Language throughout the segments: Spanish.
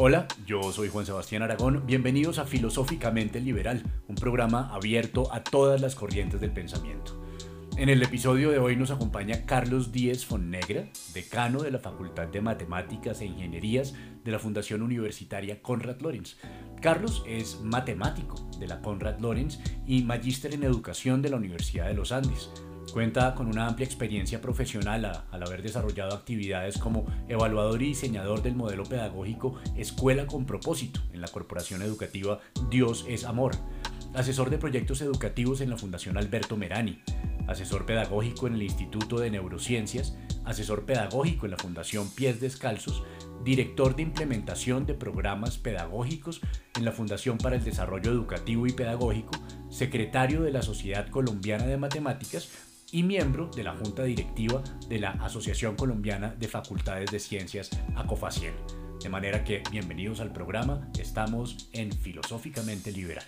Hola, yo soy Juan Sebastián Aragón. Bienvenidos a Filosóficamente Liberal, un programa abierto a todas las corrientes del pensamiento. En el episodio de hoy nos acompaña Carlos Díez Fonnegra, decano de la Facultad de Matemáticas e Ingenierías de la Fundación Universitaria Conrad Lorenz. Carlos es matemático de la Conrad Lorenz y magíster en educación de la Universidad de los Andes. Cuenta con una amplia experiencia profesional al haber desarrollado actividades como evaluador y diseñador del modelo pedagógico Escuela con propósito en la corporación educativa Dios es Amor, asesor de proyectos educativos en la Fundación Alberto Merani, asesor pedagógico en el Instituto de Neurociencias, asesor pedagógico en la Fundación Pies Descalzos, director de implementación de programas pedagógicos en la Fundación para el Desarrollo Educativo y Pedagógico, secretario de la Sociedad Colombiana de Matemáticas y miembro de la Junta Directiva de la Asociación Colombiana de Facultades de Ciencias ACOFACIEL. De manera que bienvenidos al programa, estamos en Filosóficamente Liberal.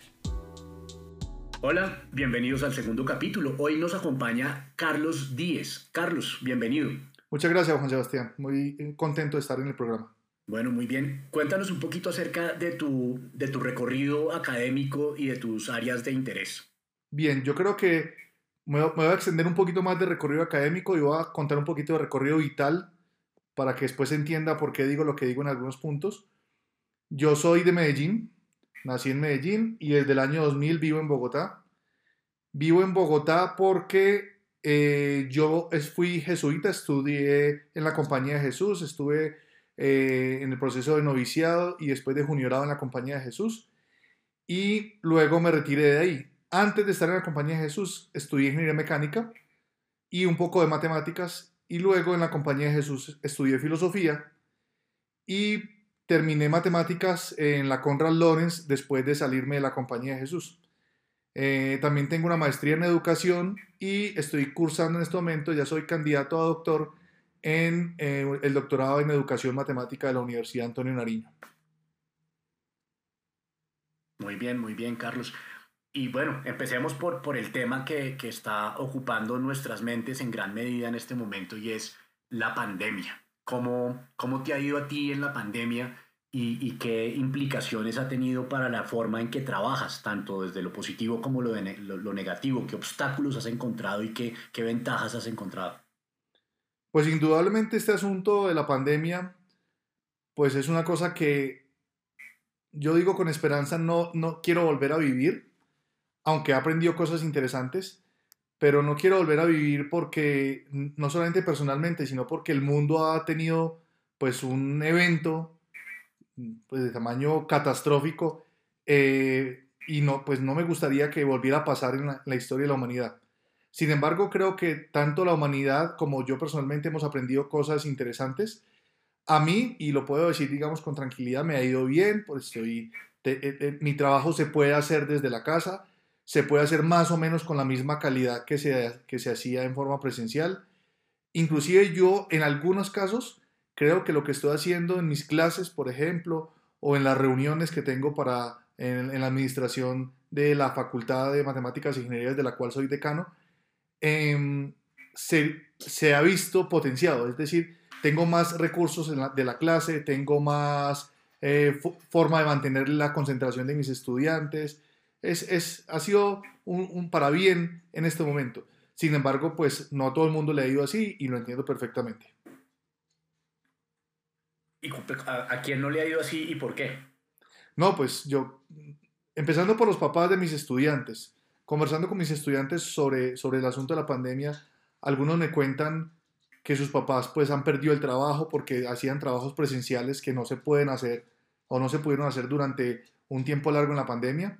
Hola, bienvenidos al segundo capítulo. Hoy nos acompaña Carlos Díez. Carlos, bienvenido. Muchas gracias, Juan Sebastián. Muy contento de estar en el programa. Bueno, muy bien. Cuéntanos un poquito acerca de tu, de tu recorrido académico y de tus áreas de interés. Bien, yo creo que me voy a extender un poquito más de recorrido académico y voy a contar un poquito de recorrido vital para que después se entienda por qué digo lo que digo en algunos puntos. Yo soy de Medellín, nací en Medellín y desde el año 2000 vivo en Bogotá. Vivo en Bogotá porque eh, yo fui jesuita, estudié en la Compañía de Jesús, estuve eh, en el proceso de noviciado y después de juniorado en la Compañía de Jesús y luego me retiré de ahí. Antes de estar en la Compañía de Jesús, estudié ingeniería mecánica y un poco de matemáticas. Y luego en la Compañía de Jesús estudié filosofía y terminé matemáticas en la Conrad Lorenz después de salirme de la Compañía de Jesús. Eh, también tengo una maestría en educación y estoy cursando en este momento, ya soy candidato a doctor en eh, el doctorado en educación matemática de la Universidad Antonio Nariño. Muy bien, muy bien, Carlos. Y bueno, empecemos por, por el tema que, que, está ocupando nuestras mentes en gran medida en este momento y es la pandemia. ¿Cómo, cómo te ha ido a ti en la pandemia y, y, qué implicaciones ha tenido para la forma en que trabajas, tanto desde lo positivo como lo, de, lo, lo, negativo? ¿Qué obstáculos has encontrado y qué, qué ventajas has encontrado? Pues indudablemente este asunto de la pandemia, pues es una cosa que yo digo con esperanza, no, no quiero volver a vivir aunque he aprendido cosas interesantes, pero no quiero volver a vivir porque, no solamente personalmente, sino porque el mundo ha tenido pues un evento pues, de tamaño catastrófico eh, y no, pues no me gustaría que volviera a pasar en la, historia de la humanidad. Sin embargo, creo que tanto la humanidad como yo personalmente hemos aprendido cosas interesantes. A mí, y lo puedo decir, digamos, con tranquilidad, me ha ido bien, pues estoy, eh, eh, mi trabajo se puede hacer desde la casa, se puede hacer más o menos con la misma calidad que se, que se hacía en forma presencial. Inclusive yo en algunos casos creo que lo que estoy haciendo en mis clases, por ejemplo, o en las reuniones que tengo para, en, la administración de la Facultad de Matemáticas e Ingenierías de la cual soy decano, eh, se, se, ha visto potenciado. Es decir, tengo más recursos de la clase, tengo más eh, forma de mantener la concentración de mis estudiantes, es, es, ha sido un, un, para bien en este momento. Sin embargo, pues no a todo el mundo le ha ido así y lo entiendo perfectamente. ¿Y a, a quién no le ha ido así y por qué? No, pues yo, empezando por los papás de mis estudiantes, conversando con mis estudiantes sobre, sobre el asunto de la pandemia, algunos me cuentan que sus papás pues han perdido el trabajo porque hacían trabajos presenciales que no se pueden hacer o no se pudieron hacer durante un tiempo largo en la pandemia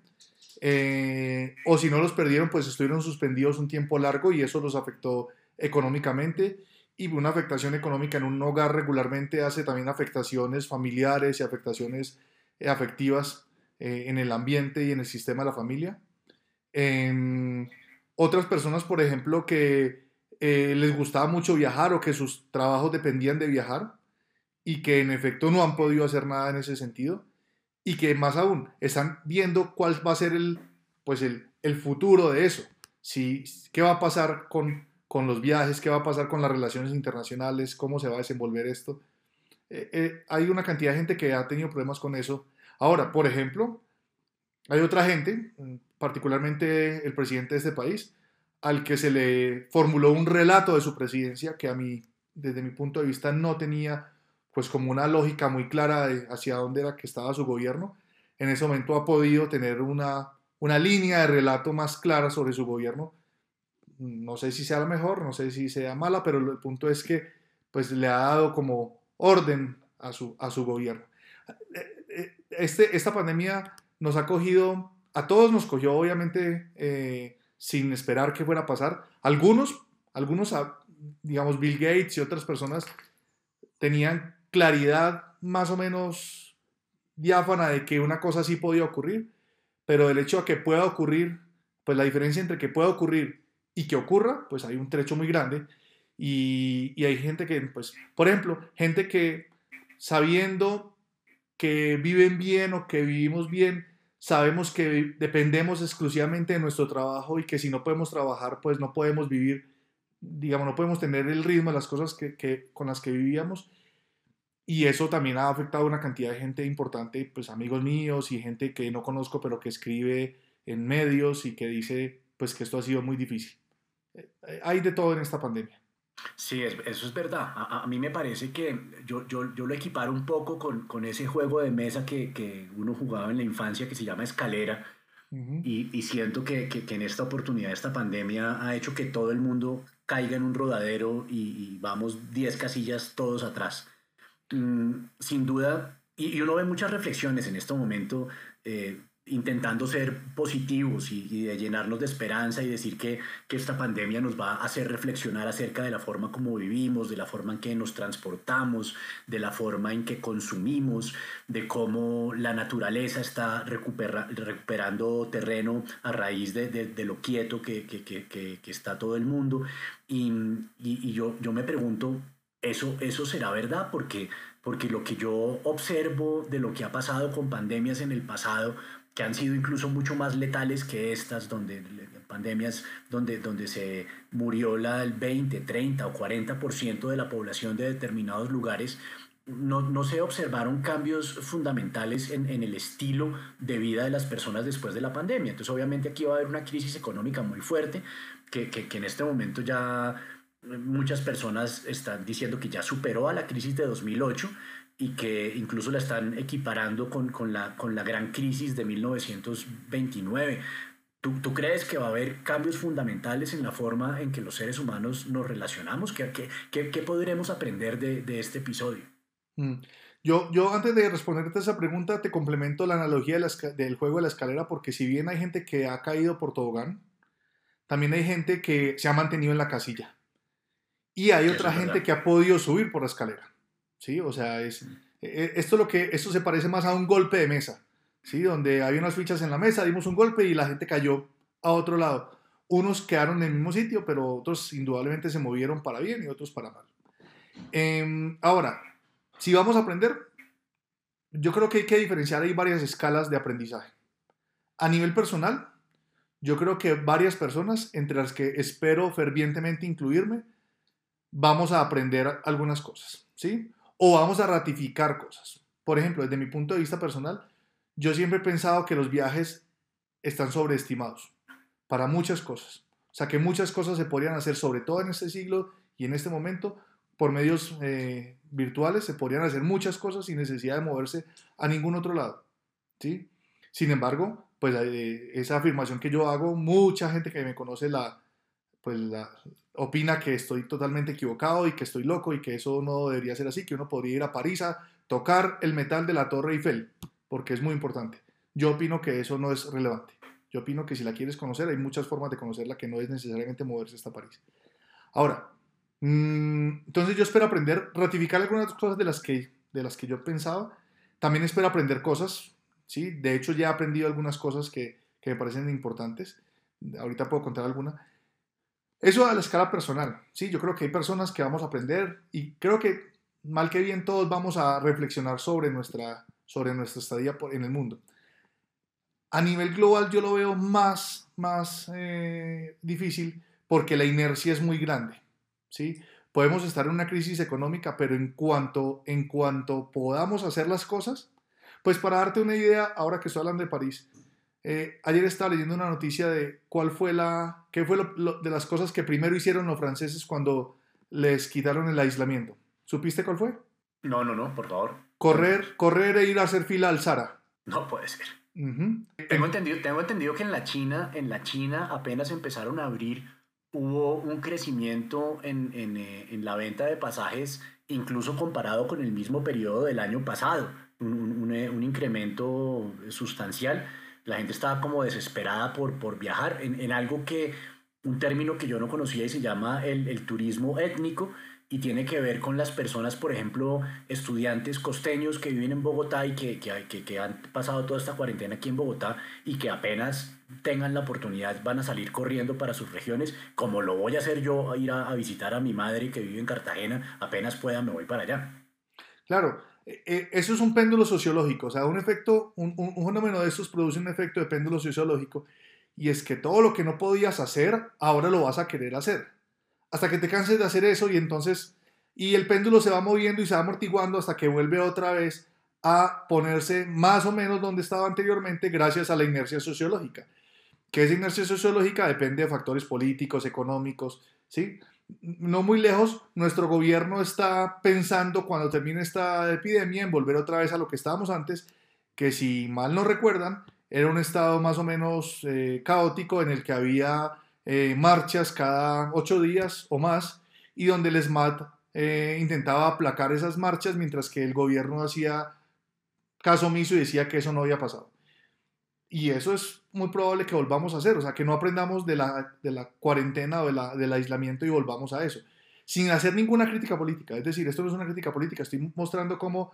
eh, o si no los perdieron, pues estuvieron suspendidos un tiempo largo y eso los afectó económicamente. Y una afectación económica en un hogar regularmente hace también afectaciones familiares y afectaciones eh, afectivas eh, en el ambiente y en el sistema de la familia. otras personas, por ejemplo, que eh, les gustaba mucho viajar o que sus trabajos dependían de viajar y que en efecto no han podido hacer nada en ese sentido y que más aún están viendo cuál va a ser el, pues el, el futuro de eso. Si, ¿Qué va a pasar con, con los viajes? ¿Qué va a pasar con las relaciones internacionales? ¿Cómo se va a desenvolver esto? eh, hay una cantidad de gente que ha tenido problemas con eso. Ahora, por ejemplo, hay otra gente, particularmente el presidente de este país, al que se le formuló un relato de su presidencia que a mí, desde mi punto de vista, no tenía pues como una lógica muy clara de hacia dónde era que estaba su gobierno. En ese momento ha podido tener una, una línea de relato más clara sobre su gobierno. No sé si sea la mejor, no sé si sea mala, pero el punto es que pues le ha dado como orden a su, a su gobierno. Este, esta pandemia nos ha cogido, a todos nos cogió obviamente eh, sin esperar que fuera a pasar. Algunos, algunos, digamos, Bill Gates y otras personas tenían claridad más o menos diáfana de que una cosa sí podía ocurrir, pero el hecho de que pueda ocurrir, pues la diferencia entre que pueda ocurrir y que ocurra, pues hay un trecho muy grande. Y, hay gente que, pues, por ejemplo, gente que sabiendo que viven bien o que vivimos bien, sabemos que dependemos exclusivamente de nuestro trabajo y que si no podemos trabajar, pues no podemos vivir, digamos, no podemos tener el ritmo de las cosas que, con las que vivíamos. Y eso también ha afectado a una cantidad de gente importante, pues amigos míos y gente que no conozco, pero que escribe en medios y que dice, pues que esto ha sido muy difícil. Eh, eh, hay de todo en esta pandemia. Sí, eso es verdad. A, mí me parece que yo, yo, yo lo equiparo un poco con, con ese juego de mesa que, que, uno jugaba en la infancia que se llama escalera. y, y, siento que, que, en esta oportunidad, esta pandemia ha hecho que todo el mundo caiga en un rodadero y, vamos 10 casillas todos atrás. Mm, sin duda, y, uno ve muchas reflexiones en este momento. Eh, intentando ser positivos y, de llenarnos de esperanza y decir que, que, esta pandemia nos va a hacer reflexionar acerca de la forma como vivimos, de la forma en que nos transportamos, de la forma en que consumimos, de cómo la naturaleza está recuperando terreno a raíz de, de, lo quieto que, que, que, está todo el mundo. Y, y, yo, yo me pregunto, ¿eso, ¿eso será verdad? Porque porque lo que yo observo de lo que ha pasado con pandemias en el pasado, que han sido incluso mucho más letales que estas, donde pandemias donde, donde se murió la, el 20, 30 o 40% de la población de determinados lugares, no, no, se observaron cambios fundamentales en, en, el estilo de vida de las personas después de la pandemia. Entonces, obviamente aquí va a haber una crisis económica muy fuerte, que, que, que en este momento ya muchas personas están diciendo que ya superó a la crisis de 2008 y que incluso la están equiparando con, con, la, con la gran crisis de 1929. ¿Tú, ¿Tú, crees que va a haber cambios fundamentales en la forma en que los seres humanos nos relacionamos? ¿Qué, qué, qué podremos aprender de, de este episodio? Mm. Yo, yo antes de responderte a esa pregunta te complemento la analogía de la, del juego de la escalera porque si bien hay gente que ha caído por tobogán, también hay gente que se ha mantenido en la casilla. Y hay otra gente que ha podido subir por la escalera. ¿sí? O sea, es, e, e, esto, lo que, esto se parece más a un golpe de mesa, ¿sí? Donde hay unas fichas en la mesa, dimos un golpe y la gente cayó a otro lado. Unos quedaron en el mismo sitio, pero otros indudablemente se movieron para bien y otros para mal. Em, ahora, si vamos a aprender, yo creo que hay que diferenciar, hay varias escalas de aprendizaje. A nivel personal, yo creo que varias personas, entre las que espero fervientemente incluirme, vamos a aprender algunas cosas, ¿sí? o vamos a ratificar cosas. Por ejemplo, desde mi punto de vista personal, yo siempre he pensado que los viajes están sobreestimados para muchas cosas. O sea, que muchas cosas se podrían hacer, sobre todo en este siglo y en este momento, por medios eh, virtuales, se podrían hacer muchas cosas sin necesidad de moverse a ningún otro lado. ¿sí? Sin embargo, pues eh, esa afirmación que yo hago, mucha gente que me conoce la, pues opina que estoy totalmente equivocado y que estoy loco y que eso no debería ser así, que uno podría ir a París a tocar el metal de la Torre Eiffel, porque es muy importante. Yo opino que eso no es relevante. Yo opino que si la quieres conocer, hay muchas formas de conocerla que no es necesariamente moverse hasta París. Ahora, mm, entonces yo espero aprender, ratificar algunas cosas de las que, de las que yo pensaba. También espero aprender cosas, ¿sí? De hecho, ya he aprendido algunas cosas que, que me parecen importantes. Ahorita puedo contar alguna. Eso a la escala personal, sí, yo creo que hay personas que vamos a aprender y creo que mal que bien todos vamos a reflexionar sobre nuestra, sobre nuestra estadía en el mundo. A nivel global yo lo veo más, más eh, difícil porque la inercia es muy grande, ¿sí? podemos estar en una crisis económica, pero en cuanto, en cuanto podamos hacer las cosas, pues para darte una idea, ahora que estoy hablando de París, eh, ayer estaba leyendo una noticia de cuál fue la, qué fue lo, de las cosas que primero hicieron los franceses cuando les quitaron el aislamiento. ¿Supiste cuál fue? No, no, no, por favor. Correr, correr e ir a hacer fila al Zara. No puede ser. tengo, entendido, tengo entendido que en la China, en la China apenas empezaron a abrir hubo un crecimiento en, en, eh, en, la venta de pasajes, incluso comparado con el mismo periodo del año pasado, un, un, eh, un incremento sustancial. La gente estaba como desesperada por, por viajar en, en, algo que, un término que yo no conocía y se llama el, el turismo étnico, y tiene que ver con las personas, por ejemplo, estudiantes costeños que viven en Bogotá y que, que, que, han pasado toda esta cuarentena aquí en Bogotá y que apenas tengan la oportunidad van a salir corriendo para sus regiones, como lo voy a hacer yo a ir a, visitar a mi madre que vive en Cartagena, apenas pueda me voy para allá. Claro, eso es un péndulo sociológico, o sea, un efecto, un fenómeno de estos produce un efecto de péndulo sociológico y es que todo lo que no podías hacer, ahora lo vas a querer hacer hasta que te canses de hacer eso y entonces, y el péndulo se va moviendo y se va amortiguando hasta que vuelve otra vez a ponerse más o menos donde estaba anteriormente gracias a la inercia sociológica. Que esa inercia sociológica depende de factores políticos, económicos, ¿sí? No muy lejos, nuestro gobierno está pensando cuando termine esta epidemia en volver otra vez a lo que estábamos antes, que si mal no recuerdan, era un estado más o menos eh, caótico en el que había eh, marchas cada ocho días o más y donde el SMAT eh, intentaba aplacar esas marchas mientras que el gobierno hacía caso omiso y decía que eso no había pasado. Y eso es muy probable que volvamos a hacer, o sea, que no aprendamos de la, de la cuarentena o de la, del aislamiento y volvamos a eso, sin hacer ninguna crítica política. Es decir, esto no es una crítica política, estoy mostrando cómo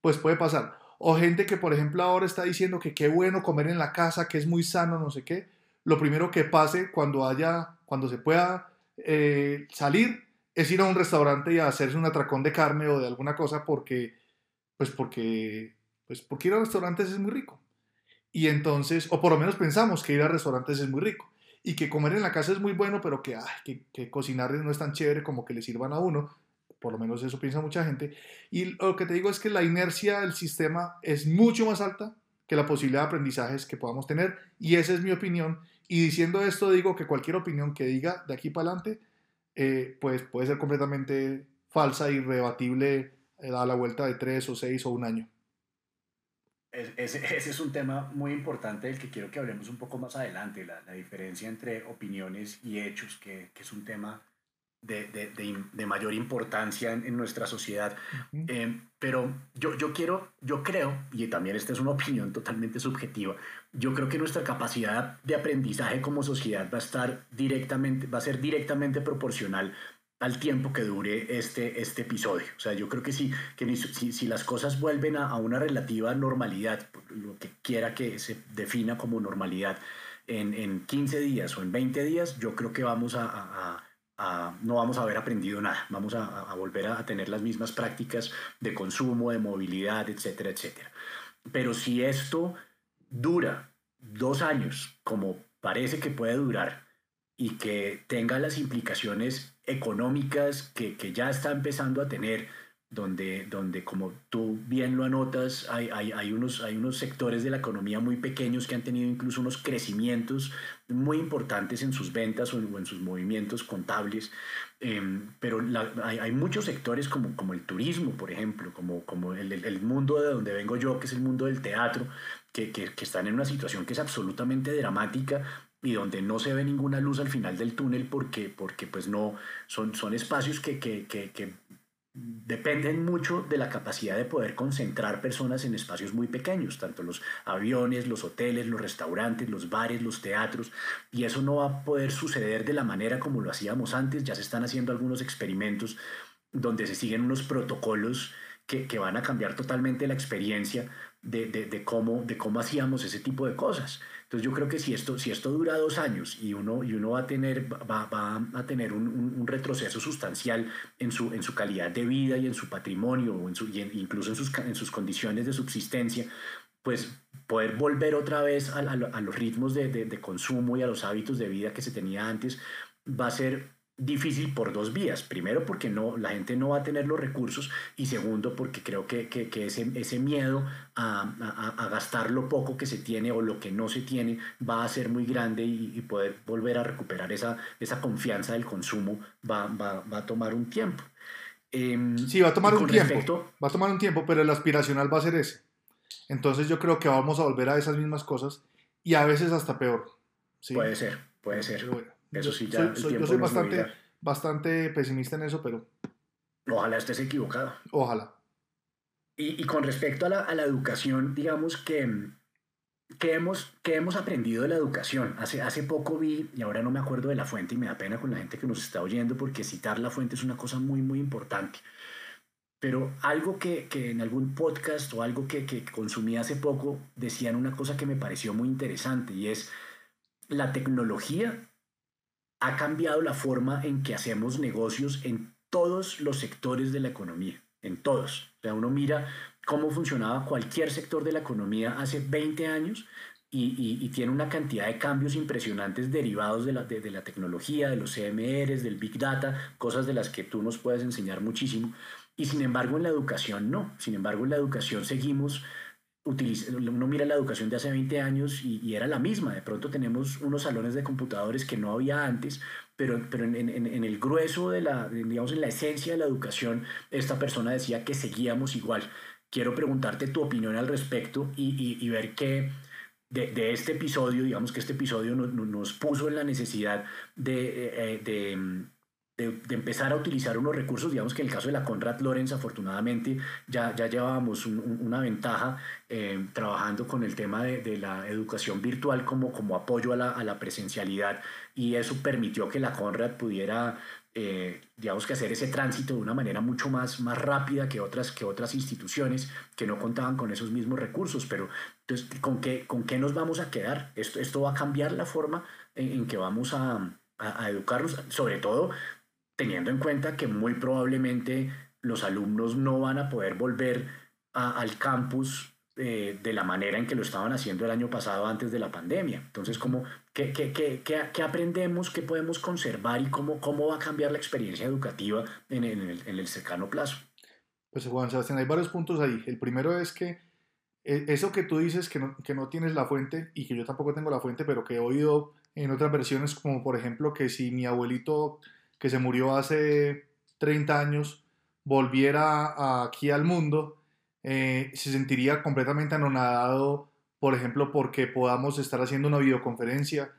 pues puede pasar. O gente que, por ejemplo, ahora está diciendo que qué bueno comer en la casa, que es muy sano, no sé qué lo primero que pase cuando haya, cuando se pueda eh, salir, es ir a un restaurante y hacerse un atracón de carne o de alguna cosa porque, pues porque, pues porque ir a restaurantes es muy rico. Y entonces, o por lo menos pensamos que ir a restaurantes es muy rico y que comer en la casa es muy bueno, pero que, que, que cocinar no es tan chévere como que le sirvan a uno. Por lo menos eso piensa mucha gente. Y lo que te digo es que la inercia del sistema es mucho más alta que la posibilidad de aprendizajes que podamos tener. Y esa es mi opinión. Y diciendo esto, digo que cualquier opinión que diga de aquí para adelante, eh, pues puede ser completamente falsa y rebatible eh, a la vuelta de tres o seis o un año. Ese, ese, es un tema muy importante del que quiero que hablemos un poco más adelante, la, la diferencia entre opiniones y hechos, que, que es un tema de, de, de, mayor importancia en, en nuestra sociedad. eh, pero yo, yo quiero, yo creo, y también esta es una opinión totalmente subjetiva, yo creo que nuestra capacidad de aprendizaje como sociedad va a estar directamente, va a ser directamente proporcional al tiempo que dure este, este episodio. O sea, yo creo que si, que si, si las cosas vuelven a, a, una relativa normalidad, lo que quiera que se defina como normalidad, en, en 15 días o en 20 días, yo creo que vamos a, a no vamos a haber aprendido nada, vamos a, a volver a, a, tener las mismas prácticas de consumo, de movilidad, etcétera, etcétera. Pero si esto dura dos años, como parece que puede durar, y que tenga las implicaciones económicas que, que ya está empezando a tener, donde, donde como tú bien lo anotas, hay, hay, hay, unos, hay unos sectores de la economía muy pequeños que han tenido incluso unos crecimientos muy importantes en sus ventas o en, sus movimientos contables, eh, pero hay, hay, muchos sectores como, como el turismo, por ejemplo, como, como el, el, mundo de donde vengo yo, que es el mundo del teatro, que, que están en una situación que es absolutamente dramática y donde no se ve ninguna luz al final del túnel porque, porque pues no, son, son espacios que, que, que, que dependen mucho de la capacidad de poder concentrar personas en espacios muy pequeños, tanto los aviones, los hoteles, los restaurantes, los bares, los teatros, y eso no va a poder suceder de la manera como lo hacíamos antes, ya se están haciendo algunos experimentos donde se siguen unos protocolos que, que van a cambiar totalmente la experiencia de, de, cómo, de cómo hacíamos ese tipo de cosas. Entonces yo creo que si esto, si esto dura dos años y uno, y uno va a tener, va, va a tener un, retroceso sustancial en su, en su calidad de vida y en su patrimonio, o incluso en sus, en sus condiciones de subsistencia, pues poder volver otra vez a, los ritmos de, de, consumo y a los hábitos de vida que se tenía antes va a ser difícil por dos vías. Primero, porque no, la gente no va a tener los recursos y segundo, porque creo que, que, ese, ese, miedo a, a, gastar lo poco que se tiene o lo que no se tiene va a ser muy grande y, poder volver a recuperar esa, esa confianza del consumo va, va, va a tomar un tiempo. Em, sí, va a tomar un tiempo. va a tomar un tiempo, pero el aspiracional va a ser ese. Entonces yo creo que vamos a volver a esas mismas cosas y a veces hasta peor. Puede ser, puede ser. Eso sí, ya. Soy, yo soy bastante, bastante pesimista en eso, pero. Ojalá estés equivocado. Ojalá. Y, y con respecto a la, a la, educación, digamos que, que, hemos, que hemos aprendido de la educación. Hace, hace poco vi, y ahora no me acuerdo de la fuente y me da pena con la gente que nos está oyendo, porque citar la fuente es una cosa muy, muy importante. Pero algo que, que en algún podcast o algo que, que consumí hace poco decían una cosa que me pareció muy interesante y es la tecnología ha cambiado la forma en que hacemos negocios en todos los sectores de la economía, en todos. O sea, uno mira cómo funcionaba cualquier sector de la economía hace 20 años y, tiene una cantidad de cambios impresionantes derivados de la, de la tecnología, de los CMRs, del Big Data, cosas de las que tú nos puedes enseñar muchísimo. Y sin embargo en la educación no. Sin embargo en la educación seguimos uno mira la educación de hace 20 años y, era la misma. De pronto tenemos unos salones de computadores que no había antes, pero, pero en, en, el grueso de la, digamos, en la esencia de la educación, esta persona decía que seguíamos igual. Quiero preguntarte tu opinión al respecto y, y, ver qué de, de, este episodio, digamos que este episodio nos, nos puso en la necesidad de, eh, de de, empezar a utilizar unos recursos, digamos que en el caso de la Conrad Lorenz, afortunadamente ya, ya llevábamos una ventaja eh, trabajando con el tema de, de, la educación virtual como, como apoyo a la, a la, presencialidad y eso permitió que la Conrad pudiera, eh, digamos que hacer ese tránsito de una manera mucho más, más rápida que otras, que otras instituciones que no contaban con esos mismos recursos. Pero entonces, ¿con qué, con qué nos vamos a quedar? Esto, esto va a cambiar la forma en, en que vamos a, a, educarnos, sobre todo teniendo en cuenta que muy probablemente los alumnos no van a poder volver al campus eh, de la manera en que lo estaban haciendo el año pasado antes de la pandemia. Entonces, ¿cómo, qué, qué, qué, qué, aprendemos, qué podemos conservar y cómo, cómo va a cambiar la experiencia educativa en, en, el, en el cercano plazo? Pues Juan Sebastián, hay varios puntos ahí. El primero es que eh, eso que tú dices que no, que no tienes la fuente y que yo tampoco tengo la fuente, pero que he oído en otras versiones, como por ejemplo que si mi abuelito que se murió hace 30 años, volviera aquí al mundo, eh, se sentiría completamente anonadado, por ejemplo, porque podamos estar haciendo una videoconferencia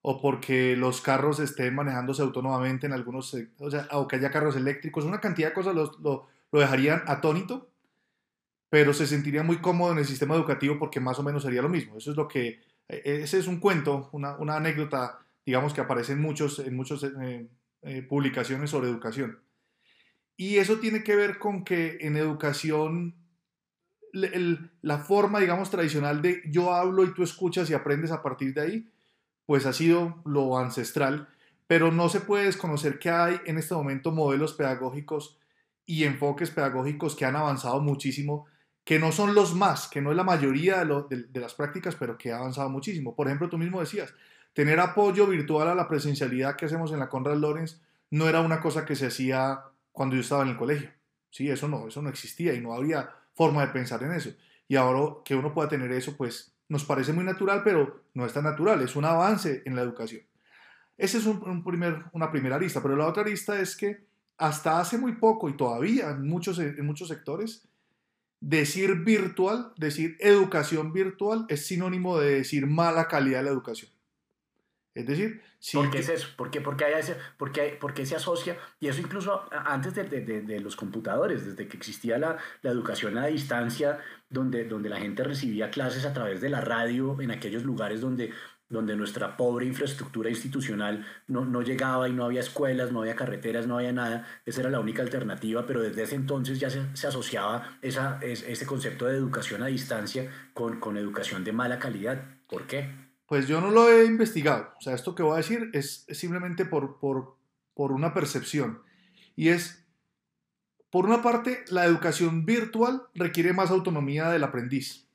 o porque los carros estén manejándose autónomamente en algunos, o sea, o que haya carros eléctricos, una cantidad de cosas lo, lo, lo dejarían atónito, pero se sentiría muy cómodo en el sistema educativo porque más o menos sería lo mismo. Eso es lo que, e, ese es un cuento, una, una anécdota, digamos, que aparece en muchos, en muchos eh, publicaciones sobre educación. Y eso tiene que ver con que en educación la forma, digamos, tradicional de yo hablo y tú escuchas y aprendes a partir de ahí, pues ha sido lo ancestral, pero no se puede desconocer que hay en este momento modelos pedagógicos y enfoques pedagógicos que han avanzado muchísimo, que no son los más, que no es la mayoría de, de las prácticas, pero que ha avanzado muchísimo. Por ejemplo, tú mismo decías, tener apoyo virtual a la presencialidad que hacemos en la Conrad Lorenz no era una cosa que se hacía cuando yo estaba en el colegio. Sí, eso no, eso no existía y no había forma de pensar en eso. Y ahora que uno pueda tener eso, pues nos parece muy natural, pero no es tan natural, es un avance en la educación. Esa es un, primer, una primera lista, pero la otra lista es que hasta hace muy poco y todavía en muchos, en muchos sectores, decir virtual, decir educación virtual es sinónimo de decir mala calidad de la educación. Es decir, si ¿Por qué es eso? ¿Por qué, porque hay porque, porque se asocia? Y eso incluso antes de, de, de, los computadores, desde que existía la, la, educación a distancia, donde, donde la gente recibía clases a través de la radio en aquellos lugares donde, donde nuestra pobre infraestructura institucional no, no llegaba y no había escuelas, no había carreteras, no había nada. Esa era la única alternativa, pero desde ese entonces ya se, se asociaba esa, ese concepto de educación a distancia con, con educación de mala calidad. ¿Por qué? Pues yo no lo he investigado. O sea, esto que voy a decir es, simplemente por, por, por una percepción. Y es, por una parte, la educación virtual requiere más autonomía del aprendiz.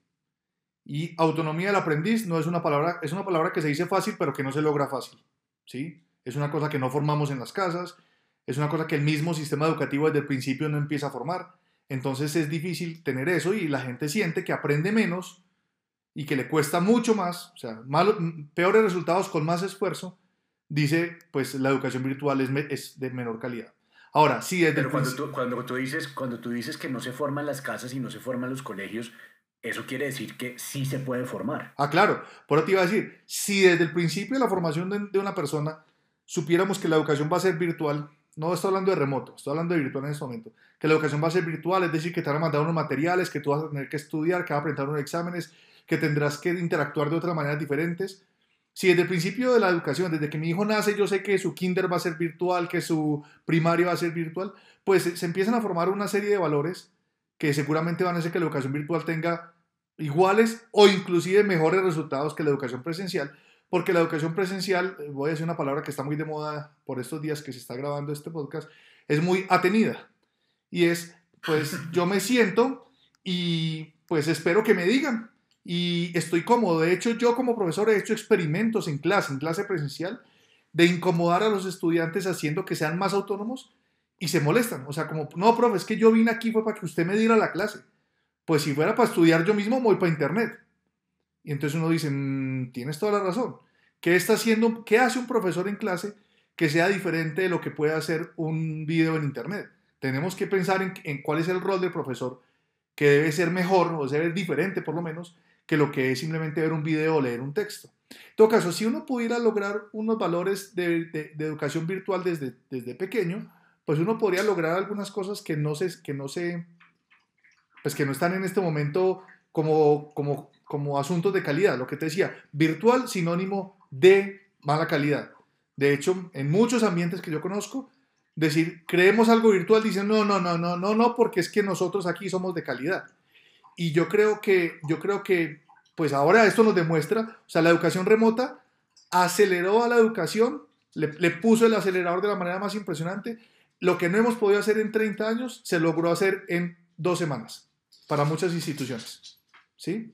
Y autonomía del aprendiz no es una palabra, es una palabra que se dice fácil, pero que no se logra fácil. ¿sí? es una cosa que no formamos en las casas, es una cosa que el mismo sistema educativo desde el principio no empieza a formar. Entonces es difícil tener eso y la gente siente que aprende menos y que le cuesta mucho más, o sea, peores resultados con más esfuerzo, dice, pues la educación virtual es, es de menor calidad. Ahora, sí, desde Pero cuando tú, cuando, tú dices, cuando tú dices que no se forman las casas y no se forman los colegios, eso quiere decir que sí se puede formar. Ah, claro. Por eso te iba a decir, si desde el principio de la formación de, de una persona supiéramos que la educación va a ser virtual, no estoy hablando de remoto, estoy hablando de virtual en este momento, que la educación va a ser virtual, es decir, que te van a mandar unos materiales, que tú vas a tener que estudiar, que vas a presentar unos exámenes, que tendrás que interactuar de otras maneras diferentes. Si desde el principio de la educación, desde que mi hijo nace, yo sé que su kinder va a ser virtual, que su primario va a ser virtual, pues se empiezan a formar una serie de valores que seguramente van a hacer que la educación virtual tenga iguales o inclusive mejores resultados que la educación presencial, porque la educación presencial, eh, voy a decir una palabra que está muy de moda por estos días que se está grabando este podcast, es muy atenida. Y es, pues yo me siento y pues espero que me digan, y estoy cómodo. De hecho, yo como profesor he hecho experimentos en clase, en clase presencial, de incomodar a los estudiantes haciendo que sean más autónomos y se molestan. O sea, como, no, profe, es que yo vine aquí fue para que usted me diera la clase. Pues si fuera para estudiar yo mismo, voy para internet. Y entonces uno dice, mm, tienes toda la razón. ¿Qué está haciendo, qué hace un profesor en clase que sea diferente de lo que puede hacer un video en internet? Tenemos que pensar en, en cuál es el rol del profesor, que debe ser mejor o ser diferente por lo menos que lo que es simplemente ver un video o leer un texto. En todo caso, si uno pudiera lograr unos valores de, educación virtual desde, desde pequeño, pues uno podría lograr algunas cosas que no se, que no se, pues que no están en este momento como, como, como asuntos de calidad. Lo que te decía, virtual sinónimo de mala calidad. De hecho, en muchos ambientes que yo conozco, decir creemos algo virtual, dicen no, no, no, no, no, no, porque es que nosotros aquí somos de calidad. Y yo creo que, yo creo que, pues ahora esto nos demuestra, o sea, la educación remota aceleró a la educación, le, puso el acelerador de la manera más impresionante. Lo que no hemos podido hacer en 30 años, se logró hacer en dos semanas para muchas instituciones. ¿Sí?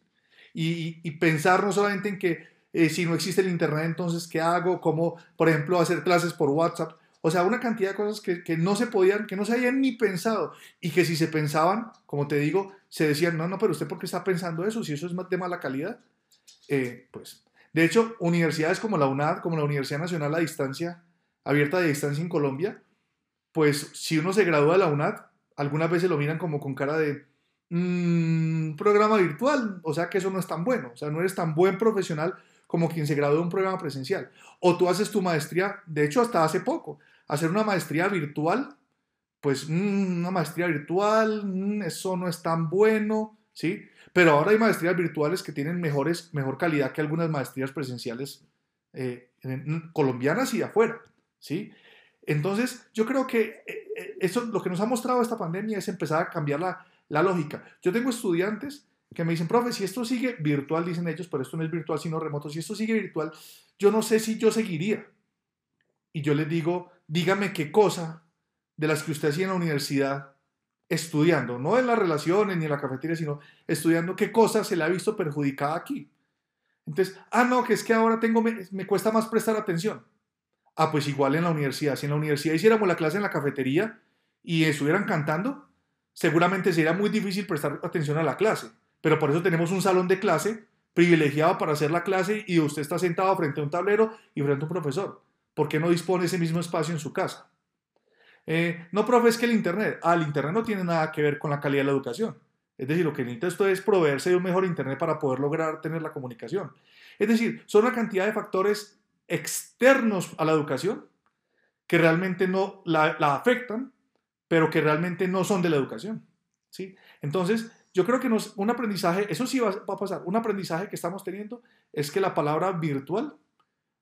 Y, y pensar no solamente en que eh, si no existe el Internet, entonces, ¿qué hago? Como, por ejemplo, hacer clases por WhatsApp. O sea, una cantidad de cosas que, que, no se podían, que no se habían ni pensado y que si se pensaban, como te digo, se decían, no, no, pero usted por qué está pensando eso, si eso es de mala calidad. Eh, pues, de hecho, universidades como la UNAD, como la Universidad Nacional a Distancia, abierta de distancia en Colombia, pues si uno se gradúa de la UNAD, algunas veces lo miran como con cara de mmm, programa virtual, o sea que eso no es tan bueno, o sea, no eres tan buen profesional como quien se graduó de un programa presencial. O tú haces tu maestría, de hecho hasta hace poco, hacer una maestría virtual pues mm, una maestría virtual, mm, eso no es tan bueno, ¿sí? Pero ahora hay maestrías virtuales que tienen mejores, mejor calidad que algunas maestrías presenciales eh, colombianas y de afuera, ¿sí? Entonces, yo creo que eh, eh, eso, lo que nos ha mostrado esta pandemia es empezar a cambiar la, la lógica. Yo tengo estudiantes que me dicen, profe, si esto sigue virtual, dicen ellos, pero esto no es virtual sino remoto, si esto sigue virtual, yo no sé si yo seguiría. Y yo les digo, dígame qué cosa de las que usted hacía en la universidad estudiando, no en las relaciones ni en la cafetería, sino estudiando qué cosas se le ha visto perjudicada aquí. Entonces, ah, no, que es que ahora tengo, me, cuesta más prestar atención. Ah, pues igual en la universidad. Si en la universidad hiciéramos la clase en la cafetería y estuvieran cantando, seguramente sería muy difícil prestar atención a la clase. Pero por eso tenemos un salón de clase privilegiado para hacer la clase y usted está sentado frente a un tablero y frente a un profesor. ¿Por qué no dispone ese mismo espacio en su casa? Eh, no, profe, es que el Internet, ah, el Internet no tiene nada que ver con la calidad de la educación. Es decir, lo que necesita esto es proveerse de un mejor Internet para poder lograr tener la comunicación. Es decir, son una cantidad de factores externos a la educación que realmente no la, afectan, pero que realmente no son de la educación. ¿sí? Entonces, yo creo que un aprendizaje, eso sí va a pasar, un aprendizaje que estamos teniendo es que la palabra virtual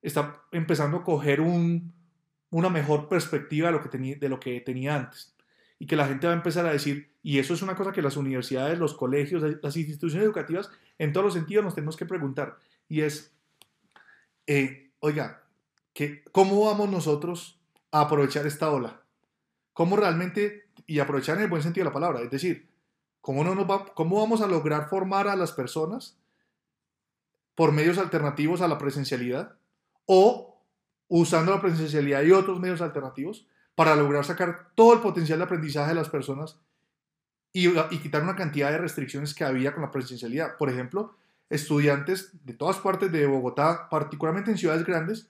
está empezando a coger un, una mejor perspectiva de lo, que tenía, de lo que tenía antes. Y que la gente va a empezar a decir, y eso es una cosa que las universidades, los colegios, las instituciones educativas, en todos los sentidos nos tenemos que preguntar. Y es, eh, oiga, que, ¿cómo vamos nosotros a aprovechar esta ola? ¿Cómo realmente, y aprovechar en el buen sentido de la palabra, es decir, ¿cómo, no nos va, cómo vamos a lograr formar a las personas por medios alternativos a la presencialidad? O usando la presencialidad y otros medios alternativos para lograr sacar todo el potencial de aprendizaje de las personas y, y quitar una cantidad de restricciones que había con la presencialidad. Por ejemplo, estudiantes de todas partes de Bogotá, particularmente en ciudades grandes,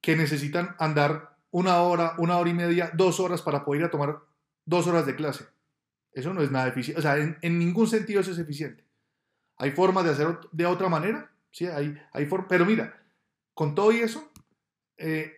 que necesitan andar una hora, una hora y media, dos horas para poder ir a tomar dos horas de clase. Eso no es nada eficiente. O sea, en, ningún sentido eso es eficiente. Hay formas de hacerlo de otra manera, ¿sí? Hay, hay pero mira, con todo y eso, eh,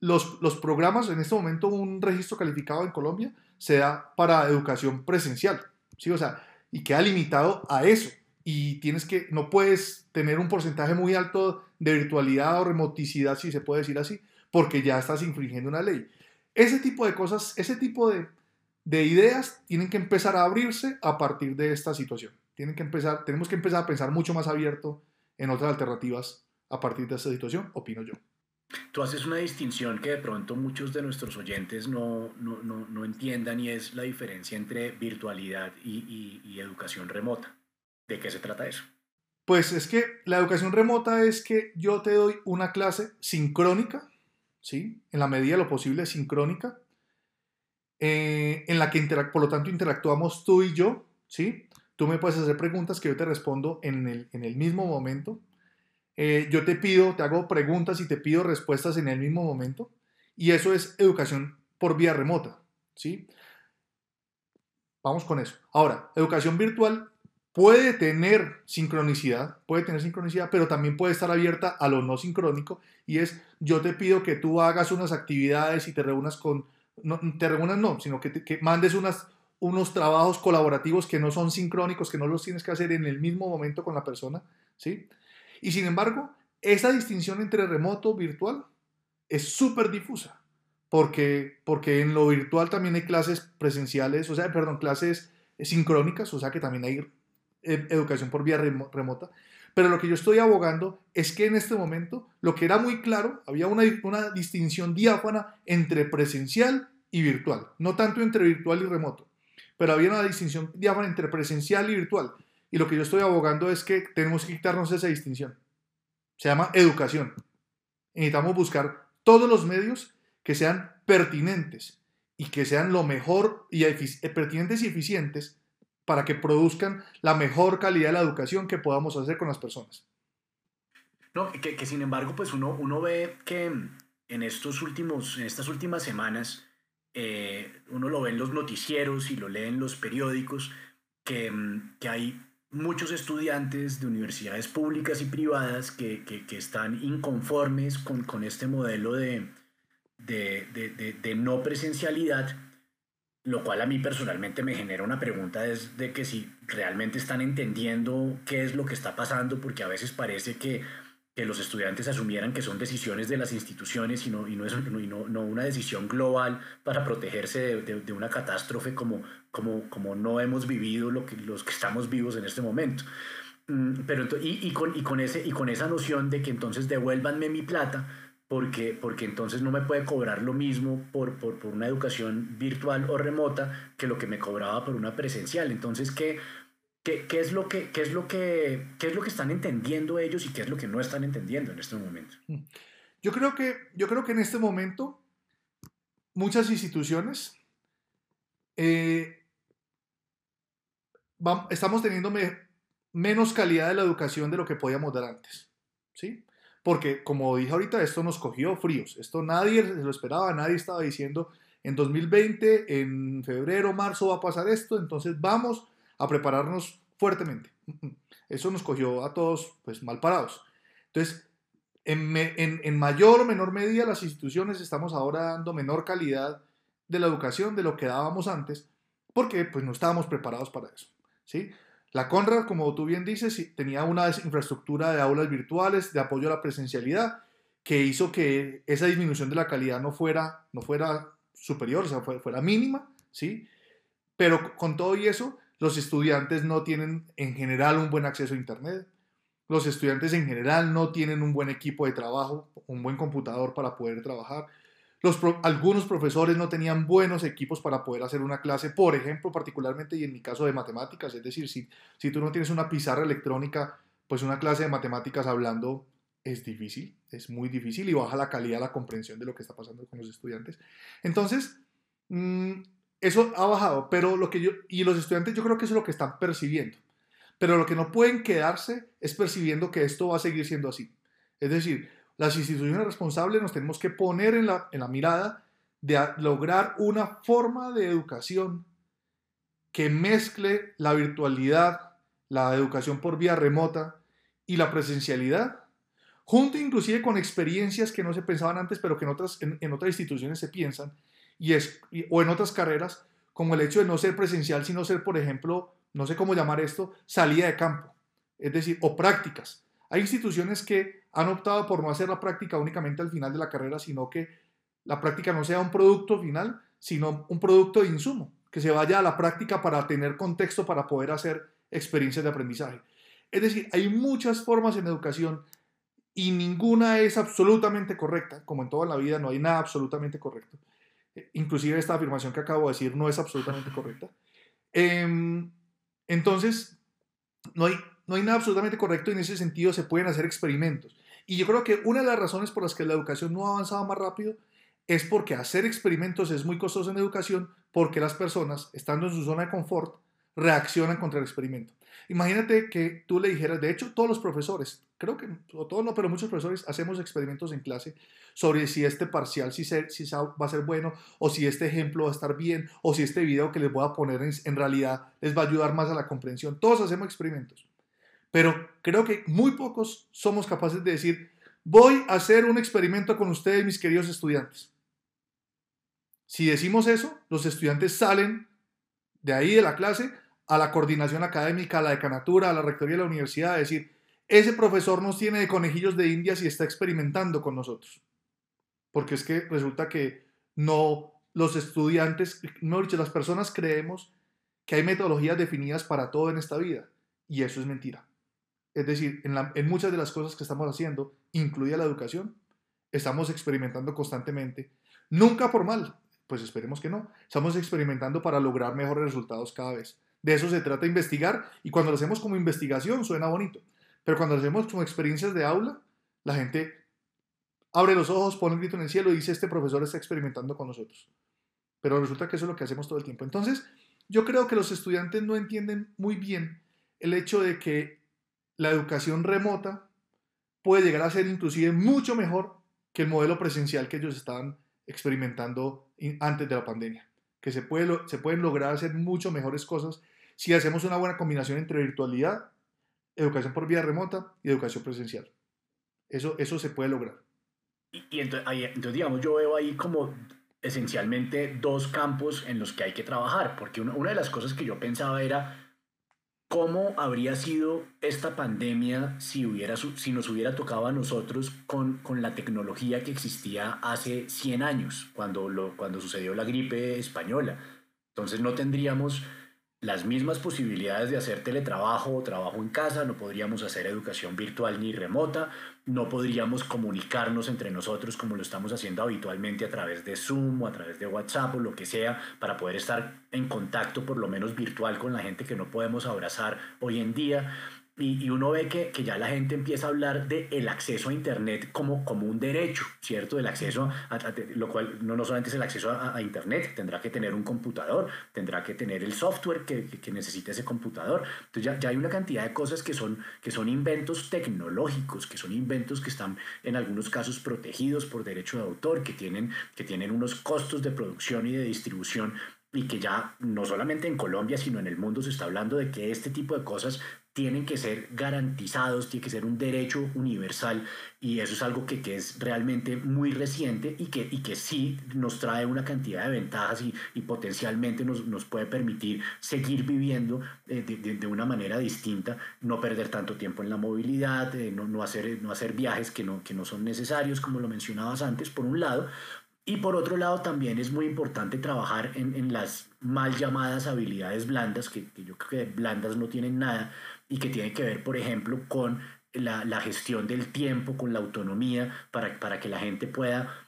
los, los programas, en este momento un registro calificado en Colombia se da para educación presencial, ¿sí? O sea, y queda limitado a eso y tienes que, no puedes tener un porcentaje muy alto de virtualidad o remoticidad, si se puede decir así, porque ya estás infringiendo una ley. Ese tipo de cosas, ese tipo de, de ideas tienen que empezar a abrirse a partir de esta situación. Tienen que empezar, tenemos que empezar a pensar mucho más abierto en otras alternativas a partir de esta situación, opino yo. Tú haces una distinción que de pronto muchos de nuestros oyentes no, no, no, no entiendan y es la diferencia entre virtualidad y, y educación remota. ¿De qué se trata eso? Pues es que la educación remota es que yo te doy una clase sincrónica, ¿sí? En la medida de lo posible sincrónica, eh, en la que por lo tanto interactuamos tú y yo, ¿sí? Tú me puedes hacer preguntas que yo te respondo en el, en el mismo momento. Eh, yo te pido, te hago preguntas y te pido respuestas en el mismo momento. Y eso es educación por vía remota, ¿sí? Vamos con eso. Ahora, educación virtual puede tener sincronicidad, puede tener sincronicidad, pero también puede estar abierta a lo no sincrónico y es yo te pido que tú hagas unas actividades y te reúnas con, no, te reúnas no, sino que, mandes unas, unos trabajos colaborativos que no son sincrónicos, que no los tienes que hacer en el mismo momento con la persona, ¿sí? Y sin embargo, esa distinción entre remoto, virtual, es súper difusa, porque, porque en lo virtual también hay clases presenciales, o sea, perdón, clases sincrónicas, o sea que también hay educación por vía remota. Pero lo que yo estoy abogando es que en este momento lo que era muy claro, había una, una distinción diáfana entre presencial y virtual, no tanto entre virtual y remoto, pero había una distinción diáfana entre presencial y virtual. Y lo que yo estoy abogando es que tenemos que quitarnos esa distinción. Se llama educación. necesitamos buscar todos los medios que sean pertinentes y que sean lo mejor y pertinentes y eficientes para que produzcan la mejor calidad de la educación que podamos hacer con las personas. No, que, sin embargo, pues uno, uno ve que en, estos últimos, en estas últimas semanas, eh, uno lo ve en los noticieros y lo lee en los periódicos, que, que hay muchos estudiantes de universidades públicas y privadas que, que, están inconformes con, con este modelo de, de, de, de no presencialidad lo cual a mí personalmente me genera una pregunta es de que si realmente están entendiendo qué es lo que está pasando, porque a veces parece que, que los estudiantes asumieran que son decisiones de las instituciones y no, y no, es, no, no una decisión global para protegerse de, de, una catástrofe como, como, como no hemos vivido lo que, los que estamos vivos en este momento. Mm, pero, y, y, con, y, con ese, y con esa noción de que entonces devuélvanme mi plata, porque, porque entonces no me puede cobrar lo mismo por, por, por, una educación virtual o remota que lo que me cobraba por una presencial. Entonces, ¿qué, qué, qué es, lo que, qué, es, lo que, qué es lo que están entendiendo ellos y qué es lo que no están entendiendo en este momento? Mm. Yo creo que, yo creo que en este momento muchas instituciones eh, estamos teniendo menos calidad de la educación de lo que podíamos dar antes. ¿sí? porque como dije ahorita, esto nos cogió fríos, esto nadie se lo esperaba, nadie estaba diciendo en 2020, en febrero, marzo va a pasar esto, entonces vamos a prepararnos fuertemente. Eso nos cogió a todos pues mal parados. Entonces, en, en, en mayor o menor medida las instituciones estamos ahora dando menor calidad de la educación de lo que dábamos antes, porque pues no estábamos preparados para eso. ¿sí? La Conrad, como tú bien dices, tenía una infraestructura de aulas virtuales, de apoyo a la presencialidad, que hizo que esa disminución de la calidad no fuera, no fuera superior, o sea, fuera, mínima, ¿sí? Pero con todo y eso, los estudiantes no tienen en general un buen acceso a Internet. Los estudiantes en general no tienen un buen equipo de trabajo, un buen computador para poder trabajar algunos profesores no tenían buenos equipos para poder hacer una clase, por ejemplo, particularmente y en mi caso de matemáticas, es decir, si, si tú no tienes una pizarra electrónica, pues una clase de matemáticas hablando es difícil, es muy difícil y baja la calidad, la comprensión de lo que está pasando con los estudiantes. Entonces, mm, eso ha bajado, pero lo que yo, y los estudiantes yo creo que eso es lo que están percibiendo. Pero lo que no pueden quedarse es percibiendo que esto va a seguir siendo así. Es decir, las instituciones responsables nos tenemos que poner en la, en la mirada de lograr una forma de educación que mezcle la virtualidad, la educación por vía remota y la presencialidad, junto inclusive con experiencias que no se pensaban antes, pero que en otras, en, otras instituciones se piensan, y es, o en otras carreras, como el hecho de no ser presencial, sino ser, por ejemplo, no sé cómo llamar esto, salida de campo, es decir, o prácticas. Hay instituciones que han optado por no hacer la práctica únicamente al final de la carrera, sino que la práctica no sea un producto final, sino un producto de insumo, que se vaya a la práctica para tener contexto para poder hacer experiencias de aprendizaje. Es decir, hay muchas formas en educación y ninguna es absolutamente correcta, como en toda la vida no hay nada absolutamente correcto. Eh, inclusive esta afirmación que acabo de decir no es absolutamente correcta. Em, entonces, no hay, no hay nada absolutamente correcto y en ese sentido se pueden hacer experimentos. Y yo creo que una de las razones por las que la educación no ha avanzado más rápido es porque hacer experimentos es muy costoso en educación porque las personas, estando en su zona de confort, reaccionan contra el experimento. Imagínate que tú le dijeras, de hecho, todos los profesores, creo que, o todos no, pero muchos profesores hacemos experimentos en clase sobre si este parcial si, si va a ser bueno, o si este ejemplo va a estar bien, o si este video que les voy a poner en, en realidad les va a ayudar más a la comprensión. Todos hacemos experimentos. Pero creo que muy pocos somos capaces de decir, voy a hacer un experimento con ustedes, mis queridos estudiantes. Si decimos eso, los estudiantes salen de ahí de la clase a la coordinación académica, a la decanatura, a la rectoría de la universidad, a decir, ese profesor nos tiene de conejillos de indias y está experimentando con nosotros. Porque es que resulta que no, los estudiantes, no dicho, las personas creemos que hay metodologías definidas para todo en esta vida. Y eso es mentira. Es decir, en, en muchas de las cosas que estamos haciendo, incluida la educación, estamos experimentando constantemente. Nunca por mal, pues esperemos que no. Estamos experimentando para lograr mejores resultados cada vez. De eso se trata investigar y cuando lo hacemos como investigación suena bonito, pero cuando lo hacemos como experiencias de aula, la gente abre los ojos, pone un grito en el cielo y dice, este profesor está experimentando con nosotros. Pero resulta que eso es lo que hacemos todo el tiempo. Entonces, yo creo que los estudiantes no entienden muy bien el hecho de que la educación remota puede llegar a ser inclusive mucho mejor que el modelo presencial que ellos estaban experimentando antes de la pandemia, que se, puede, se pueden lograr hacer mucho mejores cosas si hacemos una buena combinación entre virtualidad, educación por vía remota y educación presencial. Eso, eso se puede lograr. Y, entonces, entonces, digamos, yo veo ahí como esencialmente dos campos en los que hay que trabajar, porque una, una de las cosas que yo pensaba era ¿Cómo habría sido esta pandemia si, hubiera, si nos hubiera tocado a nosotros con, con la tecnología que existía hace 100 años, cuando, lo, cuando sucedió la gripe española? Entonces no tendríamos las mismas posibilidades de hacer teletrabajo o trabajo en casa, no podríamos hacer educación virtual ni remota, no podríamos comunicarnos entre nosotros como lo estamos haciendo habitualmente a través de Zoom o a través de WhatsApp o lo que sea, para poder estar en contacto por lo menos virtual con la gente que no podemos abrazar hoy en día. Y, uno ve que, que, ya la gente empieza a hablar de el acceso a Internet como, como un derecho, ¿cierto? El acceso a, lo cual no, no solamente es el acceso a, Internet, tendrá que tener un computador, tendrá que tener el software que, que, necesita ese computador. Entonces ya, ya, hay una cantidad de cosas que son, que son inventos tecnológicos, que son inventos que están en algunos casos protegidos por derecho de autor, que tienen, que tienen unos costos de producción y de distribución y que ya no solamente en Colombia, sino en el mundo se está hablando de que este tipo de cosas tienen que ser garantizados, tiene que ser un derecho universal y eso es algo que, que es realmente muy reciente y que, y que sí nos trae una cantidad de ventajas y, y potencialmente nos, nos, puede permitir seguir viviendo eh, de, de, una manera distinta, no perder tanto tiempo en la movilidad, eh, no, no, hacer, no hacer viajes que no, que no son necesarios, como lo mencionabas antes, por un lado, y por otro lado, también es muy importante trabajar en, en, las mal llamadas habilidades blandas, que, que, yo creo que blandas no tienen nada, y que tiene que ver, por ejemplo, con la, la gestión del tiempo, con la autonomía, para, para que la gente pueda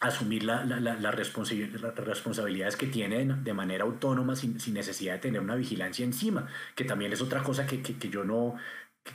asumir la, la, la, las responsabilidades que tiene de manera autónoma sin, sin, necesidad de tener una vigilancia encima, que también es otra cosa que, que, que yo no,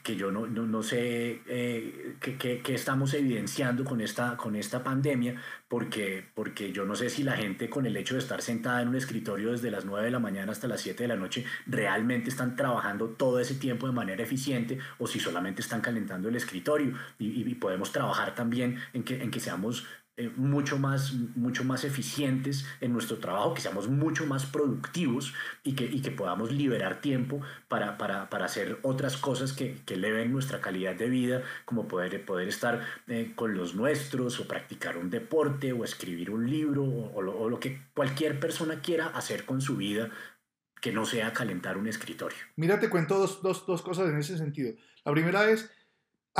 que yo no, no, sé eh, qué, estamos evidenciando con esta, con esta pandemia, porque, porque yo no sé si la gente con el hecho de estar sentada en un escritorio desde las 9 de la mañana hasta las 7 de la noche realmente están trabajando todo ese tiempo de manera eficiente o si solamente están calentando el escritorio. Y, y podemos trabajar también en que, en que seamos eh, mucho, más, mucho más eficientes en nuestro trabajo, que seamos mucho más productivos y que, y que podamos liberar tiempo para, para, para hacer otras cosas que, que, eleven nuestra calidad de vida, como poder, poder estar eh, con los nuestros o practicar un deporte o escribir un libro o, lo, o lo que cualquier persona quiera hacer con su vida que no sea calentar un escritorio. Mira, te cuento dos, dos, dos cosas en ese sentido. La primera es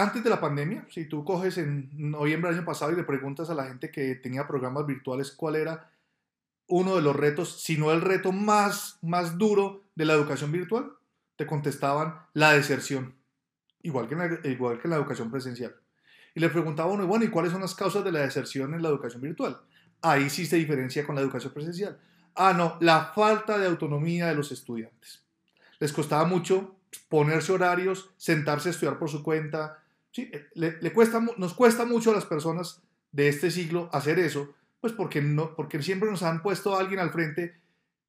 antes de la pandemia, si tú coges en noviembre del año pasado y le preguntas a la gente que tenía programas virtuales cuál era uno de los retos, si no el reto más, más duro de la educación virtual, te contestaban la deserción, igual que en la, igual que la educación presencial. Y le preguntaba uno, bueno, ¿y cuáles son las causas de la deserción en la educación virtual? Ahí sí se diferencia con la educación presencial. Ah, no, la falta de autonomía de los estudiantes. Les costaba mucho ponerse horarios, sentarse a estudiar por su cuenta. ¿Sí? Eh, le, cuesta, nos cuesta mucho a las personas de este siglo hacer eso, pues porque, no, porque siempre nos han puesto a alguien al frente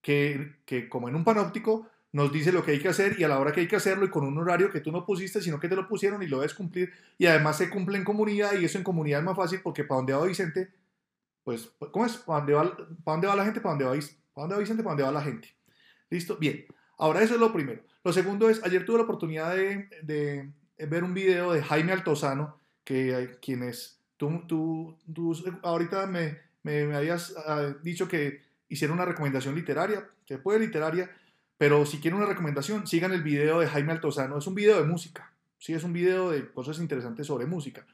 que, que, como en un panóptico, nos dice lo que hay que hacer y a la hora que hay que hacerlo y con un horario que tú no pusiste, sino que te lo pusieron y lo debes cumplir. Y además se cumple en comunidad y eso en comunidad es más fácil porque para donde va Vicente, pues, ¿cómo es? ¿Para dónde va, para dónde va la gente? ¿Para dónde va, ¿Para dónde va Vicente? ¿Para dónde va la gente? ¿Listo? Bien. Ahora eso es lo primero. Lo segundo es, ayer tuve la oportunidad de, ver un video de Jaime Altozano, que quienes tú, tú, tú ahorita me, me, habías ah, dicho que hiciera una recomendación literaria, se puede literaria, pero si quieren una recomendación, sigan el video de Jaime Altozano. Es un video de música, sí, es un video de cosas interesantes sobre música,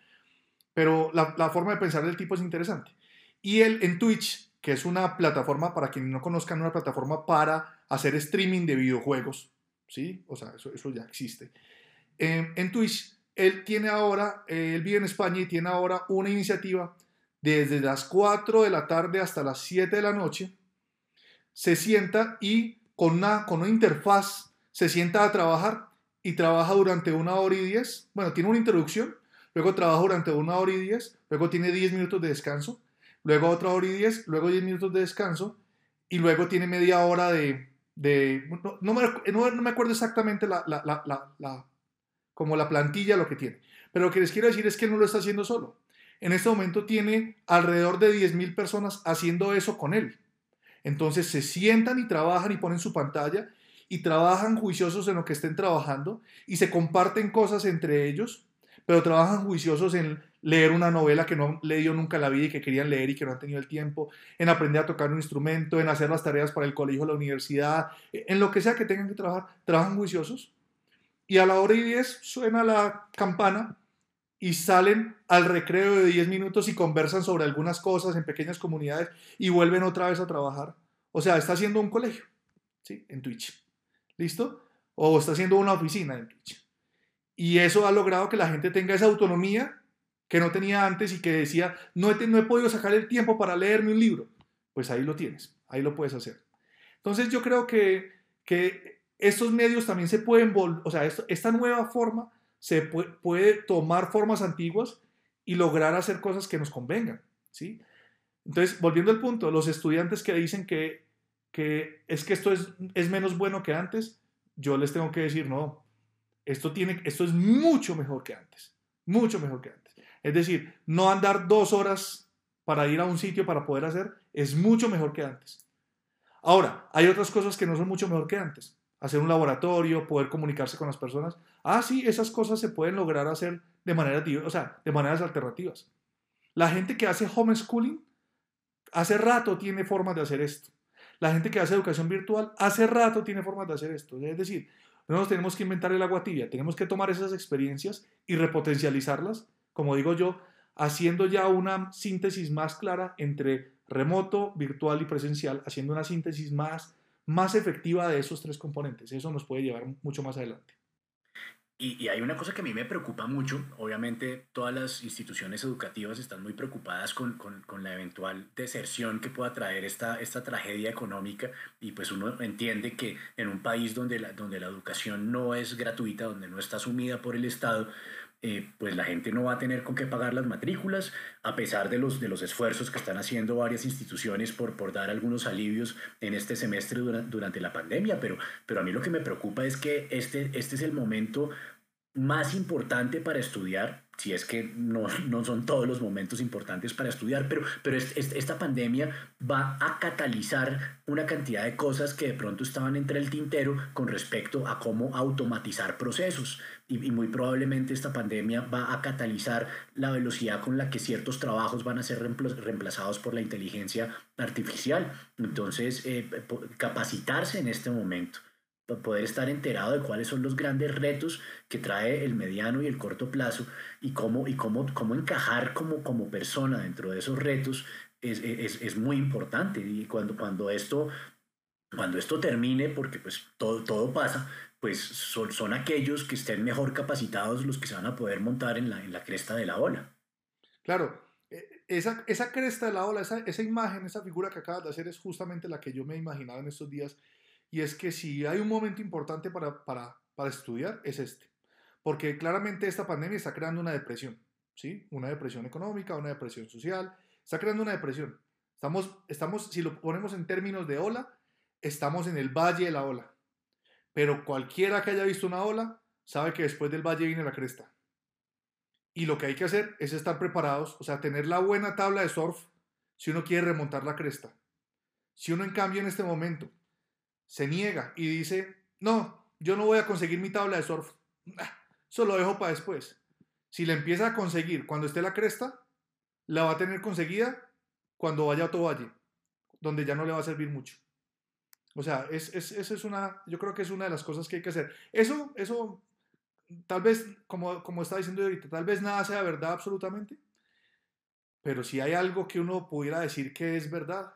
pero la, la forma de pensar del tipo es interesante. Y él en Twitch, que es una plataforma, para quienes no conozcan, una plataforma para hacer streaming de videojuegos, ¿sí? O sea, eso, eso ya existe. En Twitch, él tiene ahora, él vive en España y tiene ahora una iniciativa desde las 4 de la tarde hasta las 7 de la noche, se sienta y con una, con una interfaz se sienta a trabajar y trabaja durante una hora y diez. Bueno, tiene una introducción, luego trabaja durante una hora y diez, luego tiene 10 minutos de descanso, luego otra hora y diez, luego 10 minutos de descanso y luego tiene media hora de, no, me, acuerdo exactamente la, como la plantilla, lo que tiene. Pero lo que les quiero decir es que no lo está haciendo solo. En este momento tiene alrededor de 10.000 personas haciendo eso con él. Entonces se sientan y trabajan y ponen su pantalla y trabajan juiciosos en lo que estén trabajando y se comparten cosas entre ellos, pero trabajan juiciosos en leer una novela que no leído nunca en la vida y que querían leer y que no han tenido el tiempo, en aprender a tocar un instrumento, en hacer las tareas para el colegio la universidad, en lo que sea que tengan que trabajar, trabajan juiciosos. Y a la hora y diez suena la campana y salen al recreo de 10 minutos y conversan sobre algunas cosas en pequeñas comunidades y vuelven otra vez a trabajar. O sea, está haciendo un colegio, ¿sí? En Twitch. ¿Listo? O está haciendo una oficina en Twitch. Y eso ha logrado que la gente tenga esa autonomía que no tenía antes y que decía, no he, no he podido sacar el tiempo para leerme un libro. Pues ahí lo tienes, ahí lo puedes hacer. Entonces yo creo que, que estos medios también se pueden, o sea, esta nueva forma se puede, tomar formas antiguas y lograr hacer cosas que nos convengan, ¿sí? Entonces, volviendo al punto, los estudiantes que dicen que, que es que esto es, es menos bueno que antes, yo les tengo que decir, no, esto, tiene, esto es mucho mejor que antes, mucho mejor que antes. Es decir, no andar dos horas para ir a un sitio para poder hacer es mucho mejor que antes. Ahora, hay otras cosas que no son mucho mejor que antes. Hacer un laboratorio, poder comunicarse con las personas. Ah, sí, esas cosas se pueden lograr hacer de, manera, o sea, de maneras alternativas. La gente que hace homeschooling hace rato tiene formas de hacer esto. La gente que hace educación virtual hace rato tiene formas de hacer esto. Es decir, no nos tenemos que inventar el agua tibia, tenemos que tomar esas experiencias y repotencializarlas como digo yo, haciendo ya una síntesis más clara entre remoto, virtual y presencial, haciendo una síntesis más, más efectiva de esos tres componentes. Eso nos puede llevar mucho más adelante. Y, hay una cosa que a mí me preocupa mucho, obviamente todas las instituciones educativas están muy preocupadas con, con, la eventual deserción que pueda traer esta, esta tragedia económica y pues uno entiende que en un país donde la, donde la educación no es gratuita, donde no está asumida por el Estado, eh, pues la gente no va a tener con qué pagar las matrículas, a pesar de los, de los esfuerzos que están haciendo varias instituciones por, por dar algunos alivios en este semestre durante, durante la pandemia, pero, pero a mí lo que me preocupa es que este, este es el momento más importante para estudiar, si es que no, no, son todos los momentos importantes para estudiar, pero, pero esta pandemia va a catalizar una cantidad de cosas que de pronto estaban entre el tintero con respecto a cómo automatizar procesos. Y, y muy probablemente esta pandemia va a catalizar la velocidad con la que ciertos trabajos van a ser reemplazados por la inteligencia artificial. Entonces, eh, capacitarse en este momento poder estar enterado de cuáles son los grandes retos que trae el mediano y el corto plazo y cómo, y cómo, cómo encajar como, como persona dentro de esos retos es, es, es muy importante. Y cuando, cuando, esto, cuando esto termine, porque pues todo, todo pasa, pues son, son aquellos que estén mejor capacitados los que se van a poder montar en la, en la cresta de la ola. Claro, e, esa, esa cresta de la ola, esa, esa imagen, esa figura que acabas de hacer es justamente la que yo me he imaginado en estos días y es que si hay un momento importante para, para, para estudiar, es este. Porque claramente esta pandemia está creando una depresión, ¿sí? Una depresión económica, una depresión social, está creando una depresión. Estamos, estamos, si lo ponemos en términos de ola, estamos en el valle de la ola. Pero cualquiera que haya visto una ola sabe que después del valle viene la cresta. Y lo que hay que hacer es estar preparados, o sea, tener la buena tabla de surf si uno quiere remontar la cresta. Si uno en cambio en este momento se niega y dice, no, yo no voy a conseguir mi tabla de surf. Eso lo dejo para después. Si la empieza a conseguir cuando esté la cresta, la va a tener conseguida cuando vaya a otro valle, donde ya no le va a servir mucho. O sea, es, es, eso es una, yo creo que es una de las cosas que hay que hacer. Eso, eso, tal vez, como, como estaba diciendo ahorita, tal vez nada sea verdad absolutamente, pero si hay algo que uno pudiera decir que es verdad,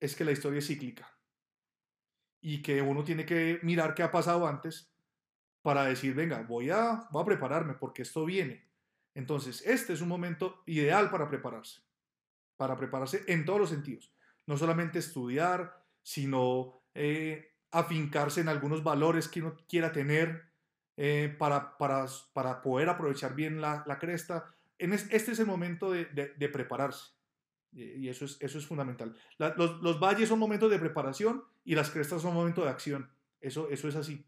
es que la historia es cíclica y que uno tiene que mirar qué ha pasado antes para decir, venga, voy a, voy a prepararme porque esto viene. Entonces, este es un momento ideal para prepararse, para prepararse en todos los sentidos. No solamente estudiar, sino eh, afincarse en algunos valores que uno quiera tener eh, para, para, para, poder aprovechar bien la, la cresta. En este es el momento de, de, prepararse. Y eso es, eso es fundamental. los, los valles son momentos de preparación y las crestas son un momento de acción. Eso, eso es así.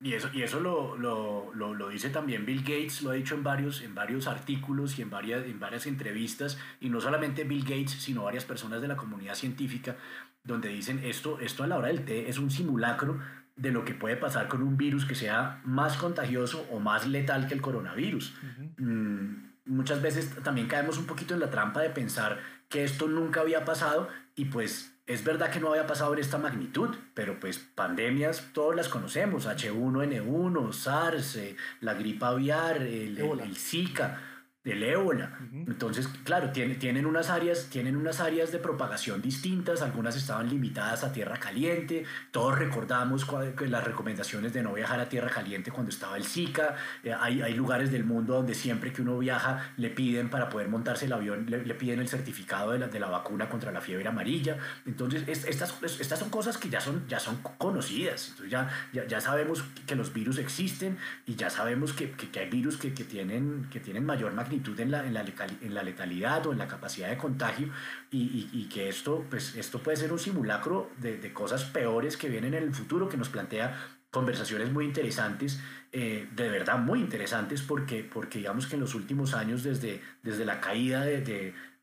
Y eso, y eso lo, lo, lo, dice también Bill Gates, lo ha dicho en varios, en varios artículos y en varias, en varias entrevistas, y no solamente Bill Gates, sino varias personas de la comunidad científica, donde dicen esto, esto a la hora del té es un simulacro de lo que puede pasar con un virus que sea más contagioso o más letal que el coronavirus. Mm, muchas veces también caemos un poquito en la trampa de pensar que esto nunca había pasado y pues es verdad que no había pasado en esta magnitud, pero pues pandemias todas las conocemos, H1N1, SARS, eh, la gripa aviar, el, el Zika del ébola. Entonces, claro, tiene, tienen, unas áreas, tienen unas áreas de propagación distintas, algunas estaban limitadas a tierra caliente, todos recordamos las recomendaciones de no viajar a tierra caliente cuando estaba el Zika, eh, hay, hay, lugares del mundo donde siempre que uno viaja le piden para poder montarse el avión, le, piden el certificado de la, de la, vacuna contra la fiebre amarilla. Entonces, estas, estas son cosas que ya son, ya son conocidas, Entonces, ya, ya, ya sabemos que los virus existen y ya sabemos que, que, hay virus que, que, tienen, que tienen mayor magnitud en la, en la, en la letalidad o en la capacidad de contagio y, y, que esto, pues, esto puede ser un simulacro de, de, cosas peores que vienen en el futuro, que nos plantea conversaciones muy interesantes, eh, de verdad muy interesantes, porque, porque digamos que en los últimos años, desde, desde la caída de,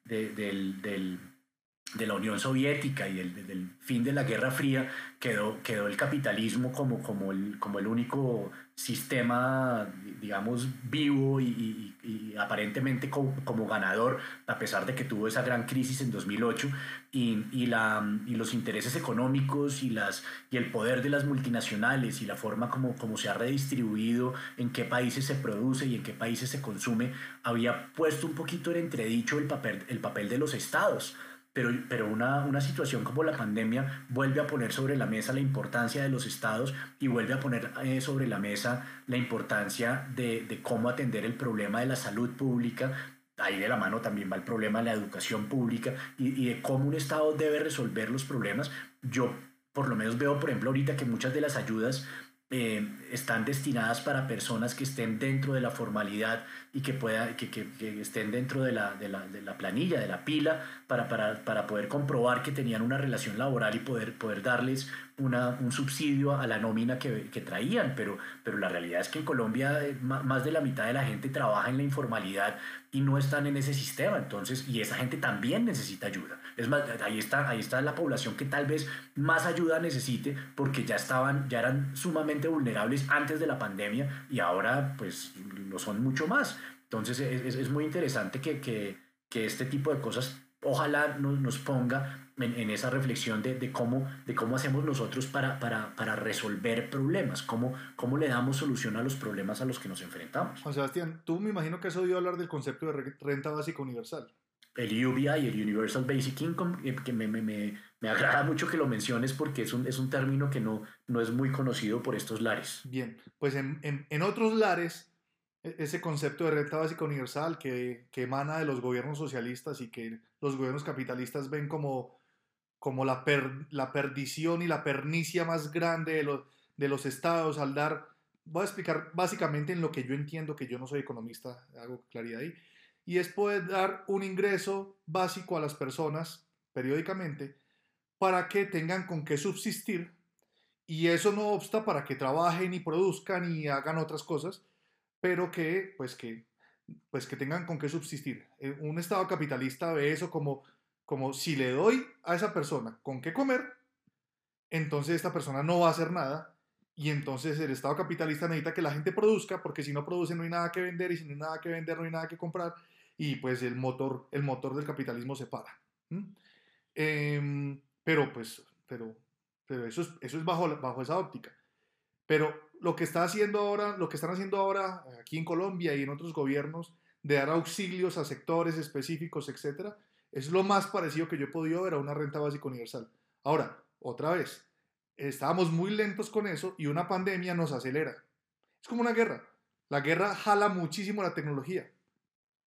de, del, del de la Unión Soviética y del, del, fin de la Guerra Fría, quedó, quedó el capitalismo como, como, el, como el único sistema, digamos, vivo y, aparentemente como, ganador, a pesar de que tuvo esa gran crisis en 2008, y, y, la, y los intereses económicos y, las, y el poder de las multinacionales y la forma como, como se ha redistribuido, en qué países se produce y en qué países se consume, había puesto un poquito en entredicho el papel, el papel de los estados pero, pero una, una situación como la pandemia vuelve a poner sobre la mesa la importancia de los estados y vuelve a poner eh, sobre la mesa la importancia de, de cómo atender el problema de la salud pública, ahí de la mano también va el problema de la educación pública y, y, de cómo un Estado debe resolver los problemas. Yo por lo menos veo, por ejemplo, ahorita que muchas de las ayudas eh, están destinadas para personas que estén dentro de la formalidad y que, pueda, que, estén dentro de la, de, la, de la, planilla, de la pila, para, para, para, poder comprobar que tenían una relación laboral y poder, poder darles una, un subsidio a la nómina que, que, traían. Pero, pero la realidad es que en Colombia eh, más de la mitad de la gente trabaja en la informalidad y no están en ese sistema. Entonces, y esa gente también necesita ayuda. Es más, ahí está, ahí está la población que tal vez más ayuda necesite porque ya estaban, ya eran sumamente vulnerables antes de la pandemia y ahora pues lo son mucho más. Entonces es, es muy interesante que, que, que, este tipo de cosas ojalá nos, nos ponga en, en, esa reflexión de, de, cómo, de cómo hacemos nosotros para, para, para resolver problemas, cómo, cómo le damos solución a los problemas a los que nos enfrentamos. Juan Sebastián, tú me imagino que has oído hablar del concepto de renta básica universal el UBI, el Universal Basic Income, eh, que me, me, me, me, agrada mucho que lo menciones porque es un, es un término que no, no es muy conocido por estos lares. Bien, pues en, en, en otros lares, e, ese concepto de renta básica universal que, que, emana de los gobiernos socialistas y que los gobiernos capitalistas ven como, como la, per, la perdición y la pernicia más grande de los, de los estados al dar, voy a explicar básicamente en lo que yo entiendo, que yo no soy economista, hago claridad ahí, y es poder dar un ingreso básico a las personas periódicamente para que tengan con qué subsistir y eso no obsta para que trabajen y produzcan y hagan otras cosas, pero que pues que pues que tengan con qué subsistir. Eh, un estado capitalista ve eso como como si le doy a esa persona con qué comer, entonces esta persona no va a hacer nada y entonces el Estado capitalista necesita que la gente produzca, porque si no produce no hay nada que vender, y si no hay nada que vender no hay nada que comprar, y pues el motor, el motor del capitalismo se para. Eh, pero pues, pero eso es, eso es bajo, bajo esa óptica. Pero lo que está haciendo ahora, lo que están haciendo ahora aquí en Colombia y en otros gobiernos, de dar auxilios a sectores específicos, etcétera, es lo más parecido que yo he podido ver a una renta básica universal. Ahora, otra vez, estábamos muy lentos con eso y una pandemia nos acelera. Es como una guerra. La guerra jala muchísimo la tecnología,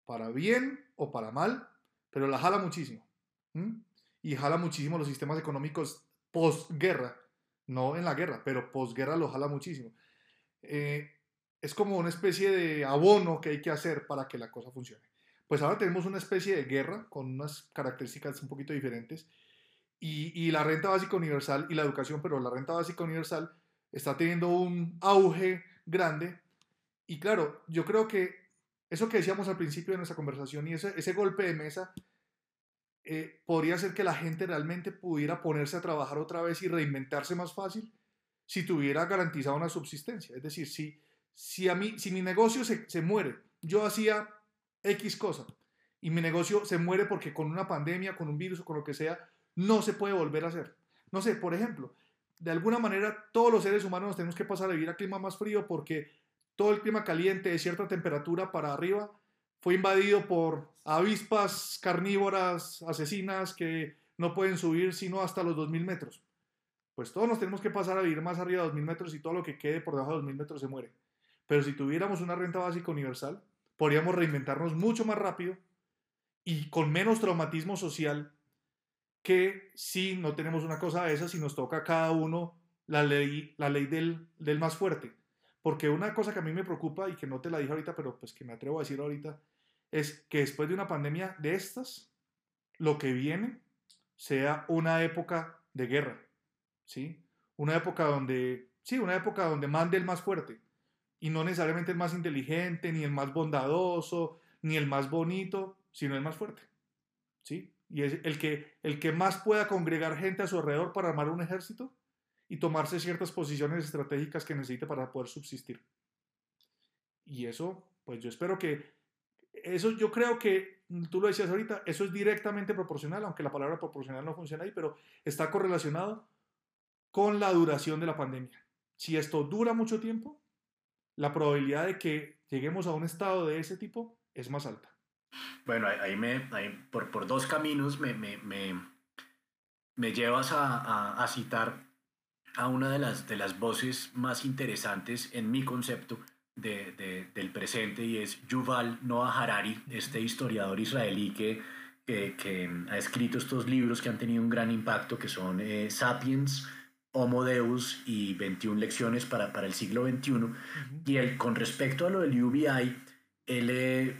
para bien o para mal, pero la jala muchísimo. Y jala muchísimo los sistemas económicos posguerra, no en la guerra, pero posguerra lo jala muchísimo. Eh, es como una especie de abono que hay que hacer para que la cosa funcione. Pues ahora tenemos una especie de guerra con unas características un poquito diferentes y, y, la renta básica universal y la educación, pero la renta básica universal está teniendo un auge grande. Y claro, yo creo que eso que decíamos al principio de nuestra conversación y ese, ese golpe de mesa eh, podría ser que la gente realmente pudiera ponerse a trabajar otra vez y reinventarse más fácil si tuviera garantizada una subsistencia. Es decir, si, si, a mí, si mi negocio se, se muere, yo hacía X cosa y mi negocio se muere porque con una pandemia, con un virus o con lo que sea, no se puede volver a hacer. No sé, por ejemplo, de alguna manera todos los seres humanos nos tenemos que pasar a vivir a clima más frío porque todo el clima caliente de cierta temperatura para arriba fue invadido por avispas carnívoras asesinas que no pueden subir sino hasta los 2000 metros. Pues todos nos tenemos que pasar a vivir más arriba de 2000 metros y todo lo que quede por debajo de 2000 metros se muere. Pero si tuviéramos una renta básica universal, podríamos reinventarnos mucho más rápido y con menos traumatismo social que si no tenemos una cosa de esas y nos toca a cada uno la ley, la ley del, del, más fuerte. Porque una cosa que a mí me preocupa y que no te la dije ahorita, pero pues que me atrevo a decir ahorita, es que después de una pandemia de estas, lo que viene sea una época de guerra, ¿sí? Una época donde, sí, una época donde mande el más fuerte y no necesariamente el más inteligente, ni el más bondadoso, ni el más bonito, sino el más fuerte, ¿sí? y es el que, el que más pueda congregar gente a su alrededor para armar un ejército y tomarse ciertas posiciones estratégicas que necesite para poder subsistir. Y eso, pues yo espero que, eso yo creo que, tú lo decías ahorita, eso es directamente proporcional, aunque la palabra proporcional no funciona ahí, pero está correlacionado con la duración de la pandemia. Si esto dura mucho tiempo, la probabilidad de que lleguemos a un estado de ese tipo es más alta. Bueno, ahí me, por, por, dos caminos me, me, me, me llevas a, a, a, citar a una de las, de las voces más interesantes en mi concepto de, de, del presente y es Yuval Noah Harari, este historiador israelí que, que, que, ha escrito estos libros que han tenido un gran impacto, que son eh, Sapiens, Homo Deus y 21 lecciones para, para el siglo XXI. Y él, con respecto a lo del UBI, él eh,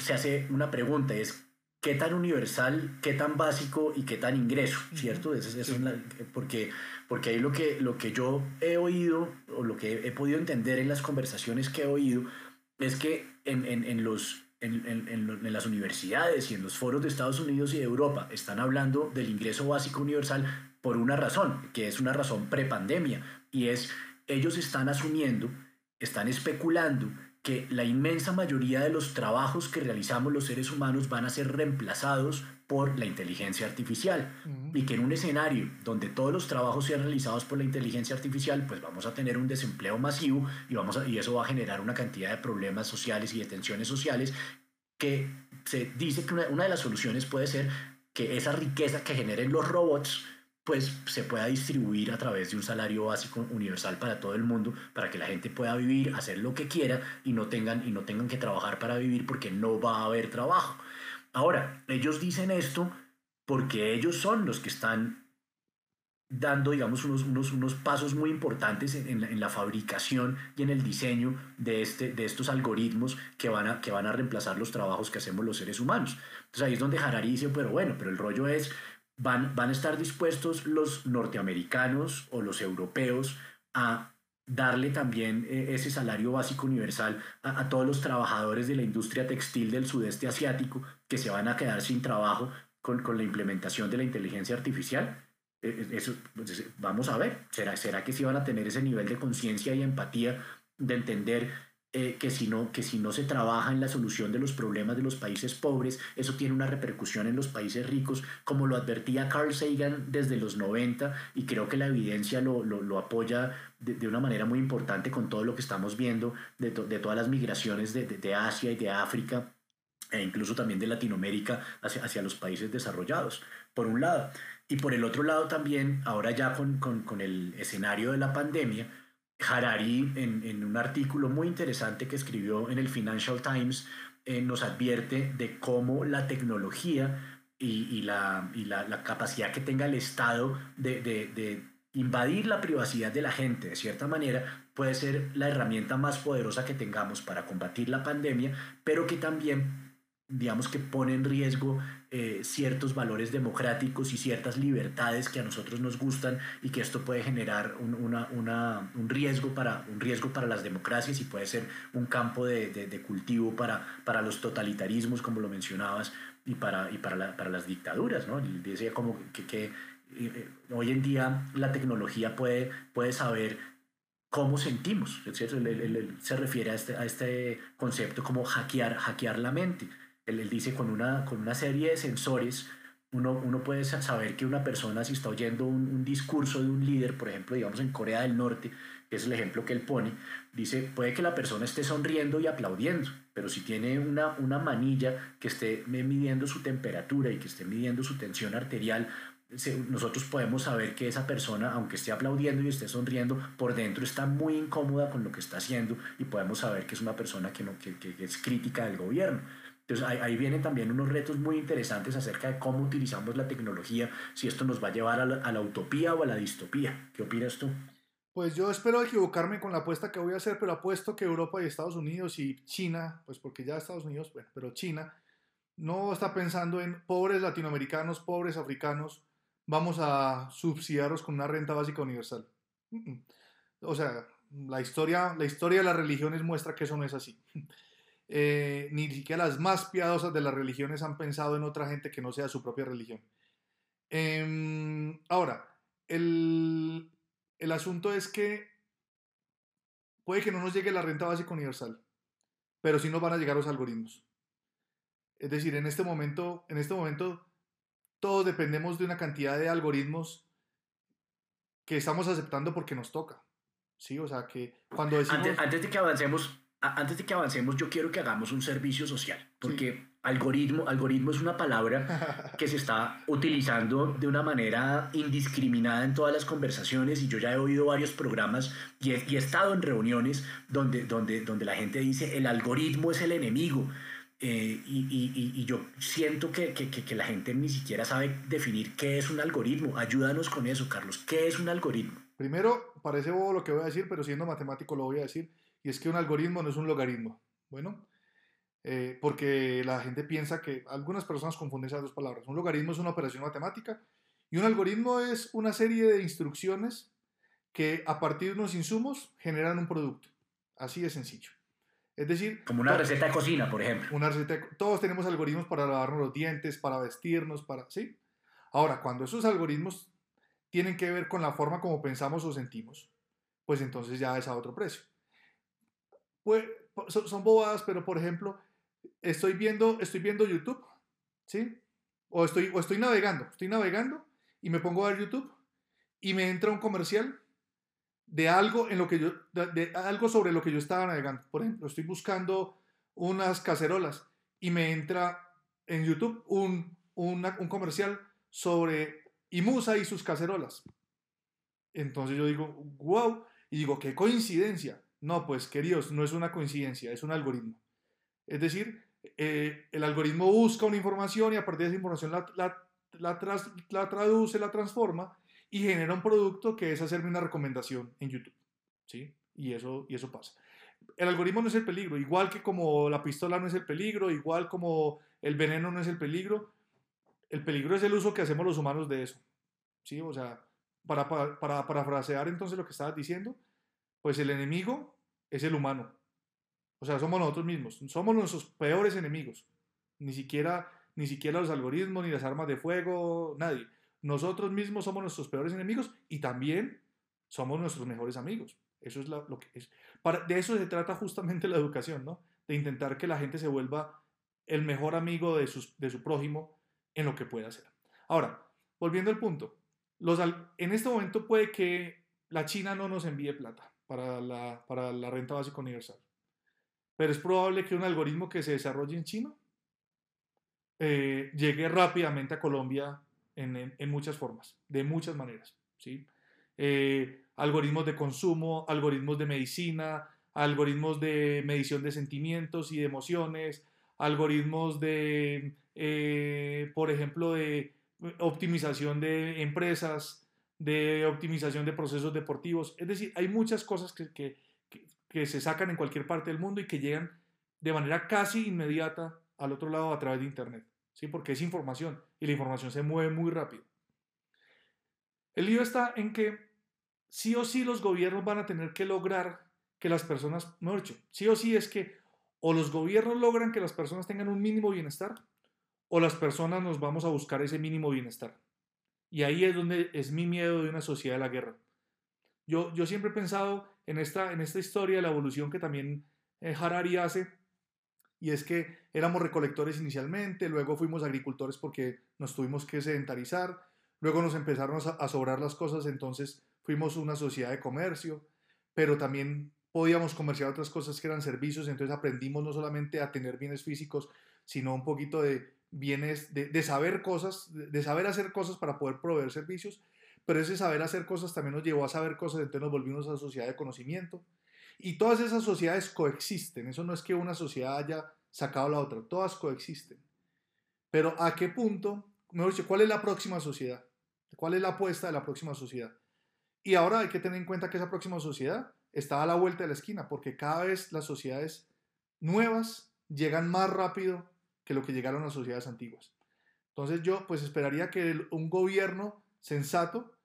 se hace una pregunta, es qué tan universal, qué tan básico y qué tan ingreso, ¿cierto? es, porque, porque ahí lo que, lo que yo he oído o lo que he podido entender en las conversaciones que he oído es que en, en, en los, en, en, las universidades y en los foros de Estados Unidos y de Europa están hablando del ingreso básico universal por una razón, que es una razón prepandemia, y es ellos están asumiendo, están especulando que la inmensa mayoría de los trabajos que realizamos los seres humanos van a ser reemplazados por la inteligencia artificial. Y que en un escenario donde todos los trabajos sean realizados por la inteligencia artificial, pues vamos a tener un desempleo masivo y, vamos y eso va a generar una cantidad de problemas sociales y de tensiones sociales que se dice que una, una de las soluciones puede ser que esa riqueza que generen los robots pues se pueda distribuir a través de un salario básico universal para todo el mundo, para que la gente pueda vivir, hacer lo que quiera y no tengan, y no tengan que trabajar para vivir porque no va a haber trabajo. Ahora, ellos dicen esto porque ellos son los que están dando, digamos, unos, unos, unos pasos muy importantes en, la, en, la, fabricación y en el diseño de, este, de estos algoritmos que van, a, que van a reemplazar los trabajos que hacemos los seres humanos. Entonces ahí es donde Harari dice, pero bueno, pero el rollo es van, van a estar dispuestos los norteamericanos o los europeos a darle también eh, ese salario básico universal a, todos los trabajadores de la industria textil del sudeste asiático que se van a quedar sin trabajo con, con la implementación de la inteligencia artificial. E, e, eso, pues, vamos a ver, ¿será, ¿será que sí van a tener ese nivel de conciencia y empatía de entender eh, que, si no, que si no se trabaja en la solución de los problemas de los países pobres, eso tiene una repercusión en los países ricos, como lo advertía Carl Sagan desde los 90 y creo que la evidencia lo, lo, lo apoya de, de, una manera muy importante con todo lo que estamos viendo de, de todas las migraciones de, de, Asia y de África e incluso también de Latinoamérica hacia, hacia los países desarrollados, por un lado. Y por el otro lado también, ahora ya con, con, con el escenario de la pandemia, Harari, en, un artículo muy interesante que escribió en el Financial Times, eh, nos advierte de cómo la tecnología y, la, la, capacidad que tenga el Estado de, de, invadir la privacidad de la gente, de cierta manera, puede ser la herramienta más poderosa que tengamos para combatir la pandemia, pero que también digamos que pone en riesgo eh, ciertos valores democráticos y ciertas libertades que a nosotros nos gustan y que esto puede generar un, una, un, riesgo, para, un riesgo para las democracias y puede ser un campo de, de, cultivo para, para los totalitarismos, como lo mencionabas, y para, y para, la, para las dictaduras. ¿no? Decía como que, que eh, hoy en día la tecnología puede, puede saber cómo sentimos, ¿cierto? se refiere a este, a este concepto como hackear, hackear la mente. Él, dice con una, con una serie de sensores, uno, uno puede saber que una persona si está oyendo un, discurso de un líder, por ejemplo, digamos en Corea del Norte, que es el ejemplo que él pone, dice, puede que la persona esté sonriendo y aplaudiendo, pero si tiene una, una manilla que esté midiendo su temperatura y que esté midiendo su tensión arterial, nosotros podemos saber que esa persona, aunque esté aplaudiendo y esté sonriendo, por dentro está muy incómoda con lo que está haciendo y podemos saber que es una persona que, no, que, que es crítica del gobierno. Ahí, vienen también unos retos muy interesantes acerca de cómo utilizamos la tecnología, si esto nos va a llevar a la, utopía o a la distopía. ¿Qué opinas tú? Pues yo espero equivocarme con la apuesta que voy a hacer, pero apuesto que Europa y Estados Unidos y China, pues porque ya Estados Unidos, bueno, pero China no está pensando en pobres latinoamericanos, pobres africanos, vamos a subsidiarlos con una renta básica universal. O sea, la historia, la historia de las religiones muestra que eso no es así. Eh, ni siquiera las más piadosas de las religiones han pensado en otra gente que no sea su propia religión. Em, ahora, el, el asunto es que puede que no nos llegue la renta básica universal, pero sí nos van a llegar los algoritmos. Es decir, en este momento, en este momento todos dependemos de una cantidad de algoritmos que estamos aceptando porque nos toca. Sí, o sea que cuando decimos... antes, antes de que avancemos, antes de que avancemos, yo quiero que hagamos un servicio social, porque Algoritmo, algoritmo es una palabra que se está utilizando de una manera indiscriminada en todas las conversaciones y yo ya he oído varios programas y he, y he estado en reuniones donde, donde, donde la gente dice el algoritmo es el enemigo. Eh, y, y, y, yo siento que, que, que, la gente ni siquiera sabe definir qué es un algoritmo. Ayúdanos con eso, Carlos. ¿Qué es un algoritmo? Primero, parece bobo lo que voy a decir, pero siendo matemático lo voy a decir. Y es que un algoritmo no es un logaritmo. Bueno, eh, porque la gente piensa que algunas personas confunden esas dos palabras. Un logaritmo es una operación matemática y un algoritmo es una serie de instrucciones que a partir de unos insumos generan un producto. Así de sencillo. Es decir... Como una receta de cocina, por ejemplo. Una receta todos tenemos algoritmos para lavarnos los dientes, para vestirnos, para... ¿Sí? Ahora, cuando esos algoritmos tienen que ver con la forma como pensamos o sentimos, pues entonces ya es a otro precio. Pues, son bobadas, pero por ejemplo, estoy viendo, estoy viendo YouTube, ¿sí? O estoy, o estoy navegando, estoy navegando y me pongo a ver YouTube y me entra un comercial de algo en lo que yo, de, algo sobre lo que yo estaba navegando. Por ejemplo, estoy buscando unas cacerolas y me entra en YouTube un, un comercial sobre Imusa y sus cacerolas. Entonces yo digo, wow, y digo, qué coincidencia. No, pues queridos, no es una coincidencia, es un algoritmo. Es decir, eh, el algoritmo busca una información y a partir de esa información la, la, la, la traduce, la transforma y genera un producto que es hacerme una recomendación en YouTube. ¿sí? Y, eso, y eso pasa. El algoritmo no es el peligro, igual que como la pistola no es el peligro, igual como el veneno no es el peligro, el peligro es el uso que hacemos los humanos de eso. ¿sí? O sea, para, para, para parafrasear entonces lo que estabas diciendo, pues el enemigo es el humano. O sea, somos nosotros mismos, somos nuestros peores enemigos. Ni siquiera, ni siquiera los algoritmos, ni las armas de fuego, nadie nosotros mismos somos nuestros peores enemigos y también somos nuestros mejores amigos. Eso es lo, que es. De eso se trata justamente la educación, ¿no? De intentar que la gente se vuelva el mejor amigo de, sus, de su prójimo en lo que pueda hacer. Ahora, volviendo al punto, los, en este momento puede que la China no nos envíe plata para la, para la renta básica universal, pero es probable que un algoritmo que se desarrolle en China eh, llegue rápidamente a Colombia en, muchas formas, de muchas maneras. ¿sí? Eh, algoritmos de consumo, algoritmos de medicina, algoritmos de medición de sentimientos y de emociones, algoritmos de, eh, por ejemplo, de optimización de empresas, de optimización de procesos deportivos. Es decir, hay muchas cosas que, que, se sacan en cualquier parte del mundo y que llegan de manera casi inmediata al otro lado a través de Internet. ¿sí? porque es información y la información se mueve muy rápido. El lío está en que sí o sí los gobiernos van a tener que lograr que las personas, mejor dicho, sí o sí es que o los gobiernos logran que las personas tengan un mínimo bienestar o las personas nos vamos a buscar ese mínimo bienestar. Y ahí es donde es mi miedo de una sociedad de la guerra. Yo, yo siempre he pensado en esta, en esta historia de la evolución que también eh, Harari hace y es que éramos recolectores inicialmente, luego fuimos agricultores porque nos tuvimos que sedentarizar, luego nos empezaron a sobrar las cosas, entonces fuimos una sociedad de comercio, pero también podíamos comerciar otras cosas que eran servicios, entonces aprendimos no solamente a tener bienes físicos, sino un poquito de bienes, de, saber cosas, de, saber hacer cosas para poder proveer servicios, pero ese saber hacer cosas también nos llevó a saber cosas, entonces nos volvimos a sociedad de conocimiento, y todas esas sociedades coexisten, eso no es que una sociedad haya sacado la otra, todas coexisten. Pero ¿a qué punto? Mejor dicho, ¿cuál es la próxima sociedad? ¿Cuál es la apuesta de la próxima sociedad? Y ahora hay que tener en cuenta que esa próxima sociedad está a la vuelta de la esquina, porque cada vez las sociedades nuevas llegan más rápido que lo que llegaron las sociedades antiguas. Entonces yo pues esperaría que un gobierno sensato,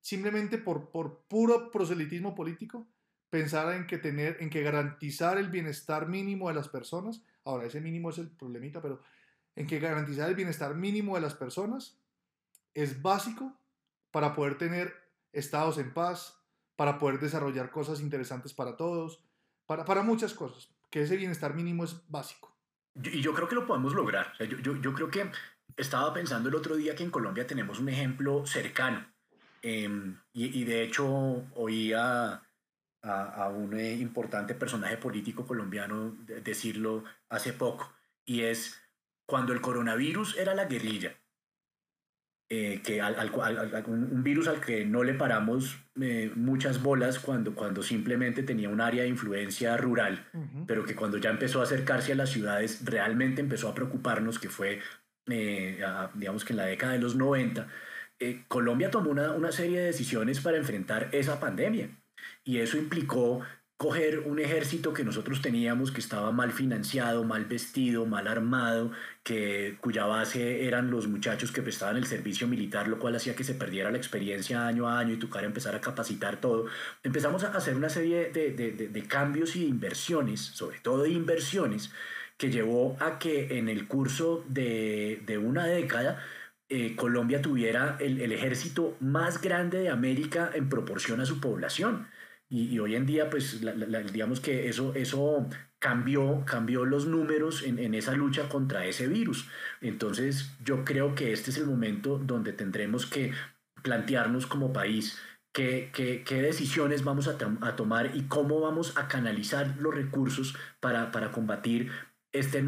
simplemente por, por puro proselitismo político, pensar en que tener, en que garantizar el bienestar mínimo de las personas, ahora ese mínimo es el problemita, pero en que garantizar el bienestar mínimo de las personas es básico para poder tener estados en paz, para poder desarrollar cosas interesantes para todos, para, para muchas cosas, que ese bienestar mínimo es básico. Y yo creo que lo podemos lograr. yo, yo, yo, creo que estaba pensando el otro día que en Colombia tenemos un ejemplo cercano. Em, y, y, de hecho oía a, un eh, importante personaje político colombiano decirlo hace poco, y es cuando el coronavirus era la guerrilla, eh, que al, un virus al que no le paramos eh, muchas bolas cuando, cuando simplemente tenía un área de influencia rural, pero que cuando ya empezó a acercarse a las ciudades realmente empezó a preocuparnos, que fue, eh, digamos que en la década de los 90, Colombia tomó una, una serie de decisiones para enfrentar esa pandemia. Y eso implicó coger un ejército que nosotros teníamos que estaba mal financiado, mal vestido, mal armado, que, cuya base eran los muchachos que prestaban el servicio militar, lo cual hacía que se perdiera la experiencia año a año y tocar empezar a capacitar todo. Empezamos a hacer una serie de, de, de, cambios y inversiones, sobre todo de inversiones, que llevó a que en el curso de, una década eh, Colombia tuviera el ejército más grande de América en proporción a su población. Y, hoy en día, pues, digamos que eso, eso cambió, cambió los números en, en, esa lucha contra ese virus. Entonces, yo creo que este es el momento donde tendremos que plantearnos como país qué, qué, qué decisiones vamos a, a, tomar y cómo vamos a canalizar los recursos para, para combatir este,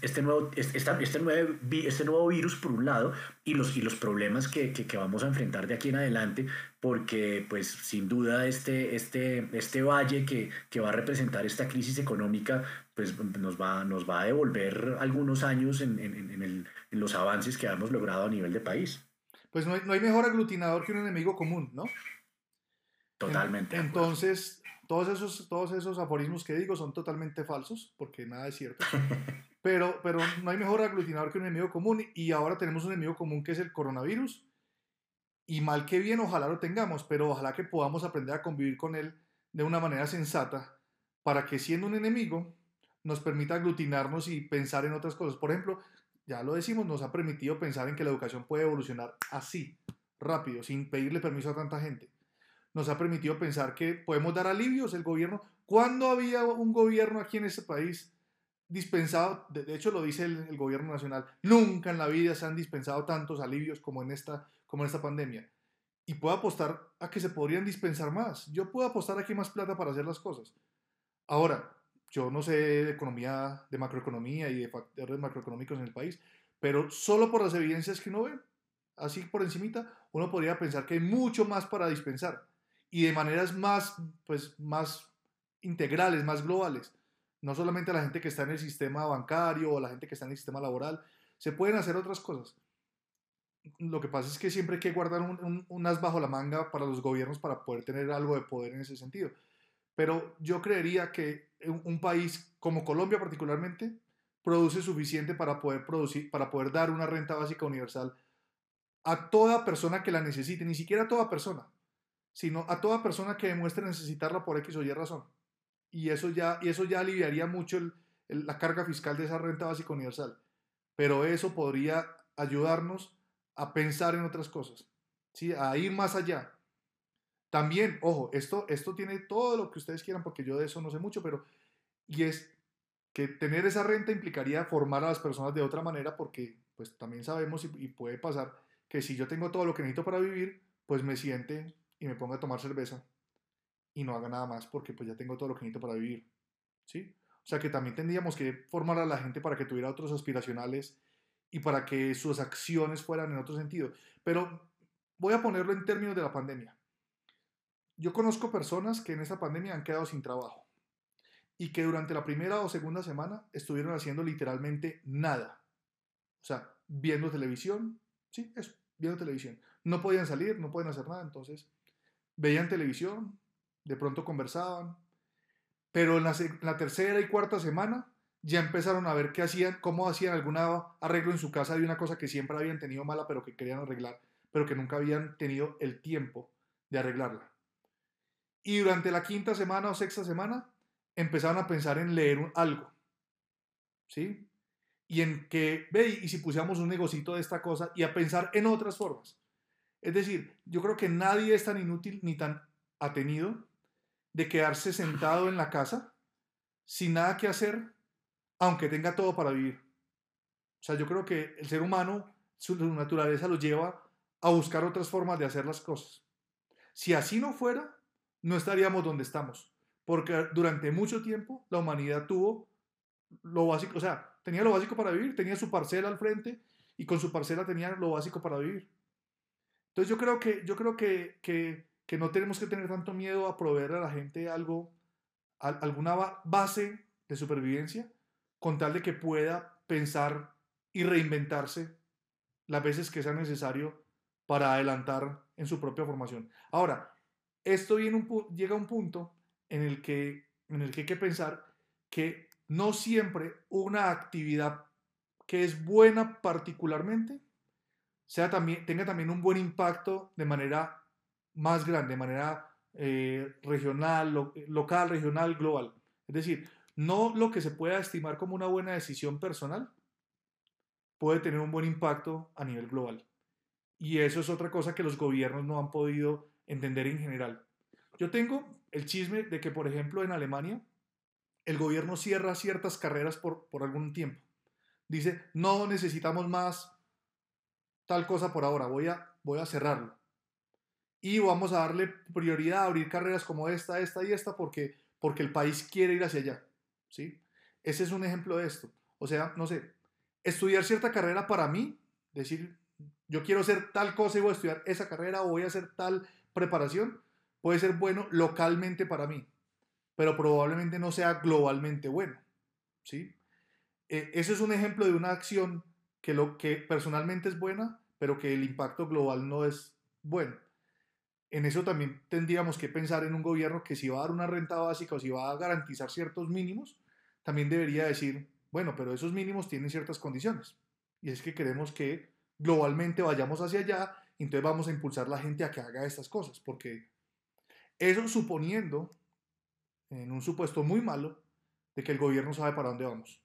este, nuevo, este, este, nuevo, este nuevo virus por un lado y los, y los problemas que, que, vamos a enfrentar de aquí en adelante, porque pues sin duda este, este, este valle que, que va a representar esta crisis económica pues nos va, nos va a devolver algunos años en, en, en, el, en los avances que hemos logrado a nivel de país. Pues no hay, no hay mejor aglutinador que un enemigo común, ¿no? Totalmente. Entonces, todos esos, todos esos aforismos que digo son totalmente falsos, porque nada es cierto. Pero, pero no hay mejor aglutinador que un enemigo común y ahora tenemos un enemigo común que es el coronavirus. Y mal que bien, ojalá lo tengamos, pero ojalá que podamos aprender a convivir con él de una manera sensata para que siendo un enemigo nos permita aglutinarnos y pensar en otras cosas. Por ejemplo, ya lo decimos, nos ha permitido pensar en que la educación puede evolucionar así, rápido, sin pedirle permiso a tanta gente nos ha permitido pensar que podemos dar alivios el gobierno. ¿Cuándo había un gobierno aquí en este país dispensado? De, hecho, lo dice el, gobierno nacional. Nunca en la vida se han dispensado tantos alivios como en esta, como en esta pandemia. Y puedo apostar a que se podrían dispensar más. Yo puedo apostar aquí más plata para hacer las cosas. Ahora, yo no sé de economía, de macroeconomía y de factores macroeconómicos en el país, pero solo por las evidencias que uno ve, así por encimita, uno podría pensar que hay mucho más para dispensar y de maneras más, pues, más integrales, más globales. No solamente a la gente que está en el sistema bancario o la gente que está en el sistema laboral, se pueden hacer otras cosas. Lo que pasa es que siempre hay que guardar un, as bajo la manga para los gobiernos para poder tener algo de poder en ese sentido. Pero yo creería que un, país como Colombia particularmente produce suficiente para poder producir, para poder dar una renta básica universal a toda persona que la necesite, ni siquiera a toda persona, sino a toda persona que demuestre necesitarla por X o Y razón. Y eso ya, y eso ya aliviaría mucho la carga fiscal de esa renta básica universal. Pero eso podría ayudarnos a pensar en otras cosas, ¿sí? a ir más allá. También, ojo, esto, esto tiene todo lo que ustedes quieran, porque yo de eso no sé mucho, pero, y es que tener esa renta implicaría formar a las personas de otra manera, porque pues también sabemos y, y puede pasar que si yo tengo todo lo que necesito para vivir, pues me siente y me ponga a tomar cerveza y no haga nada más porque pues ya tengo todo lo que necesito para vivir. ¿Sí? O sea que también tendríamos que formar a la gente para que tuviera otros aspiracionales y para que sus acciones fueran en otro sentido. Pero voy a ponerlo en términos de la pandemia. Yo conozco personas que en esta pandemia han quedado sin trabajo y que durante la primera o segunda semana estuvieron haciendo literalmente nada. O sea, viendo televisión, sí, eso, viendo televisión. No podían salir, no pueden hacer nada, entonces veían televisión, de pronto conversaban, pero en la, tercera y cuarta semana ya empezaron a ver qué hacían, cómo hacían algún arreglo en su casa de una cosa que siempre habían tenido mala, pero que querían arreglar, pero que nunca habían tenido el tiempo de arreglarla. Y durante la quinta semana o sexta semana empezaron a pensar en leer algo. ¿Sí? Y en que, ve, y si pusiéramos un negocito de esta cosa y a pensar en otras formas. Es decir, yo creo que nadie es tan inútil ni tan atenido de quedarse sentado en la casa sin nada que hacer, aunque tenga todo para vivir. O sea, yo creo que el ser humano, su naturaleza lo lleva a buscar otras formas de hacer las cosas. Si así no fuera, no estaríamos donde estamos, porque durante mucho tiempo la humanidad tuvo lo básico, o sea, tenía lo básico para vivir, tenía su parcela al frente y con su parcela tenía lo básico para vivir. Entonces yo creo que, yo creo que, que, que no tenemos que tener tanto miedo a proveer a la gente algo, alguna base de supervivencia, con tal de que pueda pensar y reinventarse las veces que sea necesario para adelantar en su propia formación. Ahora, esto viene un, llega a un punto en el, que, en el que hay que pensar que no siempre una actividad que es buena particularmente sea también, tenga también un buen impacto de manera más grande, de manera eh, regional, local, regional, global. Es decir, no lo que se pueda estimar como una buena decisión personal puede tener un buen impacto a nivel global. Y eso es otra cosa que los gobiernos no han podido entender en general. Yo tengo el chisme de que, por ejemplo, en Alemania, el gobierno cierra ciertas carreras por, por algún tiempo. Dice, no necesitamos más tal cosa por ahora, voy a, voy a cerrarlo. Y vamos a darle prioridad a abrir carreras como esta, esta y esta porque, porque el país quiere ir hacia allá. ¿sí? Ese es un ejemplo de esto. O sea, no sé, estudiar cierta carrera para mí, decir, yo quiero hacer tal cosa y voy a estudiar esa carrera o voy a hacer tal preparación, puede ser bueno localmente para mí, pero probablemente no sea globalmente bueno. ¿sí? Eh, eso es un ejemplo de una acción que, lo, que personalmente es buena, pero que el impacto global no es bueno. En eso también tendríamos que pensar en un gobierno que si va a dar una renta básica o si va a garantizar ciertos mínimos, también debería decir, bueno, pero esos mínimos tienen ciertas condiciones. Y es que queremos que globalmente vayamos hacia allá, y entonces vamos a impulsar a la gente a que haga estas cosas, porque eso suponiendo, en un supuesto muy malo, de que el gobierno sabe para dónde vamos.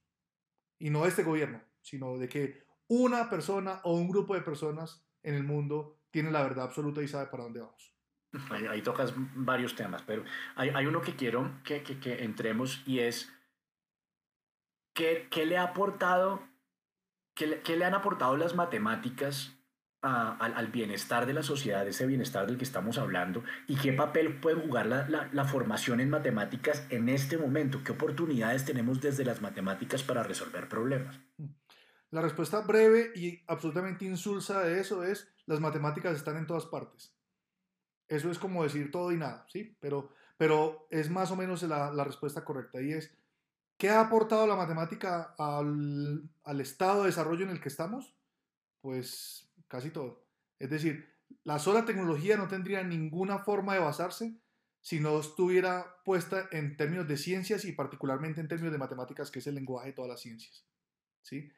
Y no este gobierno, sino de que una persona o un grupo de personas en el mundo tiene la verdad absoluta y sabe para dónde vamos. Ahí, tocas varios temas, pero hay, hay uno que quiero que, que, que entremos y es ¿Qué, le ha aportado, qué le, han aportado las matemáticas al, bienestar de la sociedad, ese bienestar del que estamos hablando, y qué papel puede jugar la, formación en matemáticas en este momento? ¿Qué oportunidades tenemos desde las matemáticas para resolver problemas? La respuesta breve y absolutamente insulsa de eso es, las matemáticas están en todas partes. Eso es como decir todo y nada, ¿sí? Pero, pero es más o menos la, respuesta correcta y es, ¿Qué ha aportado la matemática al, estado de desarrollo en el que estamos? Pues casi todo. Es decir, la sola tecnología no tendría ninguna forma de basarse si no estuviera puesta en términos de ciencias y particularmente en términos de matemáticas, que es el lenguaje de todas las ciencias. ¿sí?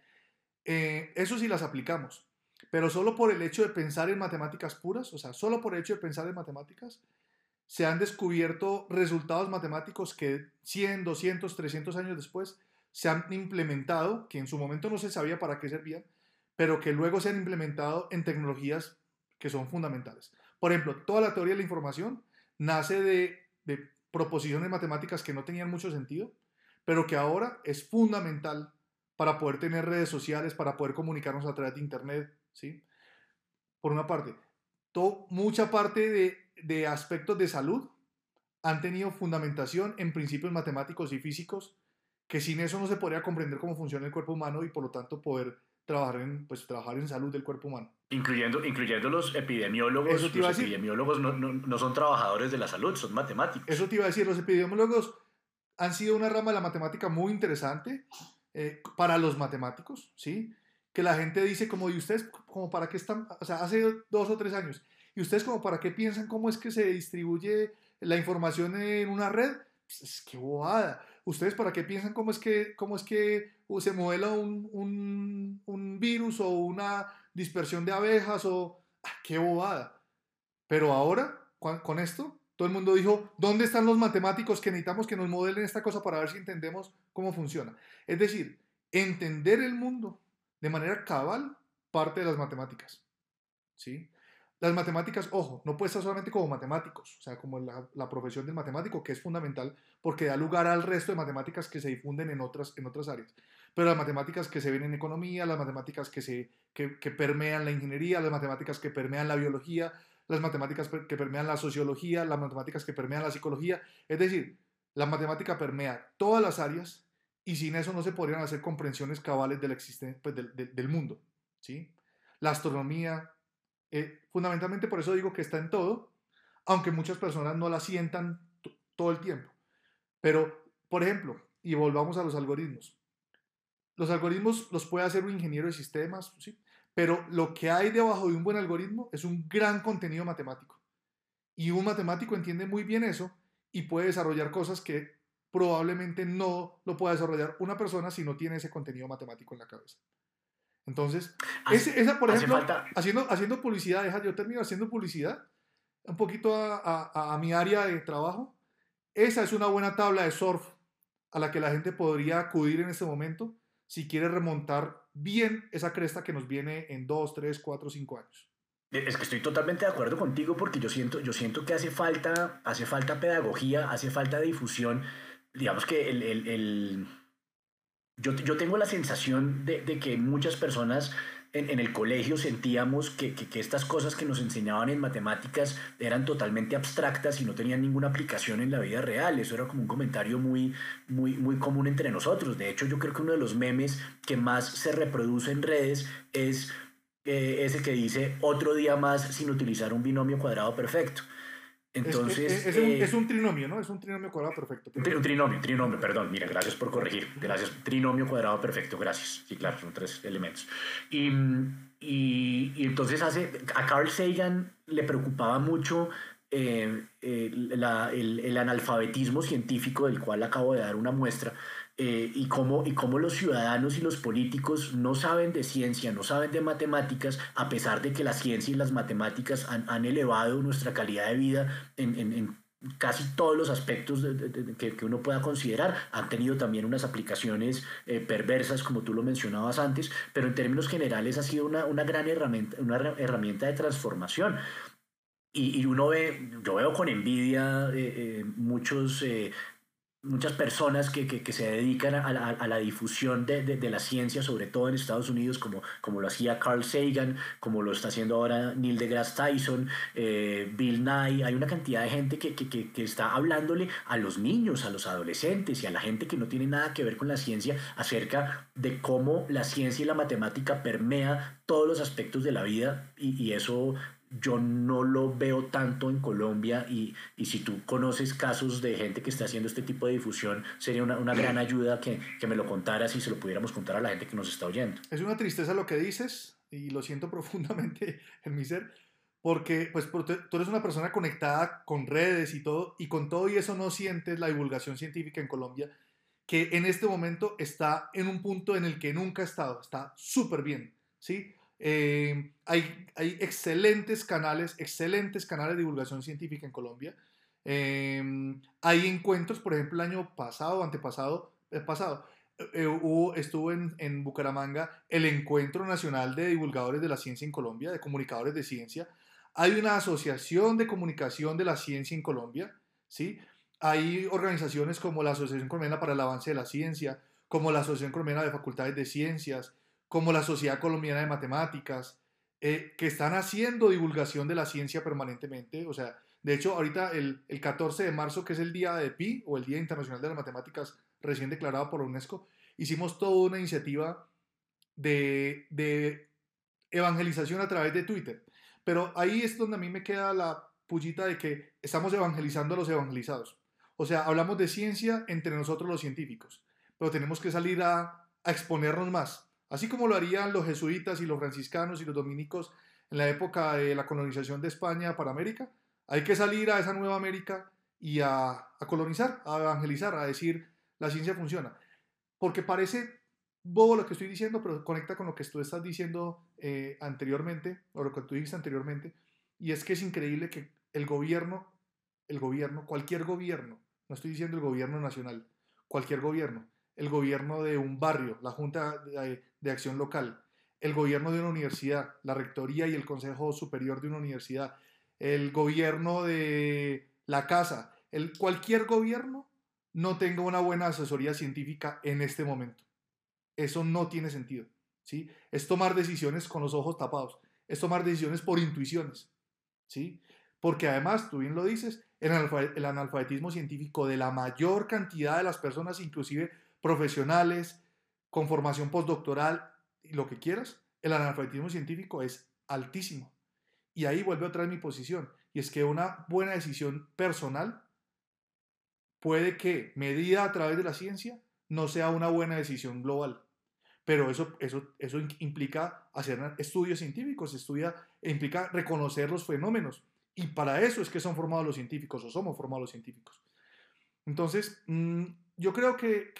Eh, eso sí las aplicamos, pero solo por el hecho de pensar en matemáticas puras, o sea, solo por el hecho de pensar en matemáticas, se han descubierto resultados matemáticos que 100, 200, 300 años después se han implementado, que en su momento no se sabía para qué servían, pero que luego se han implementado en tecnologías que son fundamentales. Por ejemplo, toda la teoría de la información nace de, proposiciones matemáticas que no tenían mucho sentido, pero que ahora es fundamental para poder tener redes sociales, para poder comunicarnos a través de Internet, ¿sí? Por una parte. mucha parte de de aspectos de salud han tenido fundamentación en principios matemáticos y físicos que sin eso no se podría comprender cómo funciona el cuerpo humano y por lo tanto poder trabajar en, pues, trabajar en salud del cuerpo humano. Incluyendo, incluyendo los epidemiólogos. los epidemiólogos no, no, son trabajadores de la salud, son matemáticos. Eso te iba a decir, los epidemiólogos han sido una rama de la matemática muy interesante eh, para los matemáticos, ¿sí? Que la gente dice como, ¿y ustedes como para qué están? O sea, hace dos o tres años, ¿Y ustedes como para qué piensan cómo es que se distribuye la información en una red? Pues es que bobada. ¿Ustedes para qué piensan cómo es que, cómo es que se modela un, un, un virus o una dispersión de abejas o... ¡Ah, ¡Qué bobada! Pero ahora, con esto, todo el mundo dijo, ¿dónde están los matemáticos que necesitamos que nos modelen esta cosa para ver si entendemos cómo funciona? Es decir, entender el mundo de manera cabal parte de las matemáticas. ¿Sí? Las matemáticas, ojo, no puede estar solamente como matemáticos, o sea, como la, profesión del matemático, que es fundamental porque da lugar al resto de matemáticas que se difunden en otras, en otras áreas. Pero las matemáticas que se ven en economía, las matemáticas que, se, que, permean la ingeniería, las matemáticas que permean la biología, las matemáticas que permean la sociología, las matemáticas que permean la psicología. Es decir, la matemática permea todas las áreas y sin eso no se podrían hacer comprensiones cabales de la existencia, pues, del, del, mundo. ¿sí? La astronomía, eh, fundamentalmente por eso digo que está en todo, aunque muchas personas no la sientan todo el tiempo. Pero, por ejemplo, y volvamos a los algoritmos. Los algoritmos los puede hacer un ingeniero de sistemas, ¿sí? Pero lo que hay debajo de un buen algoritmo es un gran contenido matemático. Y un matemático entiende muy bien eso y puede desarrollar cosas que probablemente no lo pueda desarrollar una persona si no tiene ese contenido matemático en la cabeza. Entonces, esa, por ejemplo, haciendo, haciendo publicidad, deja, yo termino haciendo publicidad un poquito a, a, mi área de trabajo. Esa es una buena tabla de surf a la que la gente podría acudir en este momento si quiere remontar bien esa cresta que nos viene en 2, 3, 4, 5 años. Es que estoy totalmente de acuerdo contigo porque yo siento, yo siento que hace falta, hace falta pedagogía, hace falta difusión. Digamos que el, el, el... Yo, yo, tengo la sensación de, de que muchas personas en, en, el colegio sentíamos que, que, que, estas cosas que nos enseñaban en matemáticas eran totalmente abstractas y no tenían ninguna aplicación en la vida real. Eso era como un comentario muy, muy, muy común entre nosotros. De hecho, yo creo que uno de los memes que más se reproduce en redes es eh, ese que dice otro día más sin utilizar un binomio cuadrado perfecto. Entonces, es, un, es, un, trinomio, ¿no? Es un trinomio cuadrado perfecto. Un trinomio, trinomio, perdón. Mira, gracias por corregir. Gracias. Trinomio cuadrado perfecto, gracias. Sí, claro, son tres elementos. Y, y, y entonces hace, a Carl Sagan le preocupaba mucho eh, eh, la, el, el, analfabetismo científico del cual acabo de dar una muestra eh, y, cómo, y cómo los ciudadanos y los políticos no saben de ciencia, no saben de matemáticas, a pesar de que la ciencia y las matemáticas han, han elevado nuestra calidad de vida en, en, en casi todos los aspectos de, de, de, que, que, uno pueda considerar. Han tenido también unas aplicaciones eh, perversas, como tú lo mencionabas antes, pero en términos generales ha sido una, una gran herramienta, una herramienta de transformación. Y, y, uno ve, yo veo con envidia eh, eh, muchos eh, muchas personas que, que, que, se dedican a la, a la difusión de, de, de, la ciencia, sobre todo en Estados Unidos, como, como lo hacía Carl Sagan, como lo está haciendo ahora Neil deGrasse Tyson, eh, Bill Nye. Hay una cantidad de gente que, que, que, está hablándole a los niños, a los adolescentes y a la gente que no tiene nada que ver con la ciencia acerca de cómo la ciencia y la matemática permea todos los aspectos de la vida y, y eso yo no lo veo tanto en Colombia y, y, si tú conoces casos de gente que está haciendo este tipo de difusión, sería una, una gran ayuda que, que, me lo contaras y se lo pudiéramos contar a la gente que nos está oyendo. Es una tristeza lo que dices y lo siento profundamente en mi ser, porque pues tú eres una persona conectada con redes y todo, y con todo y eso no sientes la divulgación científica en Colombia, que en este momento está en un punto en el que nunca ha estado, está súper bien, ¿sí? Eh, hay, hay, excelentes canales, excelentes canales de divulgación científica en Colombia. Eh, hay encuentros, por ejemplo, el año pasado, antepasado, el pasado, eh, estuvo en, en, Bucaramanga el Encuentro Nacional de Divulgadores de la Ciencia en Colombia, de comunicadores de ciencia. Hay una asociación de comunicación de la ciencia en Colombia, ¿sí? Hay organizaciones como la Asociación Colombiana para el Avance de la Ciencia, como la Asociación Colombiana de Facultades de Ciencias, como la Sociedad Colombiana de Matemáticas, eh, que están haciendo divulgación de la ciencia permanentemente. O sea, de hecho, ahorita el, el 14 de marzo, que es el día de PI, o el Día Internacional de las Matemáticas, recién declarado por UNESCO, hicimos toda una iniciativa de, de evangelización a través de Twitter. Pero ahí es donde a mí me queda la pullita de que estamos evangelizando a los evangelizados. O sea, hablamos de ciencia entre nosotros los científicos, pero tenemos que salir a exponernos más así como lo harían los jesuitas y los franciscanos y los dominicos en la época de la colonización de España para América. Hay que salir a esa nueva América y a, colonizar, a evangelizar, a decir la ciencia funciona. Porque parece bobo lo que estoy diciendo, pero conecta con lo que tú estás diciendo eh, anteriormente, o lo que tú dijiste anteriormente, y es que es increíble que el gobierno, el gobierno, cualquier gobierno, no estoy diciendo el gobierno nacional, cualquier gobierno, el gobierno de un barrio, la Junta de, Acción Local, el gobierno de una universidad, la rectoría y el Consejo Superior de una universidad, el gobierno de la casa, el, cualquier gobierno no tenga una buena asesoría científica en este momento. Eso no tiene sentido. ¿sí? Es tomar decisiones con los ojos tapados, es tomar decisiones por intuiciones. ¿sí? Porque además, tú bien lo dices, el analfabetismo científico de la mayor cantidad de las personas, inclusive profesionales, con formación postdoctoral y lo que quieras, el analfabetismo científico es altísimo. Y ahí vuelve otra vez mi posición, y es que una buena decisión personal puede que, medida a través de la ciencia, no sea una buena decisión global. Pero eso, eso, eso implica hacer estudios científicos, estudia, implica reconocer los fenómenos. Y para eso es que son formados los científicos o somos formados los científicos. Entonces, mm, yo creo que,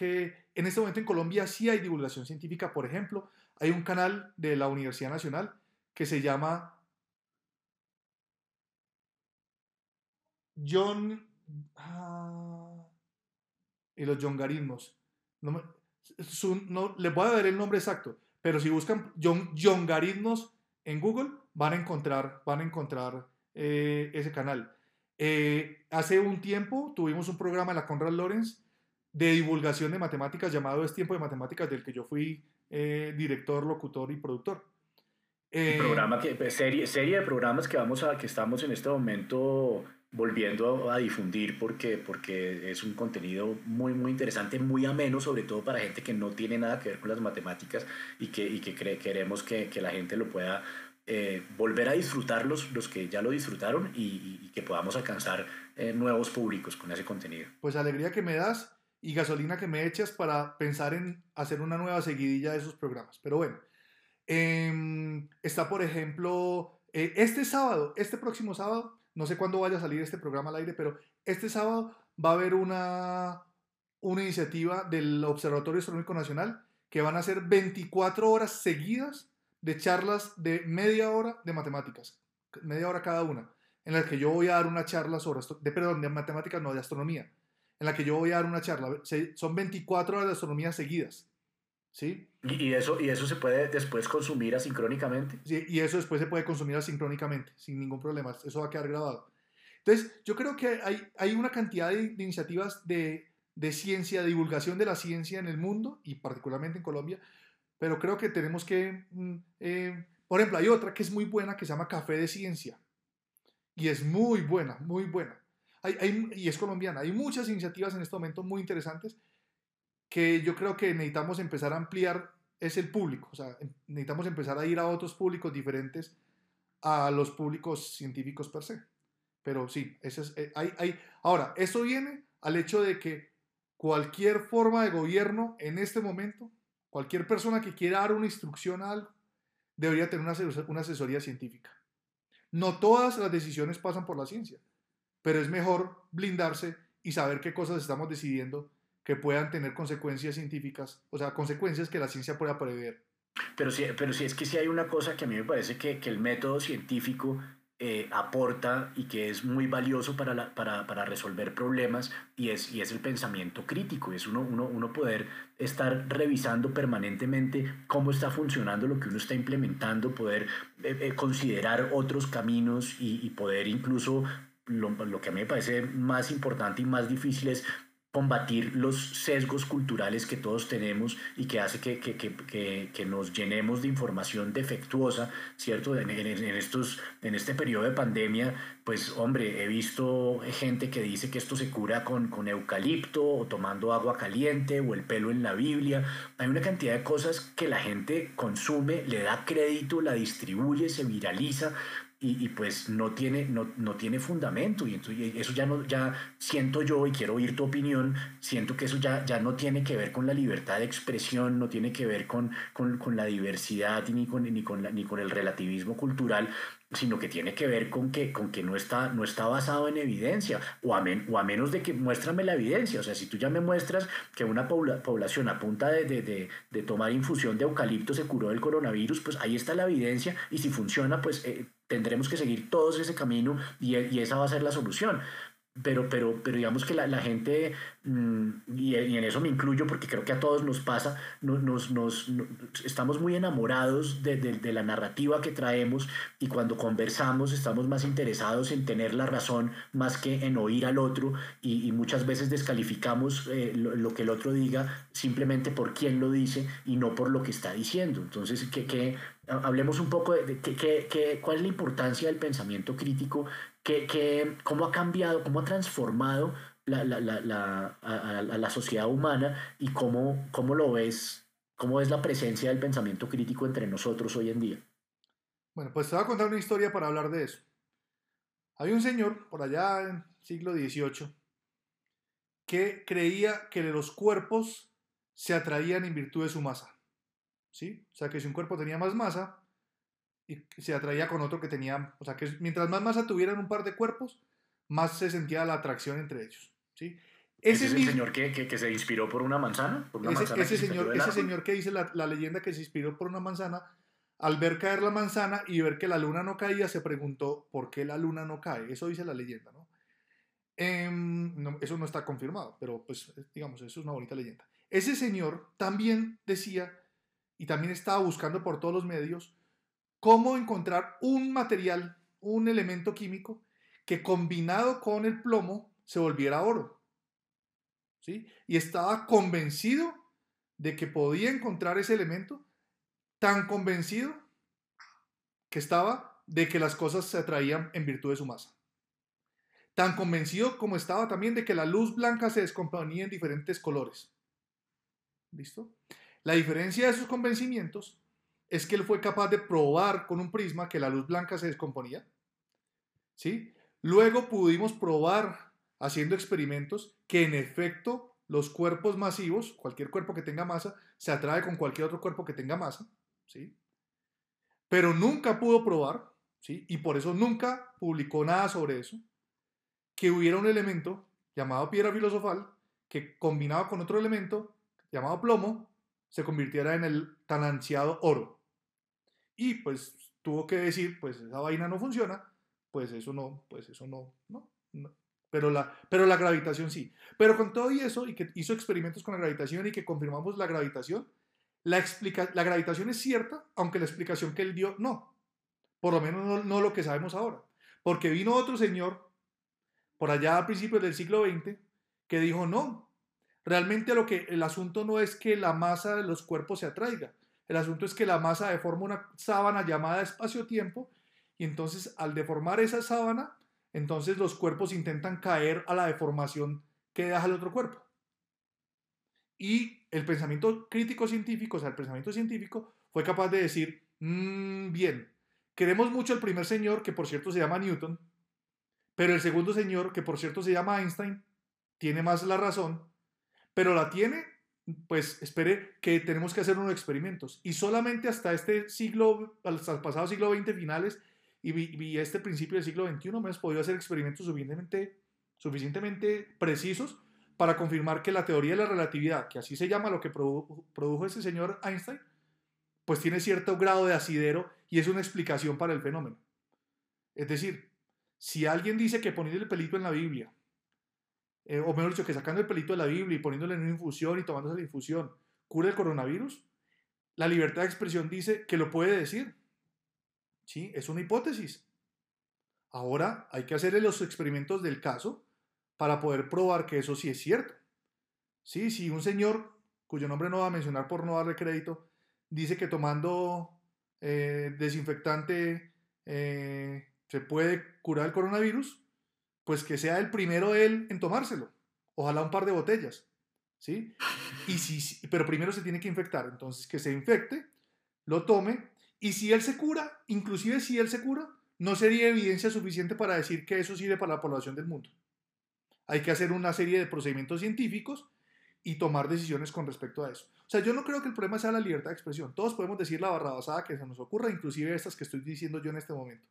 en este momento en Colombia sí hay divulgación científica. Por ejemplo, hay un canal de la Universidad Nacional que se llama John... Ah, y los yongarismos. No, no les voy a dar el nombre exacto, pero si buscan yongarismos en Google, van a encontrar, van a encontrar eh, ese canal. Eh, hace un tiempo tuvimos un programa en la Conrad Lorenz de divulgación de matemáticas llamado Es Tiempo de Matemáticas, del que yo fui eh, director, locutor y productor. programa que, pues, serie, serie de programas que, vamos a, que estamos en este momento volviendo a, difundir porque, porque es un contenido muy, muy interesante, muy ameno, sobre todo para gente que no tiene nada que ver con las matemáticas y que, y que queremos que, que la gente lo pueda eh, volver a disfrutar los, los que ya lo disfrutaron y, que podamos alcanzar eh, nuevos públicos con ese contenido. Pues alegría que me das y gasolina que me echas para pensar en hacer una nueva seguidilla de esos programas. Pero bueno, em, está por ejemplo, eh, este sábado, este próximo sábado, no sé cuándo vaya a salir este programa al aire, pero este sábado va a haber una, una iniciativa del Observatorio Astronómico Nacional que van a ser 24 horas seguidas de charlas de media hora de matemáticas, media hora cada una, en las que yo voy a dar una charla sobre, de, perdón, de matemáticas, no, de astronomía, en la que yo voy a dar una charla. Son 24 horas de astronomía seguidas. ¿Sí? ¿Y eso, ¿Y eso se puede después consumir asincrónicamente? Sí, y eso después se puede consumir asincrónicamente, sin ningún problema. Eso va a quedar grabado. Entonces, yo creo que hay, hay una cantidad de, iniciativas de, de, ciencia, de divulgación de la ciencia en el mundo, y particularmente en Colombia, pero creo que tenemos que... Mm, eh, por ejemplo, hay otra que es muy buena que se llama Café de Ciencia. Y es muy buena, muy buena. Hay, hay, y es colombiana. Hay muchas iniciativas en este momento muy interesantes que yo creo que necesitamos empezar a ampliar es el público, o sea, em, necesitamos empezar a ir a otros públicos diferentes a los públicos científicos per se. Pero sí, eso es, eh, hay, hay. Ahora, eso viene al hecho de que cualquier forma de gobierno en este momento, cualquier persona que quiera dar una instrucción a algo, debería tener una, una asesoría científica. No todas las decisiones pasan por la ciencia, pero es mejor blindarse y saber qué cosas estamos decidiendo que puedan tener consecuencias científicas, o sea, consecuencias que la ciencia pueda prever. Pero sí, pero sí es que sí hay una cosa que a mí me parece que, que el método científico eh, aporta y que es muy valioso para, la, para, para, resolver problemas y es, y es el pensamiento crítico, es uno, uno, uno poder estar revisando permanentemente cómo está funcionando lo que uno está implementando, poder eh, eh, considerar otros caminos y poder incluso lo, lo, que a mí me parece más importante y más difícil es combatir los sesgos culturales que todos tenemos y que hace que, que, que, que nos llenemos de información defectuosa, ¿cierto? En, en, estos, en este periodo de pandemia, pues hombre, he visto gente que dice que esto se cura con, con eucalipto o tomando agua caliente o el pelo en la Biblia. Hay una cantidad de cosas que la gente consume, le da crédito, la distribuye, se viraliza, y, y, pues no tiene, no, no tiene fundamento y eso ya no ya siento yo y quiero oír tu opinión siento que eso ya, ya no tiene que ver con la libertad de expresión no tiene que ver con, con, con la diversidad ni con, ni, con ni con el relativismo cultural sino que tiene que ver con que, con que no, está, no está basado en evidencia, o a, men, o a menos de que muéstrame la evidencia. O sea, si tú ya me muestras que una población a punta de, de, de, tomar infusión de eucalipto se curó del coronavirus, pues ahí está la evidencia y si funciona, pues eh, tendremos que seguir todos ese camino y, esa va a ser la solución pero, pero, pero digamos que la, la gente, mm, y, en eso me incluyo porque creo que a todos nos pasa, nos, nos, nos, estamos muy enamorados de, de, de, la narrativa que traemos y cuando conversamos estamos más interesados en tener la razón más que en oír al otro y, y muchas veces descalificamos eh, lo, lo, que el otro diga simplemente por quién lo dice y no por lo que está diciendo. Entonces, que, que hablemos un poco de, de que, que, cuál es la importancia del pensamiento crítico que, que, cómo ha cambiado, cómo ha transformado la, la, la, a, la sociedad humana y cómo, cómo lo ves, cómo es la presencia del pensamiento crítico entre nosotros hoy en día. Bueno, pues te voy a contar una historia para hablar de eso. Había un señor por allá en siglo XVIII que creía que los cuerpos se atraían en virtud de su masa. ¿Sí? O sea, que si un cuerpo tenía más masa y se atraía con otro que tenía, o sea, que mientras más masa tuvieran un par de cuerpos, más se sentía la atracción entre ellos. ¿sí? Ese, es el señor que, que, se inspiró por una manzana? ese, señor, ese señor que dice la, la, leyenda que se inspiró por una manzana, al ver caer la manzana y ver que la luna no caía, se preguntó por qué la luna no cae. Eso dice la leyenda, ¿no? Em, no eso no está confirmado, pero pues digamos, eso es una bonita leyenda. Ese señor también decía, y también estaba buscando por todos los medios, cómo encontrar un material, un elemento químico, que combinado con el plomo se volviera oro. ¿sí? Y estaba convencido de que podía encontrar ese elemento, tan convencido que estaba de que las cosas se atraían en virtud de su masa. Tan convencido como estaba también de que la luz blanca se descomponía en diferentes colores. ¿Listo? La diferencia de esos convencimientos es que él fue capaz de probar con un prisma que la luz blanca se descomponía. ¿Sí? Luego pudimos probar haciendo experimentos que en efecto los cuerpos masivos, cualquier cuerpo que tenga masa, se atrae con cualquier otro cuerpo que tenga masa, ¿sí? Pero nunca pudo probar, ¿sí? Y por eso nunca publicó nada sobre eso, que hubiera un elemento llamado piedra filosofal que combinado con otro elemento llamado plomo se convirtiera en el tan ansiado oro. Y pues tuvo que decir, pues esa vaina no funciona, pues eso no, pues eso no, no, pero la, pero la gravitación sí. Pero con todo y eso, y que hizo experimentos con la gravitación y que confirmamos la gravitación, la, explica, la gravitación es cierta, aunque la explicación que él dio no. Por lo menos no, no lo que sabemos ahora. Porque vino otro señor, por allá a principios del siglo XX, que dijo no. Realmente lo que el asunto no es que la masa de los cuerpos se atraiga. El asunto es que la masa deforma una sábana llamada espacio-tiempo y entonces al deformar esa sábana entonces los cuerpos intentan caer a la deformación que deja el otro cuerpo. Y el pensamiento crítico científico, o sea, el pensamiento científico, fue capaz de decir, mmm, bien, queremos mucho al primer señor, que por cierto se llama Newton, pero el segundo señor, que por cierto se llama Einstein, tiene más la razón, pero la tiene, pues espere que tenemos que hacer unos experimentos. Y solamente hasta este siglo, hasta el pasado siglo XX finales, y este principio del siglo XXI, hemos podido hacer experimentos suficientemente, suficientemente precisos para confirmar que la teoría de la relatividad, que así se llama lo que produjo, ese señor Einstein, pues tiene cierto grado de asidero y es una explicación para el fenómeno. Es decir, si alguien dice que poniendo el pelito en la Biblia, eh, o mejor dicho, que sacando el pelito de la Biblia y poniéndole en una infusión y tomándose la infusión, cura el coronavirus, la libertad de expresión dice que lo puede decir. ¿sí? Es una hipótesis. Ahora hay que hacer los experimentos del caso para poder probar que eso sí es cierto. Sí, si un señor, cuyo nombre no va a mencionar por no darle crédito, dice que tomando eh, desinfectante eh, se puede curar el coronavirus, pues que sea el primero él en tomárselo. Ojalá un par de botellas. ¿Sí? Y si, pero primero se tiene que infectar. Entonces, que se infecte, lo tome y si él se cura, inclusive si él se cura, no sería evidencia suficiente para decir que eso sirve para la población del mundo. Hay que hacer una serie de procedimientos científicos y tomar decisiones con respecto a eso. O sea, yo no creo que el problema sea la libertad de expresión. Todos podemos decir la barrabasada que se nos ocurra, inclusive estas que estoy diciendo yo en este momento.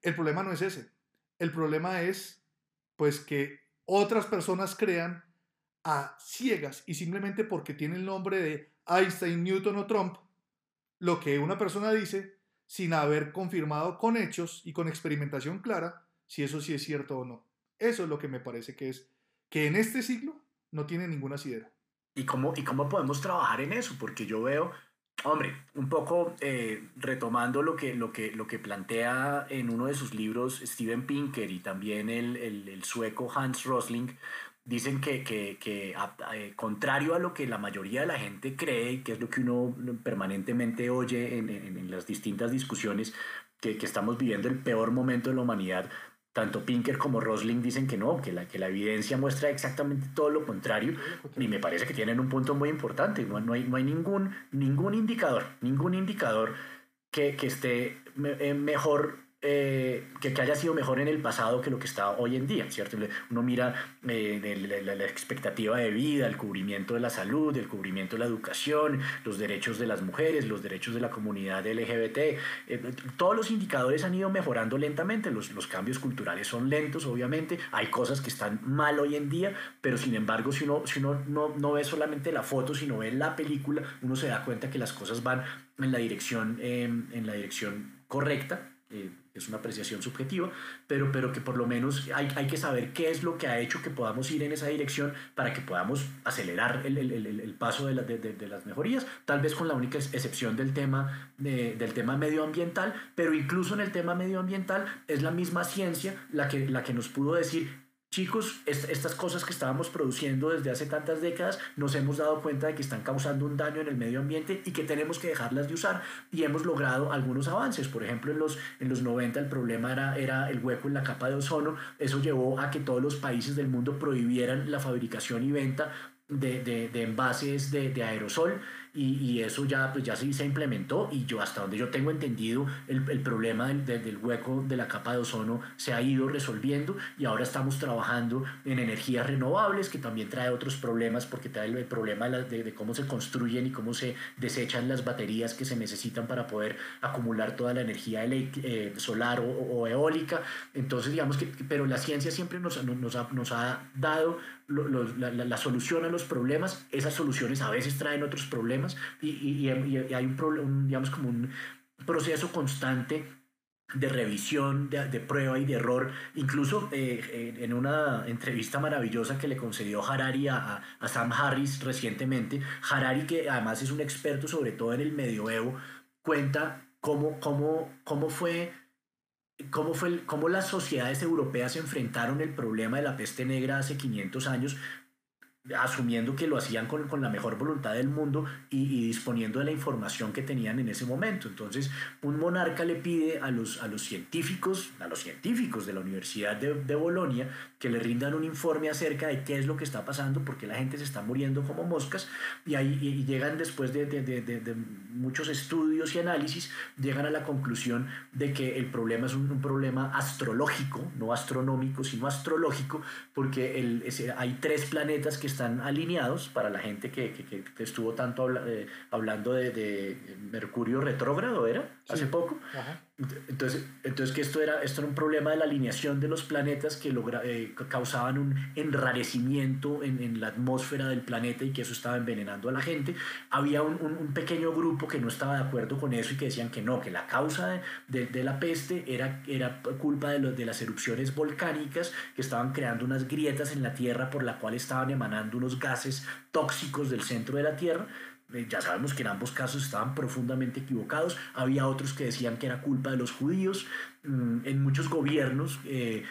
El problema no es ese. El problema es, pues, que otras personas crean a ciegas y simplemente porque tiene el nombre de Einstein, Newton o Trump, lo que una persona dice sin haber confirmado con hechos y con experimentación clara si eso sí es cierto o no. Eso es lo que me parece que es que en este siglo no tiene ninguna asidero. ¿Y cómo, ¿Y cómo podemos trabajar en eso? Porque yo veo, hombre, un poco eh, retomando lo que, lo, que, lo que plantea en uno de sus libros Steven Pinker y también el, el, sueco Hans Rosling, dicen que, que, que eh, contrario a lo que la mayoría de la gente cree, que es lo que uno permanentemente oye en, en, las distintas discusiones, que, que, estamos viviendo el peor momento de la humanidad, tanto Pinker como Rosling dicen que no, que la, que la evidencia muestra exactamente todo lo contrario y me parece que tienen un punto muy importante. No, no, hay, no hay ningún, ningún indicador, ningún indicador que, que esté eh, mejor eh, que, que, haya sido mejor en el pasado que lo que está hoy en día, ¿cierto? Uno mira eh, la, expectativa de vida, el cubrimiento de la salud, el cubrimiento de la educación, los derechos de las mujeres, los derechos de la comunidad LGBT, eh, todos los indicadores han ido mejorando lentamente, los, los cambios culturales son lentos, obviamente, hay cosas que están mal hoy en día, pero sin embargo, si uno, si uno no, no ve solamente la foto, sino ve la película, uno se da cuenta que las cosas van en la dirección, en la dirección correcta. Eh, es una apreciación subjetiva, pero, pero que por lo menos hay, hay, que saber qué es lo que ha hecho que podamos ir en esa dirección para que podamos acelerar el, el, el, el paso de, la, de, de, las mejorías, tal vez con la única excepción del tema, de, del tema medioambiental, pero incluso en el tema medioambiental es la misma ciencia la que, la que nos pudo decir chicos, estas cosas que estábamos produciendo desde hace tantas décadas, nos hemos dado cuenta de que están causando un daño en el medio ambiente y que tenemos que dejarlas de usar. Y hemos logrado algunos avances. Por ejemplo, en los, en los 90 el problema era, era el hueco en la capa de ozono. Eso llevó a que todos los países del mundo prohibieran la fabricación y venta de, de, de envases de, de aerosol y, y, eso ya, pues ya se, se implementó y yo hasta donde yo tengo entendido el, el problema del, del, del, hueco de la capa de ozono se ha ido resolviendo y ahora estamos trabajando en energías renovables que también trae otros problemas porque trae el, problema de, de, de, cómo se construyen y cómo se desechan las baterías que se necesitan para poder acumular toda la energía eh, solar o, o, eólica. Entonces digamos que pero la ciencia siempre nos, nos, ha, nos ha dado lo, lo, la, la, solución a los problemas esas soluciones a veces traen otros problemas y, y, y hay un, un, digamos, como un proceso constante de revisión, de, de, prueba y de error. Incluso eh, en una entrevista maravillosa que le concedió Harari a, a, Sam Harris recientemente, Harari, que además es un experto sobre todo en el medioevo, cuenta cómo, cómo, cómo fue... Cómo, fue cómo las sociedades europeas enfrentaron el problema de la peste negra hace 500 años asumiendo que lo hacían con, con la mejor voluntad del mundo y, y, disponiendo de la información que tenían en ese momento. Entonces, un monarca le pide a los, a los científicos, a los científicos de la Universidad de, de Bolonia, que le rindan un informe acerca de qué es lo que está pasando, porque la gente se está muriendo como moscas, y ahí y llegan después de, de, de, de, muchos estudios y análisis, llegan a la conclusión de que el problema es un, un problema astrológico, no astronómico, sino astrológico, porque el, hay tres planetas que están alineados para la gente que, que, que estuvo tanto habla, eh, hablando de, de, Mercurio retrógrado, ¿era? Sí. Hace poco. Ajá. Entonces, entonces que esto era, esto era un problema de la alineación de los planetas que logra, eh, causaban un enrarecimiento en, en, la atmósfera del planeta y que eso estaba envenenando a la gente. Había un, un, pequeño grupo que no estaba de acuerdo con eso y que decían que no, que la causa de, de, de la peste era, era culpa de, los, de las erupciones volcánicas que estaban creando unas grietas en la Tierra por la cual estaban emanando unos gases tóxicos del centro de la Tierra ya sabemos que en ambos casos estaban profundamente equivocados. Había otros que decían que era culpa de los judíos. Mm, en muchos gobiernos eh,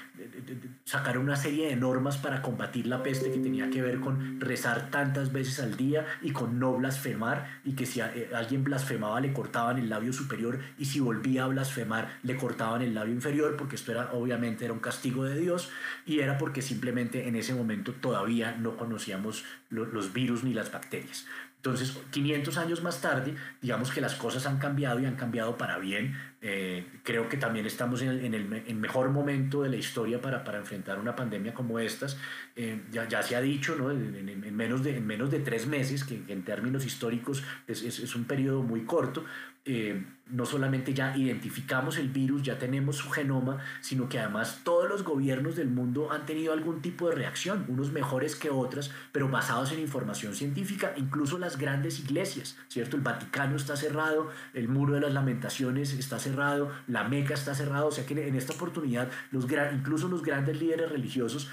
sacaron una serie de normas para combatir la peste que tenía que ver con rezar tantas veces al día y con no blasfemar y que si eh, alguien blasfemaba le cortaban el labio superior y si volvía a blasfemar le cortaban el labio inferior porque esto era obviamente era un castigo de Dios y era porque simplemente en ese momento todavía no conocíamos lo, los virus ni las bacterias. Entonces, 500 años más tarde, digamos que las cosas han cambiado y han cambiado para bien. Eh, creo que también estamos en el, en el en mejor momento de la historia para, para enfrentar una pandemia como estas. Eh, ya, ya, se ha dicho, ¿no? En, en, menos de, en menos de tres meses, que, en términos históricos es, es, es, un periodo muy corto, eh, no solamente ya identificamos el virus, ya tenemos su genoma, sino que además todos los gobiernos del mundo han tenido algún tipo de reacción, unos mejores que otras, pero basados en información científica, incluso las grandes iglesias, ¿cierto? El Vaticano está cerrado, el Muro de las Lamentaciones está cerrado, la Meca está cerrado, o sea que en esta oportunidad los incluso los grandes líderes religiosos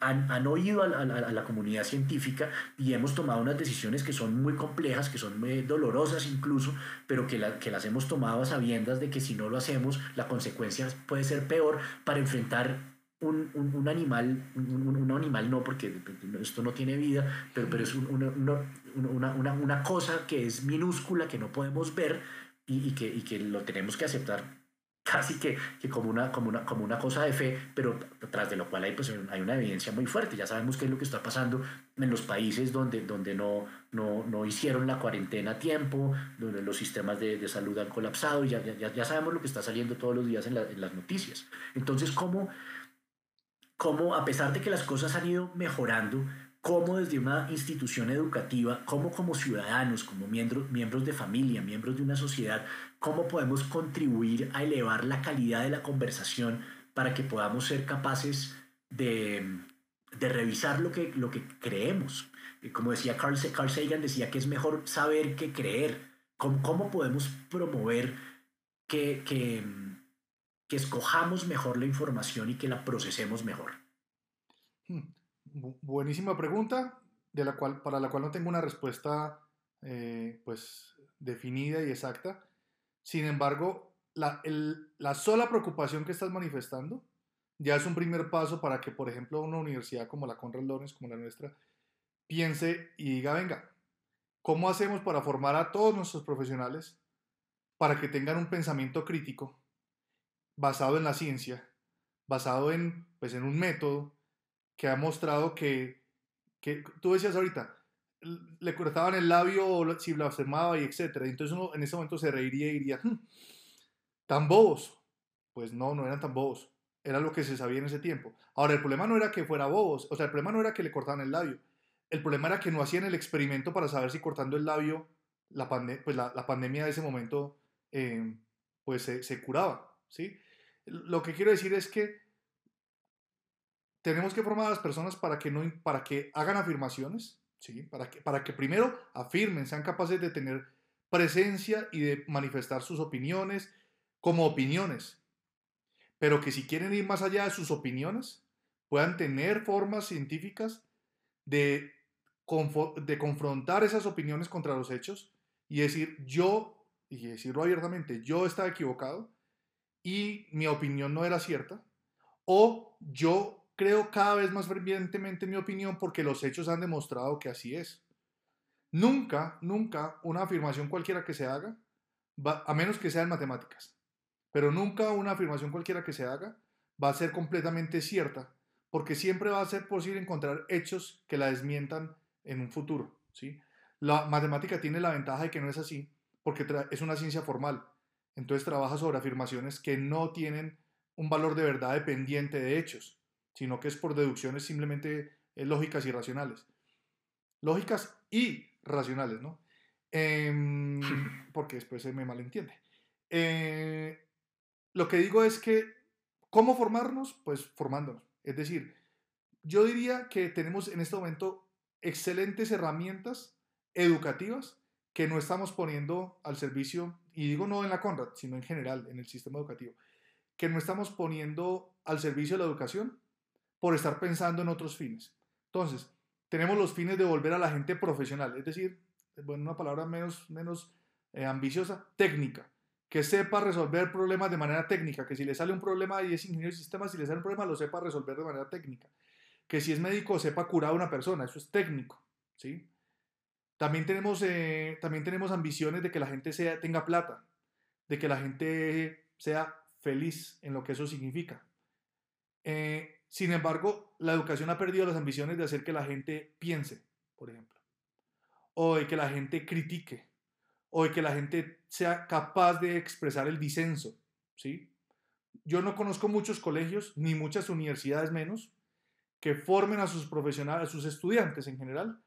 han, han oído a la, a la, comunidad científica y hemos tomado unas decisiones que son muy complejas, que son muy dolorosas incluso, pero que, la, que las hemos tomado a sabiendas de que si no lo hacemos, la consecuencia puede ser peor para enfrentar un, un, un animal, un, un, animal no, porque esto no tiene vida, pero, pero es una, una, una, una cosa que es minúscula, que no podemos ver y, y, que, y que lo tenemos que aceptar casi que, que como, una, como, una, como una cosa de fe, pero tras de lo cual hay, pues, hay una evidencia muy fuerte. Ya sabemos qué es lo que está pasando en los países donde, donde no, no, no hicieron la cuarentena a tiempo, donde los sistemas de, de salud han colapsado, y ya, ya, ya, sabemos lo que está saliendo todos los días en, en las noticias. Entonces, ¿cómo, ¿cómo, a pesar de que las cosas han ido mejorando, cómo desde una institución educativa, cómo como ciudadanos, como miembros, miembros de familia, miembros de una sociedad, cómo podemos contribuir a elevar la calidad de la conversación para que podamos ser capaces de, de revisar lo que, lo que creemos. Como decía Carl, Carl Sagan, decía que es mejor saber que creer. ¿Cómo, cómo podemos promover que, que, que escojamos mejor la información y que la procesemos mejor? Hmm buenísima pregunta, de la cual, para la cual no tengo una respuesta eh, pues, definida y exacta. Sin embargo, la, la, sola preocupación que estás manifestando ya es un primer paso para que, por ejemplo, una universidad como la Conrad Lawrence, como la nuestra, piense y diga, venga, ¿cómo hacemos para formar a todos nuestros profesionales para que tengan un pensamiento crítico basado en la ciencia, basado en, pues, en un método, que ha mostrado que, que tú decías ahorita, le cortaban el labio si blasfemaba y etcétera. Entonces uno en ese momento se reiría y diría, hmm, tan bobos. Pues no, no eran tan bobos. Era lo que se sabía en ese tiempo. Ahora, el problema no era que fuera bobos, o sea, el problema no era que le cortaban el labio. El problema era que no hacían el experimento para saber si cortando el labio la, pues la, la pandemia de ese momento eh, pues se, se curaba. ¿sí? Lo que quiero decir es que tenemos que formar a las personas para que, no, para que hagan afirmaciones, para, que, para que primero afirmen, sean capaces de tener presencia y de manifestar sus opiniones como opiniones, pero que si quieren ir más allá de sus opiniones, puedan tener formas científicas de, de confrontar esas opiniones contra los hechos y decir yo, y decirlo abiertamente, yo estaba equivocado y mi opinión no era cierta, o yo creo cada vez más fervientemente mi opinión porque los hechos han demostrado que así es. Nunca, nunca una afirmación cualquiera que se haga, a menos que sea en matemáticas, pero nunca una afirmación cualquiera que se haga va a ser completamente cierta, porque siempre va a ser posible encontrar hechos que la desmientan en un futuro. ¿sí? La matemática tiene la ventaja de que no es así, porque es una ciencia formal. Entonces trabaja sobre afirmaciones que no tienen un valor de verdad dependiente de hechos sino que es por deducciones simplemente eh, lógicas y racionales. Lógicas y racionales, ¿no? Em, porque después se me malentiende. Eh, lo que digo es que, ¿cómo formarnos? Pues formándonos. Es decir, yo diría que tenemos en este momento excelentes herramientas educativas que no estamos poniendo al servicio, y digo no en la Conrad, sino en general, en el sistema educativo, que no estamos poniendo al servicio de la educación por estar pensando en otros fines. Entonces, tenemos los fines de volver a la gente profesional, es decir, bueno, una palabra menos, menos eh, ambiciosa, técnica, que sepa resolver problemas de manera técnica, que si le sale un problema y es ingeniero de sistemas, si le sale un problema lo sepa resolver de manera técnica, que si es médico sepa curar a una persona, eso es técnico, ¿sí? También tenemos, eh, también tenemos ambiciones de que la gente sea, tenga plata, de que la gente sea feliz en lo que eso significa. Eh, sin embargo, la educación ha perdido las ambiciones de hacer que la gente piense, por ejemplo, o de que la gente critique, o de que la gente sea capaz de expresar el disenso, ¿sí? Yo no conozco muchos colegios, ni muchas universidades menos, que formen a sus profesionales, a sus estudiantes en general,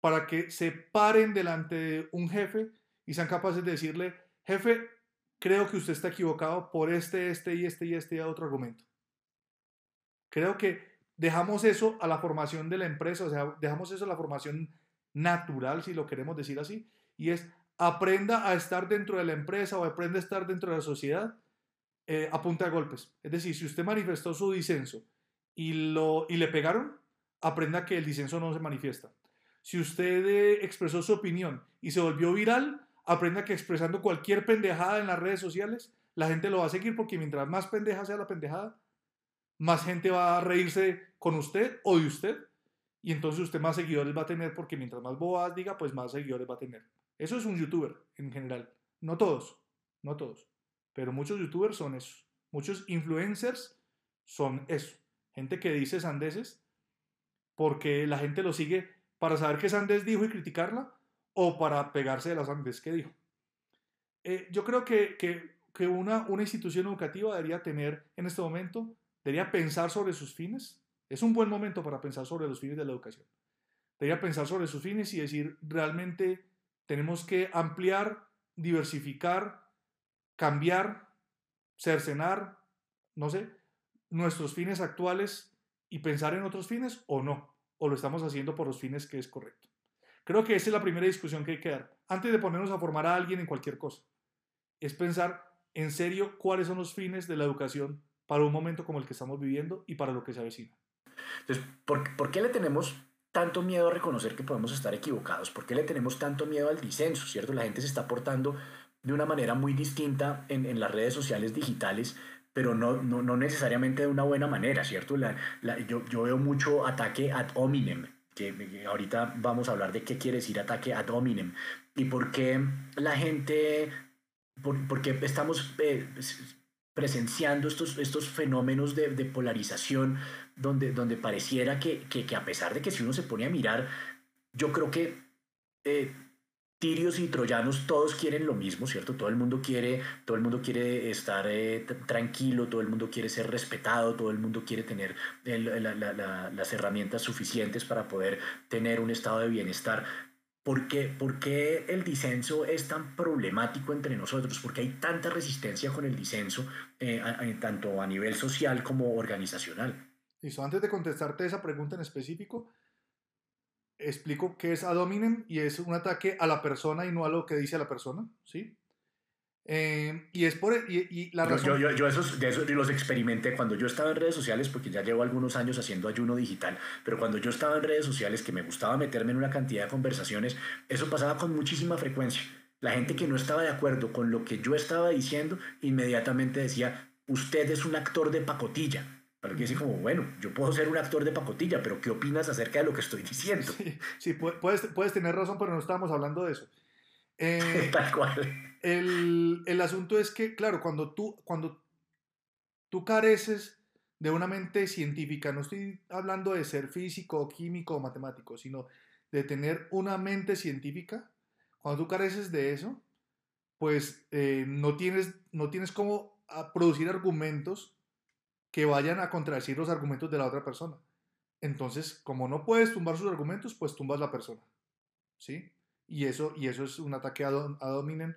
para que se paren delante de un jefe y sean capaces de decirle, jefe, creo que usted está equivocado por este, este y este y este y otro argumento. Creo que dejamos eso a la formación de la empresa, o sea, dejamos eso a la formación natural, si lo queremos decir así, y es aprenda a estar dentro de la empresa o aprenda a estar dentro de la sociedad eh, a punta de golpes. Es decir, si usted manifestó su disenso y, lo, y le pegaron, aprenda que el disenso no se manifiesta. Si usted eh, expresó su opinión y se volvió viral, aprenda que expresando cualquier pendejada en las redes sociales, la gente lo va a seguir porque mientras más pendeja sea la pendejada, más gente va a reírse con usted o de usted y entonces usted más seguidores va a tener porque mientras más boas diga, pues más seguidores va a tener. Eso es un youtuber en general. No todos, no todos, pero muchos youtubers son eso. Muchos influencers son eso. Gente que dice sandeces porque la gente lo sigue para saber qué sandez dijo y criticarla o para pegarse de la sandez que dijo. Eh, yo creo que, que, que una, una institución educativa debería tener en este momento, debería pensar sobre sus fines. Es un buen momento para pensar sobre los fines de la educación. Debería pensar sobre sus fines y decir, realmente tenemos que ampliar, diversificar, cambiar, cercenar, no sé, nuestros fines actuales y pensar en otros fines o no, o lo estamos haciendo por los fines que es correcto. Creo que esa es la primera discusión que hay que dar, antes de ponernos a formar a alguien en cualquier cosa. Es pensar en serio cuáles son los fines de la educación para un momento como el que estamos viviendo y para lo que se avecina. Entonces, ¿por, ¿por qué le tenemos tanto miedo a reconocer que podemos estar equivocados? ¿Por qué le tenemos tanto miedo al disenso? ¿Cierto? La gente se está portando de una manera muy distinta en, en las redes sociales digitales, pero no, no, no, necesariamente de una buena manera, ¿cierto? La, la, yo, yo, veo mucho ataque ad hominem, que, ahorita vamos a hablar de qué quiere decir ataque ad hominem y por qué la gente, por, por qué estamos eh, presenciando estos, estos fenómenos de, polarización donde, donde pareciera que, que, a pesar de que si uno se pone a mirar, yo creo que eh, tirios y troyanos todos quieren lo mismo, ¿cierto? Todo el mundo quiere, todo el mundo quiere estar eh, tranquilo, todo el mundo quiere ser respetado, todo el mundo quiere tener las herramientas suficientes para poder tener un estado de bienestar. ¿Por qué, ¿Por qué, el disenso es tan problemático entre nosotros? ¿Por qué hay tanta resistencia con el disenso, eh, a, a, tanto a nivel social como organizacional? Listo, antes de contestarte esa pregunta en específico, explico qué es ad hominem y es un ataque a la persona y no a lo que dice la persona, ¿sí? Eh, y es por y, y la razón... Yo, yo, yo esos, de esos los experimenté cuando yo estaba en redes sociales, porque ya llevo algunos años haciendo ayuno digital, pero cuando yo estaba en redes sociales, que me gustaba meterme en una cantidad de conversaciones, eso pasaba con muchísima frecuencia. La gente que no estaba de acuerdo con lo que yo estaba diciendo, inmediatamente decía, usted es un actor de pacotilla. Para que dice como, bueno, yo puedo ser un actor de pacotilla, pero ¿qué opinas acerca de lo que estoy diciendo? Sí, sí puedes, puedes tener razón, pero no estábamos hablando de eso. Eh, Tal cual. El, el, asunto es que, claro, cuando tú, cuando tú careces de una mente científica, no estoy hablando de ser físico, químico o matemático, sino de tener una mente científica, cuando tú careces de eso, pues eh, no, tienes, no tienes cómo producir argumentos que vayan a contradecir los argumentos de la otra persona. Entonces, como no puedes tumbar sus argumentos, pues tumbas la persona. ¿Sí? Y eso, y eso es un ataque a, do, a dominen.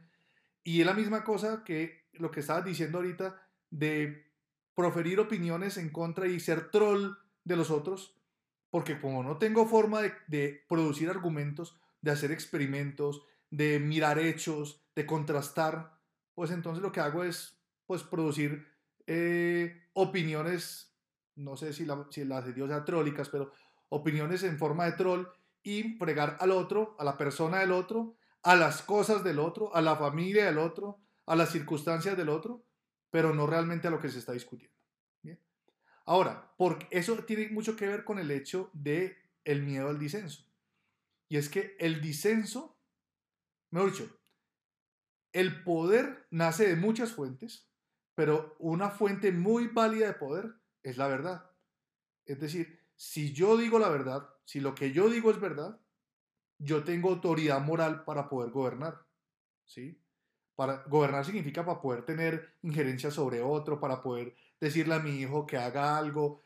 Y es la misma cosa que lo que estabas diciendo ahorita de proferir opiniones en contra y ser troll de los otros, porque como no tengo forma de, producir argumentos, de hacer experimentos, de mirar hechos, de contrastar, pues entonces lo que hago es pues producir eh, opiniones, no sé si, la, si las de Dios sean trólicas, pero opiniones en forma de troll y fregar al otro, a la persona del otro, a las cosas del otro, a la familia del otro, a las circunstancias del otro, pero no realmente a lo que se está discutiendo. ¿Bien? Ahora, porque eso tiene mucho que ver con el hecho de el miedo al disenso. Y es que el disenso, mejor dicho, el poder nace de muchas fuentes, pero una fuente muy válida de poder es la verdad. Es decir, si yo digo la verdad, si lo que yo digo es verdad, yo tengo autoridad moral para poder gobernar. ¿Sí? Para gobernar significa para poder tener injerencia sobre otro, para poder decirle a mi hijo que haga algo.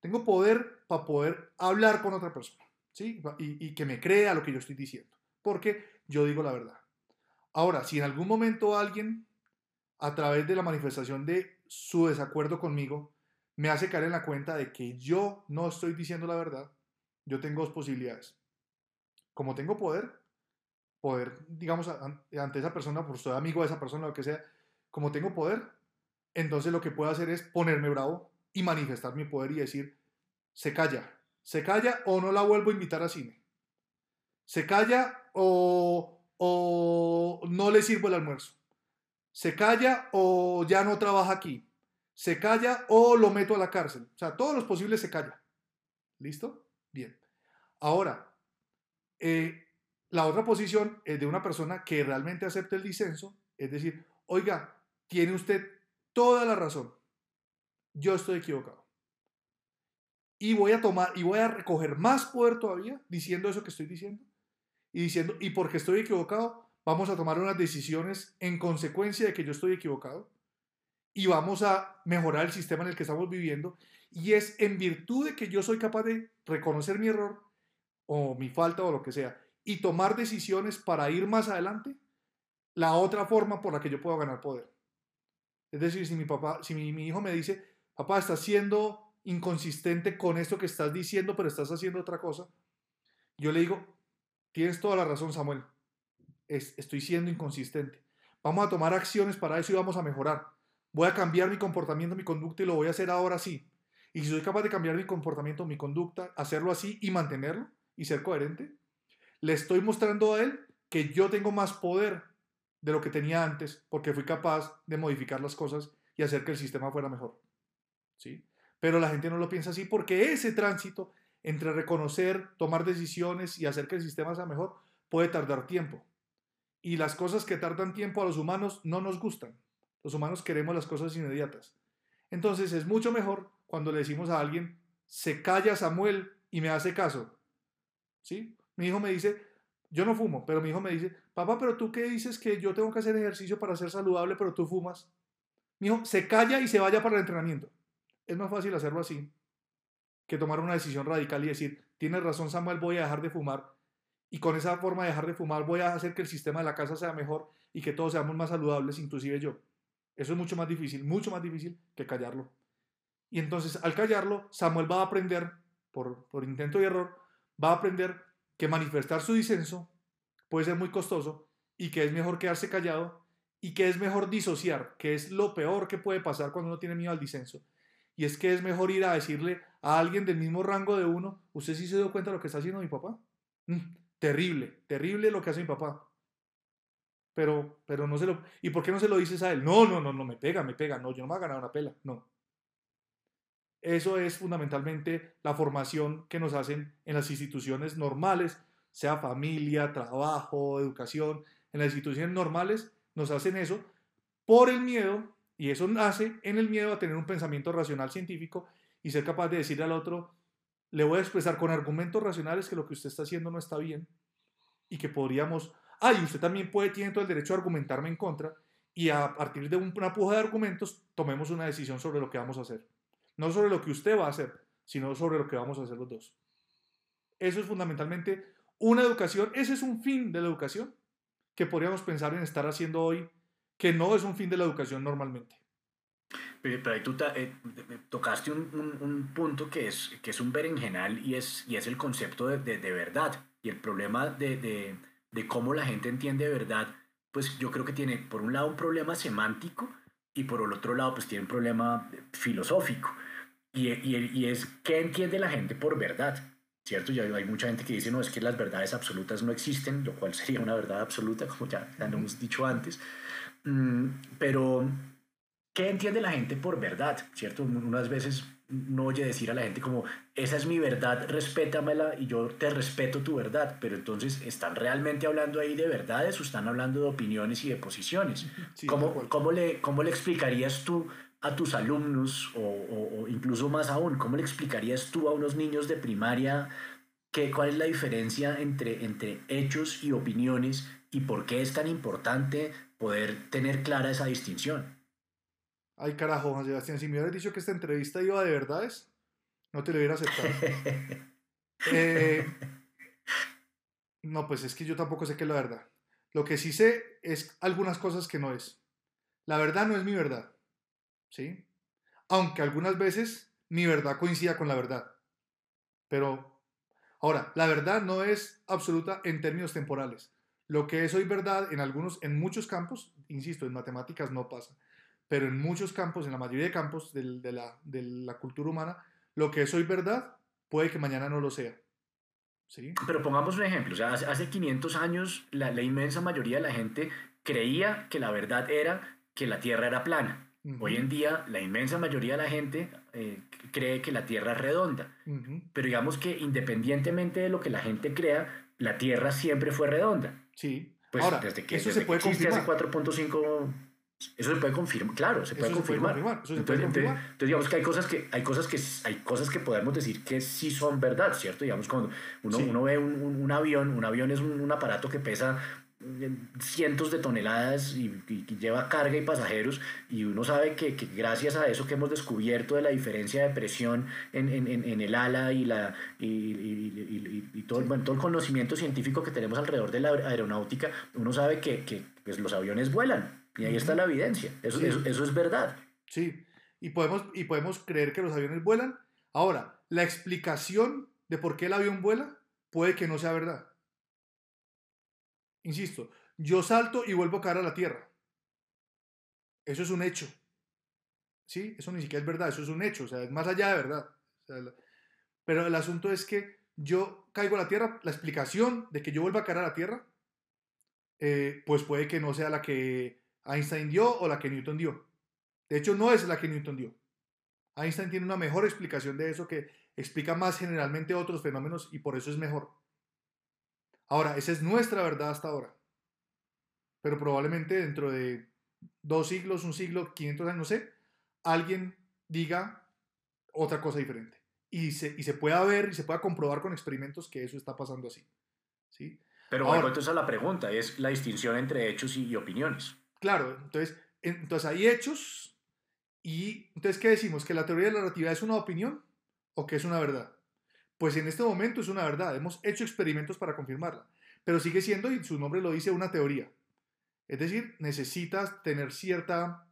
Tengo poder para poder hablar con otra persona, ¿sí? Y, y que me crea lo que yo estoy diciendo, porque yo digo la verdad. Ahora, si en algún momento alguien a través de la manifestación de su desacuerdo conmigo, me hace caer en la cuenta de que yo no estoy diciendo la verdad, yo tengo dos posibilidades. Como tengo poder, poder, digamos, ante esa persona, por soy amigo de esa persona, lo que sea, como tengo poder, entonces lo que puedo hacer es ponerme bravo y manifestar mi poder y decir, se calla, se calla o no la vuelvo a invitar a cine. Se calla o, o no le sirvo el almuerzo se calla o ya no trabaja aquí, se calla o lo meto a la cárcel. O sea, todos los posibles se calla. ¿Listo? Bien. Ahora, eh, la otra posición es de una persona que realmente acepta el disenso, es decir, oiga, tiene usted toda la razón. Yo estoy equivocado. Y voy a tomar y voy a recoger más poder todavía diciendo eso que estoy diciendo y diciendo y porque estoy equivocado, vamos a tomar unas decisiones en consecuencia de que yo estoy equivocado y vamos a mejorar el sistema en el que estamos viviendo y es en virtud de que yo soy capaz de reconocer mi error o mi falta o lo que sea y tomar decisiones para ir más adelante, la otra forma por la que yo puedo ganar poder. Es decir, si mi papá, si mi, hijo me dice, papá, estás siendo inconsistente con esto que estás diciendo, pero estás haciendo otra cosa, yo le digo, tienes toda la razón, Samuel, estoy siendo inconsistente. Vamos a tomar acciones para eso y vamos a mejorar. Voy a cambiar mi comportamiento, mi conducta y lo voy a hacer ahora sí. Y si soy capaz de cambiar mi comportamiento, mi conducta, hacerlo así y mantenerlo y ser coherente, le estoy mostrando a él que yo tengo más poder de lo que tenía antes porque fui capaz de modificar las cosas y hacer que el sistema fuera mejor. ¿Sí? Pero la gente no lo piensa así porque ese tránsito entre reconocer, tomar decisiones y hacer que el sistema sea mejor puede tardar tiempo. Y las cosas que tardan tiempo a los humanos no nos gustan. Los humanos queremos las cosas inmediatas. Entonces es mucho mejor cuando le decimos a alguien, se calla Samuel y me hace caso. ¿Sí? Mi hijo me dice, yo no fumo, pero mi hijo me dice, papá, pero tú qué dices que yo tengo que hacer ejercicio para ser saludable, pero tú fumas. Mi hijo se calla y se vaya para el entrenamiento. Es más fácil hacerlo así que tomar una decisión radical y decir, tienes razón Samuel, voy a dejar de fumar. Y con esa forma de dejar de fumar voy a hacer que el sistema de la casa sea mejor y que todos seamos más saludables, inclusive yo. Eso es mucho más difícil, mucho más difícil que callarlo. Y entonces al callarlo, Samuel va a aprender, por, por intento y error, va a aprender que manifestar su disenso puede ser muy costoso y que es mejor quedarse callado y que es mejor disociar, que es lo peor que puede pasar cuando uno tiene miedo al disenso. Y es que es mejor ir a decirle a alguien del mismo rango de uno, ¿usted sí se dio cuenta de lo que está haciendo mi papá? Mm, terrible, terrible lo que hace mi papá. Pero, pero no se lo... ¿Y por qué no se lo dices a él? No, no, no, no, me pega, me pega. No, yo no me voy a ganar una pela. No. Eso es fundamentalmente la formación que nos hacen en las instituciones normales, sea familia, trabajo, educación. En las instituciones normales nos hacen eso por el miedo, y eso nace en el miedo a tener un pensamiento racional científico y ser capaz de decirle al otro, le voy a expresar con argumentos racionales que lo que usted está haciendo no está bien y que podríamos, ah, y usted también puede, tiene todo el derecho a argumentarme en contra y a partir de una puja de argumentos tomemos una decisión sobre lo que vamos a hacer. No sobre lo que usted va a hacer, sino sobre lo que vamos a hacer los dos. Eso es fundamentalmente una educación, ese es un fin de la educación que podríamos pensar en estar haciendo hoy, que no es un fin de la educación normalmente. Pero, ahí tú eh, tocaste un, un, punto que es, que es un berenjenal y es, y es el concepto de, de, verdad. Y el problema de, de, cómo la gente entiende verdad, pues yo creo que tiene por un lado un problema semántico y por el otro lado pues tiene un problema filosófico. Y, y, y es qué entiende la gente por verdad. ¿Cierto? Ya hay mucha gente que dice, no, es que las verdades absolutas no existen, lo cual sería una verdad absoluta, como ya, ya lo hemos dicho antes. Mm, pero, ¿qué entiende la gente por verdad? ¿Cierto? Unas veces no oye decir a la gente como, esa es mi verdad, respétamela y yo te respeto tu verdad, pero entonces están realmente hablando ahí de verdades o están hablando de opiniones y de posiciones. ¿Cómo, ¿Cómo, le, ¿Cómo le explicarías tú a tus alumnos o, o, incluso más aún, cómo le explicarías tú a unos niños de primaria que, cuál es la diferencia entre, entre hechos y opiniones y por qué es tan importante poder tener clara esa distinción? Ay, carajo, Juan Sebastián, si me hubieras dicho que esta entrevista iba de verdades, no te lo hubiera aceptado. Eh, no, pues es que yo tampoco sé qué es la verdad. Lo que sí sé es algunas cosas que no es. La verdad no es mi verdad. ¿Sí? Aunque algunas veces mi verdad coincida con la verdad. Pero, ahora, la verdad no es absoluta en términos temporales. Lo que es hoy verdad en algunos, en muchos campos, insisto, en matemáticas no pasa, pero en muchos campos, en la mayoría de campos de, la, de la cultura humana, lo que es hoy verdad puede que mañana no lo sea. ¿Sí? Pero pongamos un ejemplo, hace, 500 años la, inmensa mayoría de la gente creía que la verdad era que la Tierra era plana. Hoy en día, la inmensa mayoría de la gente eh, cree que la Tierra es redonda. Pero digamos que independientemente de lo que la gente crea, la Tierra siempre fue redonda. Sí. Pues Ahora, desde que, eso se puede hace 4.5 Eso se puede confirmar, claro, se puede confirmar. entonces, digamos que hay cosas que hay cosas que hay cosas que podemos decir que sí son verdad, ¿cierto? Digamos cuando uno, uno ve un, un, avión, un avión es un, un, aparato que pesa cientos de toneladas y, lleva carga y pasajeros y uno sabe que, que, gracias a eso que hemos descubierto de la diferencia de presión en, en, en el ala y, la, y, y todo, bueno, todo el conocimiento científico que tenemos alrededor de la aeronáutica, uno sabe que, que pues, los aviones vuelan y ahí está la evidencia, eso, eso, eso es verdad. Sí, y podemos, y podemos creer que los aviones vuelan. Ahora, la explicación de por qué el avión vuela puede que no sea verdad. Insisto, yo salto y vuelvo a caer a la tierra. Eso es un hecho. ¿Sí? Eso ni siquiera es verdad, eso es un hecho, o sea, es más allá de verdad. pero el asunto es que yo caigo a la tierra, la explicación de que yo vuelva a caer a la tierra, eh, pues puede que no sea la que Einstein dio o la que Newton dio. De hecho, no es la que Newton dio. Einstein tiene una mejor explicación de eso que explica más generalmente otros fenómenos y por eso es mejor. Ahora, esa es nuestra verdad hasta ahora. Pero probablemente dentro de dos siglos, un siglo, 500 años, no sé, alguien diga otra cosa diferente. Y se, y se pueda ver y se pueda comprobar con experimentos que eso está pasando así. ¿sí? Pero bueno, entonces la pregunta es la distinción entre hechos y, opiniones. Claro, entonces, entonces hay hechos y entonces ¿qué decimos? ¿Que la teoría de la relatividad es una opinión o que es una verdad? Pues en este momento es una verdad, hemos hecho experimentos para confirmarla, pero sigue siendo, y su nombre lo dice, una teoría. Es decir, necesitas tener cierta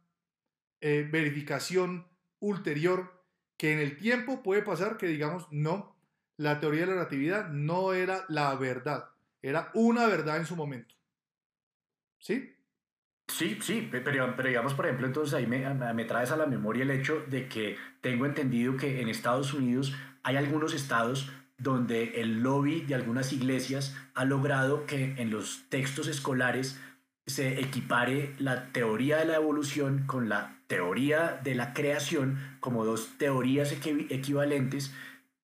eh, verificación ulterior que en el tiempo puede pasar que digamos, no, la teoría de la relatividad no era la verdad, era una verdad en su momento. ¿Sí? Sí, sí, pero, pero, digamos, por ejemplo, entonces ahí me, me, traes a la memoria el hecho de que tengo entendido que en Estados Unidos hay algunos estados donde el lobby de algunas iglesias ha logrado que en los textos escolares se equipare la teoría de la evolución con la teoría de la creación como dos teorías equivalentes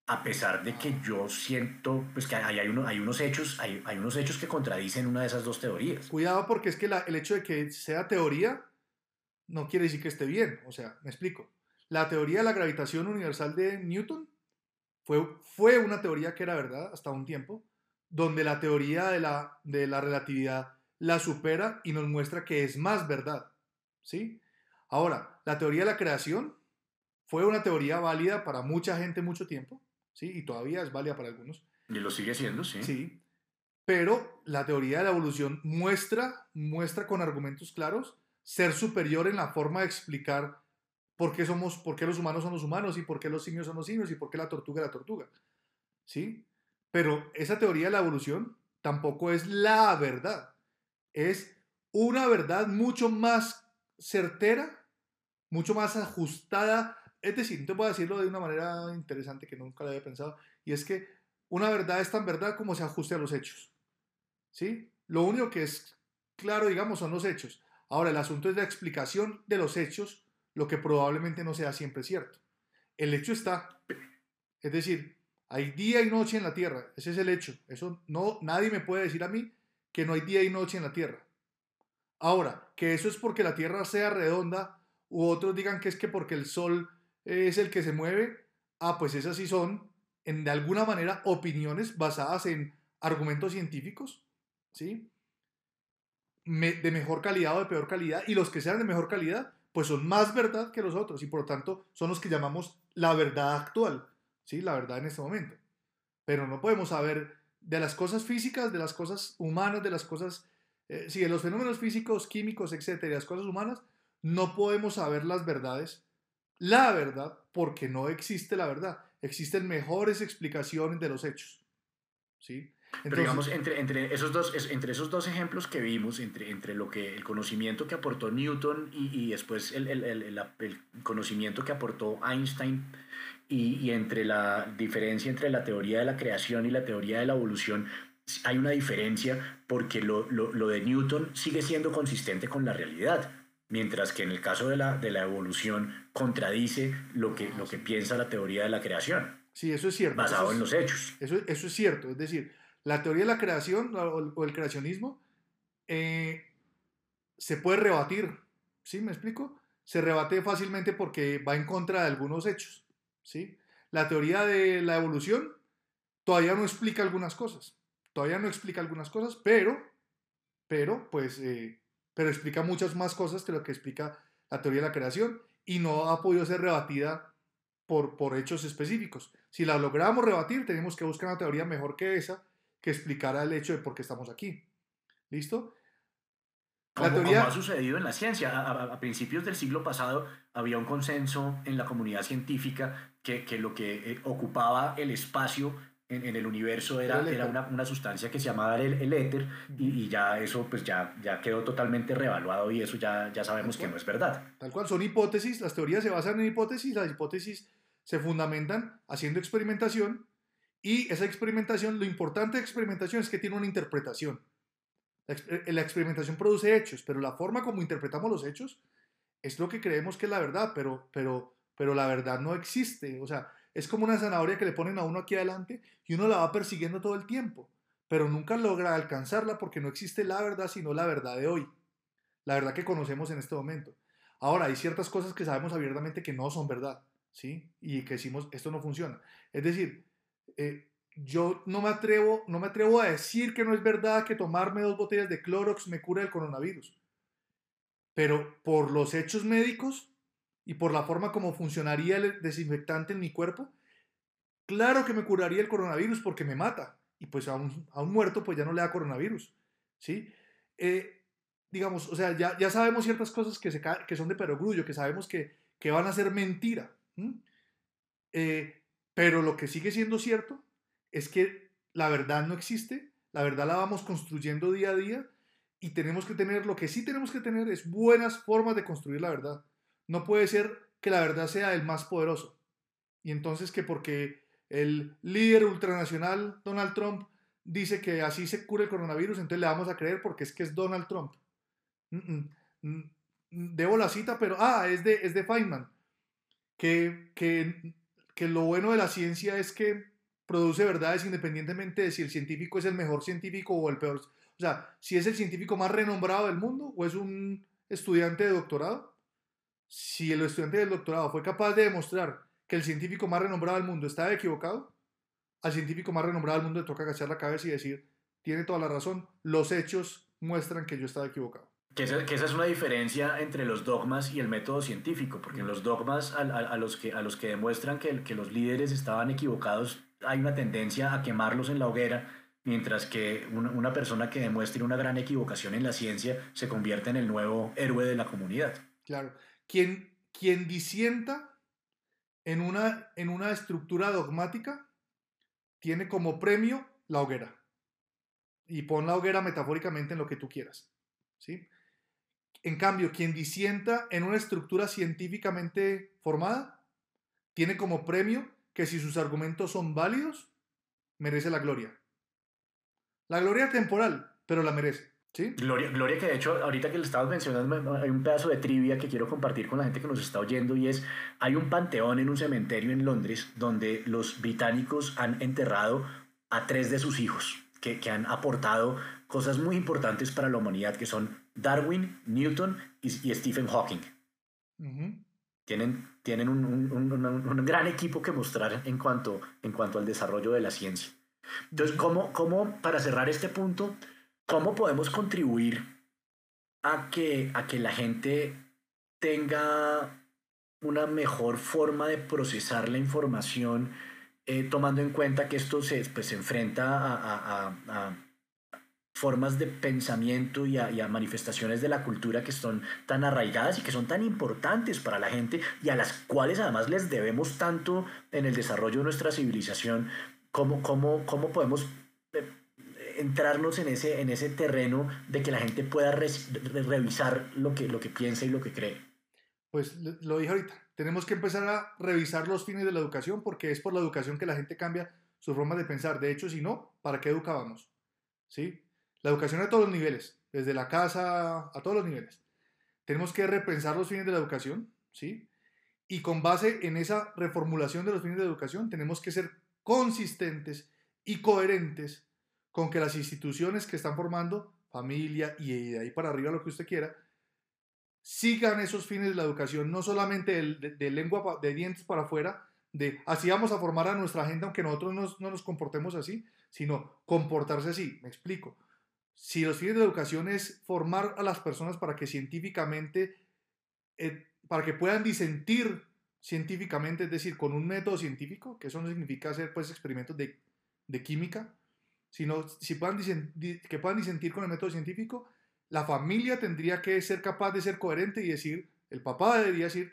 a pesar de que yo siento pues que hay, hay, hay unos hechos hay, hay, unos hechos que contradicen una de esas dos teorías. Cuidado porque es que la, el hecho de que sea teoría no quiere decir que esté bien. O sea me explico. La teoría de la gravitación universal de Newton fue, fue una teoría que era verdad hasta un tiempo donde la teoría de la, de la relatividad la supera y nos muestra que es más verdad ¿sí? ahora la teoría de la creación fue una teoría válida para mucha gente mucho tiempo ¿sí? Y todavía es válida para algunos. Y lo sigue siendo, sí. Sí. Pero la teoría de la evolución muestra, muestra con argumentos claros ser superior en la forma de explicar por qué, somos, por qué los humanos son los humanos y por qué los simios son los simios y por qué la tortuga es la tortuga. ¿Sí? Pero esa teoría de la evolución tampoco es la verdad. Es una verdad mucho más certera, mucho más ajustada es decir, te voy a decirlo de una manera interesante que nunca lo había pensado, y es que una verdad es tan verdad como se ajuste a los hechos. ¿Sí? Lo único que es claro, digamos, son los hechos. Ahora, el asunto es la explicación de los hechos, lo que probablemente no sea siempre cierto. El hecho está. Es decir, hay día y noche en la Tierra. Ese es el hecho. Eso no, nadie me puede decir a mí que no hay día y noche en la Tierra. Ahora, que eso es porque la Tierra sea redonda, u otros digan que es que porque el Sol es el que se mueve, ah, pues esas sí son, en, de alguna manera, opiniones basadas en argumentos científicos, ¿sí? de mejor calidad o de peor calidad, y los que sean de mejor calidad, pues son más verdad que los otros, y por lo tanto son los que llamamos la verdad actual, ¿sí? La verdad en este momento. Pero no podemos saber de las cosas físicas, de las cosas humanas, de las cosas, eh, sí, de los fenómenos físicos, químicos, etcétera, de las cosas humanas, no podemos saber las verdades la verdad porque no existe la verdad. Existen mejores explicaciones de los hechos. ¿Sí? Pero digamos, entre, entre, esos dos, entre esos dos ejemplos que vimos, entre, entre lo que, el conocimiento que aportó Newton y, y después el, el, el, el, conocimiento que aportó Einstein, y, y, entre la diferencia entre la teoría de la creación y la teoría de la evolución, hay una diferencia porque lo, lo, lo de Newton sigue siendo consistente con la realidad mientras que en el caso de la, de la evolución contradice lo que, lo que piensa la teoría de la creación. Sí, eso es cierto. Basado en los hechos. Eso, eso es cierto. Es decir, la teoría de la creación o, el creacionismo eh, se puede rebatir ¿sí? ¿Me explico? Se rebate fácilmente porque va en contra de algunos hechos, ¿sí? La teoría de la evolución todavía no explica algunas cosas, todavía no explica algunas cosas, pero, pero, pues, eh, pero explica muchas más cosas que lo que explica la teoría de la creación y no ha podido ser rebatida por, por hechos específicos. Si la logramos rebatir, tenemos que buscar una teoría mejor que esa que explicara el hecho de por qué estamos aquí. ¿Listo? La como, teoría... ha sucedido en la ciencia. A, principios del siglo pasado había un consenso en la comunidad científica que, que lo que eh, ocupaba el espacio en, el universo era, era una, una, sustancia que se llamaba el, el éter y, ya eso pues ya, ya quedó totalmente revaluado y eso ya, ya sabemos que no es verdad. Tal cual, son hipótesis, las teorías se basan en hipótesis, las hipótesis se fundamentan haciendo experimentación y esa experimentación, lo importante de experimentación es que tiene una interpretación. La, eh, la experimentación produce hechos, pero la forma como interpretamos los hechos es lo que creemos que es la verdad, pero, pero, pero la verdad no existe. O sea, es como una zanahoria que le ponen a uno aquí adelante y uno la va persiguiendo todo el tiempo, pero nunca logra alcanzarla porque no existe la verdad sino la verdad de hoy, la verdad que conocemos en este momento. Ahora, hay ciertas cosas que sabemos abiertamente que no son verdad, ¿sí? Y que decimos, esto no funciona. Es decir, eh, yo no me, atrevo, no me atrevo a decir que no es verdad que tomarme dos botellas de Clorox me cura el coronavirus. Pero por los hechos médicos, y por la forma como funcionaría el desinfectante en mi cuerpo, claro que me curaría el coronavirus porque me mata. Y pues a un, a un muerto pues ya no le da coronavirus. ¿Sí? Eh, digamos, o sea, ya, ya sabemos ciertas cosas que, se, que son de perogrullo, que sabemos que, que van a ser mentira. Pero lo que sigue siendo cierto es que la verdad no existe, la verdad la vamos construyendo día a día y tenemos que tener, lo que sí tenemos que tener es buenas formas de construir la verdad. No puede ser que la verdad sea el más poderoso. Y entonces que porque el líder ultranacional Donald Trump dice que así se cura el coronavirus, entonces le vamos a creer porque es que es Donald Trump. Debo la cita, pero ah, es de, es de Feynman. Que, que, que lo bueno de la ciencia es que produce verdades independientemente de si el científico es el mejor científico o el peor. O sea, si es el científico más renombrado del mundo o es un estudiante de doctorado si el estudiante del doctorado fue capaz de demostrar que el científico más renombrado del mundo estaba equivocado, al científico más renombrado del mundo le toca agachar la cabeza y decir, tiene toda la razón, los hechos muestran que yo estaba equivocado. Que esa, es una diferencia entre los dogmas y el método científico, porque en los dogmas a, los, que, a los que demuestran que, que los líderes estaban equivocados hay una tendencia a quemarlos en la hoguera, mientras que una, una persona que demuestre una gran equivocación en la ciencia se convierte en el nuevo héroe de la comunidad. Claro, quien, quien disienta en una, en una estructura dogmática tiene como premio la hoguera. Y pon la hoguera metafóricamente en lo que tú quieras. ¿sí? En cambio, quien disienta en una estructura científicamente formada tiene como premio que si sus argumentos son válidos, merece la gloria. La gloria temporal, pero la merece. Gloria, Gloria, que de hecho, ahorita que le estabas mencionando, hay un pedazo de trivia que quiero compartir con la gente que nos está oyendo y es, hay un panteón en un cementerio en Londres donde los británicos han enterrado a tres de sus hijos, que, que han aportado cosas muy importantes para la humanidad, que son Darwin, Newton y, Stephen Hawking. Tienen, tienen un, un, un, un, gran equipo que mostrar en cuanto, en cuanto al desarrollo de la ciencia. Entonces, ¿cómo, cómo para cerrar este punto, ¿Cómo podemos contribuir a que, a que la gente tenga una mejor forma de procesar la información, eh, tomando en cuenta que esto se, pues, se enfrenta a, formas de pensamiento y, y a, manifestaciones de la cultura que son tan arraigadas y que son tan importantes para la gente y a las cuales además les debemos tanto en el desarrollo de nuestra civilización, ¿cómo, cómo, cómo podemos entrarnos en ese, en ese terreno de que la gente pueda revisar lo que, lo que piensa y lo que cree? Pues lo dije ahorita, tenemos que empezar a revisar los fines de la educación porque es por la educación que la gente cambia su forma de pensar. De hecho, si no, ¿para qué educábamos? ¿Sí? La educación a todos los niveles, desde la casa a todos los niveles. Tenemos que repensar los fines de la educación, ¿sí? Y con base en esa reformulación de los fines de la educación, tenemos que ser consistentes y coherentes con que las instituciones que están formando, familia y de ahí para arriba lo que usted quiera, sigan esos fines de la educación, no solamente de, lengua, de dientes para afuera, de así vamos a formar a nuestra gente aunque nosotros no nos comportemos así, sino comportarse así. Me explico. Si los fines de la educación es formar a las personas para que científicamente, eh, para que puedan disentir científicamente, es decir, con un método científico, que eso no significa hacer pues experimentos de, química, sino si puedan que puedan disentir con el método científico, la familia tendría que ser capaz de ser coherente y decir, el papá debería decir,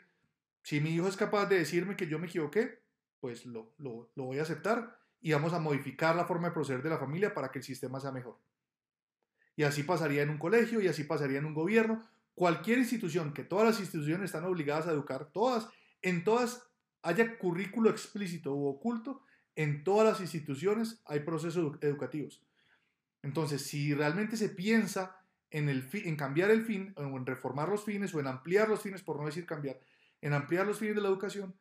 si mi hijo es capaz de decirme que yo me equivoqué, pues lo, lo, lo voy a aceptar y vamos a modificar la forma de proceder de la familia para que el sistema sea mejor. Y así pasaría en un colegio y así pasaría en un gobierno. Cualquier institución, que todas las instituciones están obligadas a educar, todas, en todas haya currículo explícito u oculto, en todas las instituciones hay procesos educativos. Entonces, si realmente se piensa en, el en cambiar el fin, o en reformar los fines, o en ampliar los fines, por no decir cambiar, en ampliar los fines de la educación,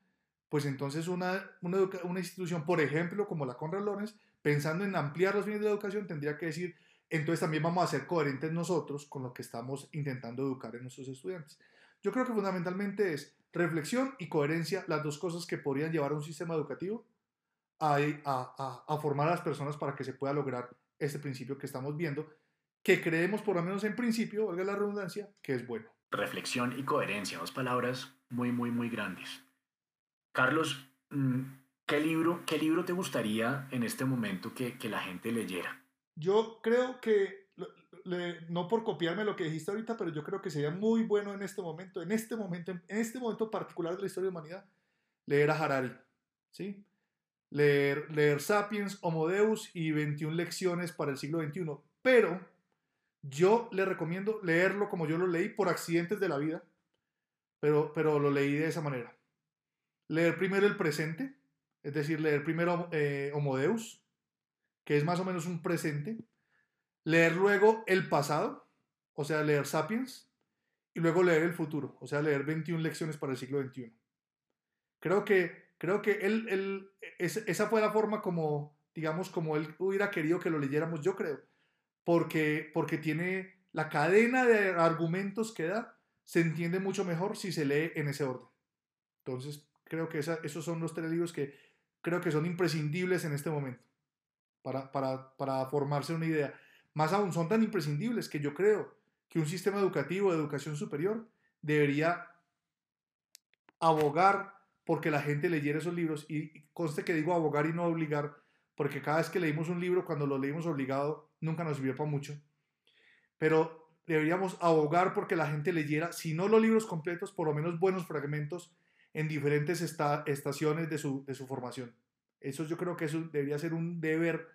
pues entonces una, una, institución, por ejemplo, como la Conrad Lorenz, pensando en ampliar los fines de la educación, tendría que decir, entonces también vamos a ser coherentes nosotros con lo que estamos intentando educar en nuestros estudiantes. Yo creo que fundamentalmente es reflexión y coherencia las dos cosas que podrían llevar a un sistema educativo a, formar a las personas para que se pueda lograr este principio que estamos viendo, que creemos por lo menos en principio, valga la redundancia, que es bueno. Reflexión y coherencia, dos palabras muy, muy, muy grandes. Carlos, mm, ¿qué libro, qué libro te gustaría en este momento que, que la gente leyera? Yo creo que, no por copiarme lo que dijiste ahorita, pero yo creo que sería muy bueno en este momento, en este momento, en este momento particular de la historia de humanidad, leer a Harari, ¿sí? Leer, leer Sapiens, Homo Deus y 21 lecciones para el siglo XXI. Pero yo le recomiendo leerlo como yo lo leí por accidentes de la vida, pero, pero lo leí de esa manera. Leer primero el presente, es decir, leer primero eh, Homo Deus, que es más o menos un presente. Leer luego el pasado, o sea, leer Sapiens, y luego leer el futuro, o sea, leer 21 lecciones para el siglo XXI. Creo que, creo que él, él, esa fue la forma como, digamos, como él hubiera querido que lo leyéramos, yo creo, porque, porque tiene la cadena de argumentos que da, se entiende mucho mejor si se lee en ese orden. Entonces, creo que esos son los tres libros que creo que son imprescindibles en este momento para, para, para formarse una idea. Más aún, son tan imprescindibles que yo creo que un sistema educativo de educación superior debería abogar porque la gente leyera esos libros. Y conste que digo abogar y no obligar, porque cada vez que leímos un libro, cuando lo leímos obligado, nunca nos sirvió para mucho. Pero deberíamos abogar porque la gente leyera, si no los libros completos, por lo menos buenos fragmentos en diferentes estaciones de su, de su formación. Eso yo creo que eso debería ser un deber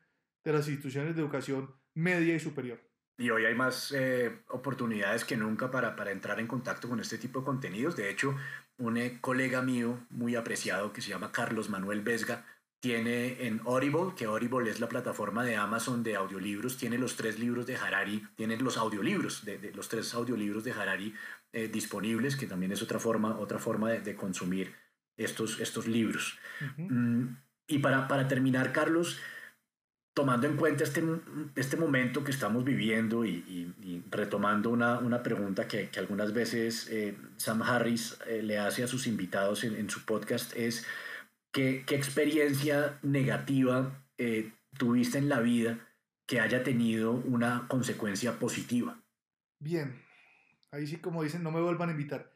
de las instituciones de educación media y superior. Y hoy hay más eh, oportunidades que nunca para, para, entrar en contacto con este tipo de contenidos. De hecho, un eh, colega mío muy apreciado que se llama Carlos Manuel Vesga tiene en Audible, que Audible es la plataforma de Amazon de audiolibros, tiene los tres libros de Harari, tiene los audiolibros, de, los tres audiolibros de Harari eh, disponibles, que también es otra forma, otra forma de, consumir estos, estos libros. Y para, para terminar, Carlos, tomando en cuenta este, este momento que estamos viviendo y, retomando una, una pregunta que, que, algunas veces eh, Sam Harris eh, le hace a sus invitados en, su podcast, es ¿qué, qué experiencia negativa eh, tuviste en la vida que haya tenido una consecuencia positiva? Bien, ahí sí como dicen, no me vuelvan a invitar.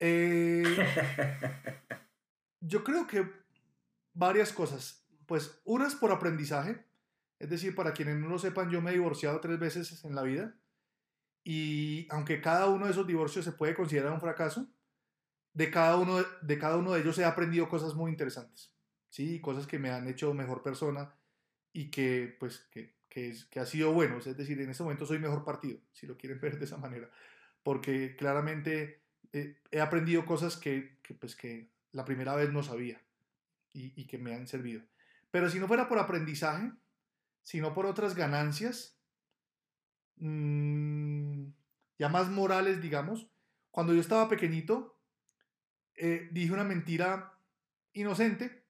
yo creo que varias cosas. Pues unas por aprendizaje, es decir, para quienes no lo sepan, yo me he divorciado tres veces en la vida y aunque cada uno de esos divorcios se puede considerar un fracaso, de cada uno de, cada uno de ellos he aprendido cosas muy interesantes, ¿sí? Cosas que me han hecho mejor persona y que, pues, que, que, ha sido bueno. Es decir, en este momento soy mejor partido, si lo quieren ver de esa manera, porque claramente eh, he aprendido cosas que, que, pues, que la primera vez no sabía y, que me han servido. Pero si no fuera por aprendizaje, sino por otras ganancias, mmm, ya más morales, digamos, cuando yo estaba pequeñito, eh, dije una mentira inocente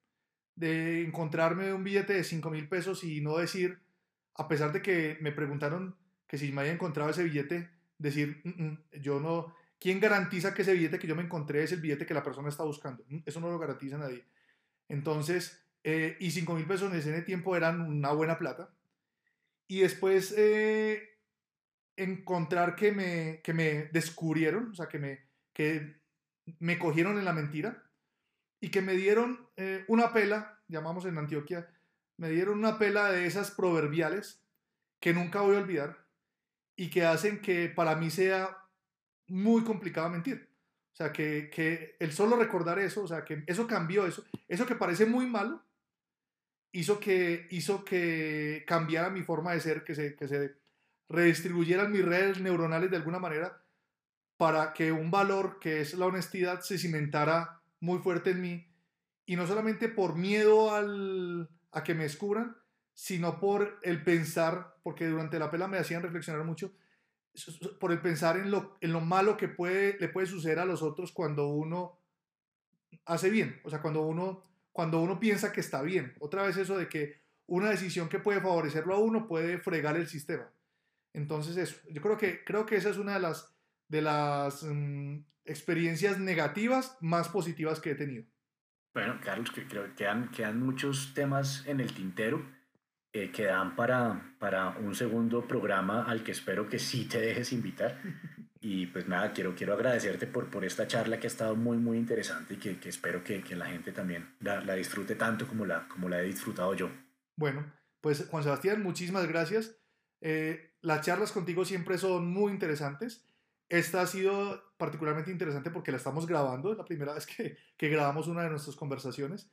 de encontrarme un billete de 5 mil pesos y no decir, a pesar de que me preguntaron que si me había encontrado ese billete, decir, mm, mm, yo no, ¿quién garantiza que ese billete que yo me encontré es el billete que la persona está buscando? Mm, eso no lo garantiza nadie. Entonces, eh, y 5 mil pesos en ese tiempo eran una buena plata. Y después eh, encontrar que me, que me descubrieron, o sea, que me, que me cogieron en la mentira y que me dieron eh, una pela, llamamos en Antioquia, me dieron una pela de esas proverbiales que nunca voy a olvidar y que hacen que para mí sea muy complicado mentir. O sea, que, que, el solo recordar eso, o sea, que eso cambió, eso, eso que parece muy malo, hizo que, hizo que cambiara mi forma de ser, que se, que se redistribuyeran mis redes neuronales de alguna manera para que un valor que es la honestidad se cimentara muy fuerte en mí. Y no solamente por miedo al, a que me descubran, sino por el pensar, porque durante la pela me hacían reflexionar mucho, por el pensar en lo, en lo malo que puede, le puede suceder a los otros cuando uno hace bien, o sea, cuando uno, cuando uno piensa que está bien. Otra vez eso de que una decisión que puede favorecerlo a uno puede fregar el sistema. Entonces eso, yo creo que, creo que esa es una de las, de las mm, experiencias negativas más positivas que he tenido. Bueno, Carlos, creo que quedan, quedan muchos temas en el tintero eh, que dan para, para un segundo programa al que espero que sí te dejes invitar. Y pues nada, quiero, quiero agradecerte por, por esta charla que ha estado muy, muy interesante y que, que espero que, que, la gente también la, la, disfrute tanto como la, como la he disfrutado yo. Bueno, pues Juan Sebastián, muchísimas gracias. Eh, las charlas contigo siempre son muy interesantes. Esta ha sido particularmente interesante porque la estamos grabando, es la primera vez que, que grabamos una de nuestras conversaciones.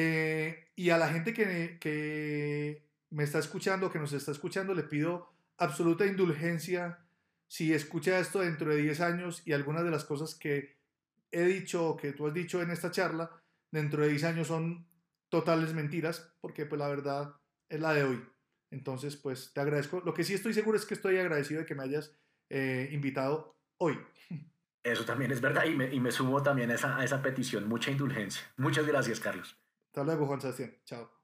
Eh, y a la gente que, que me está escuchando, que nos está escuchando, le pido absoluta indulgencia si escucha esto dentro de 10 años y algunas de las cosas que he dicho o que tú has dicho en esta charla dentro de 10 años son totales mentiras, porque pues la verdad es la de hoy. Entonces, pues te agradezco. Lo que sí estoy seguro es que estoy agradecido de que me hayas eh, invitado hoy. Eso también es verdad y me, y me sumo también a esa, a esa petición. Mucha indulgencia. Muchas gracias, Carlos. Hasta luego, Juan Sebastián. Chao.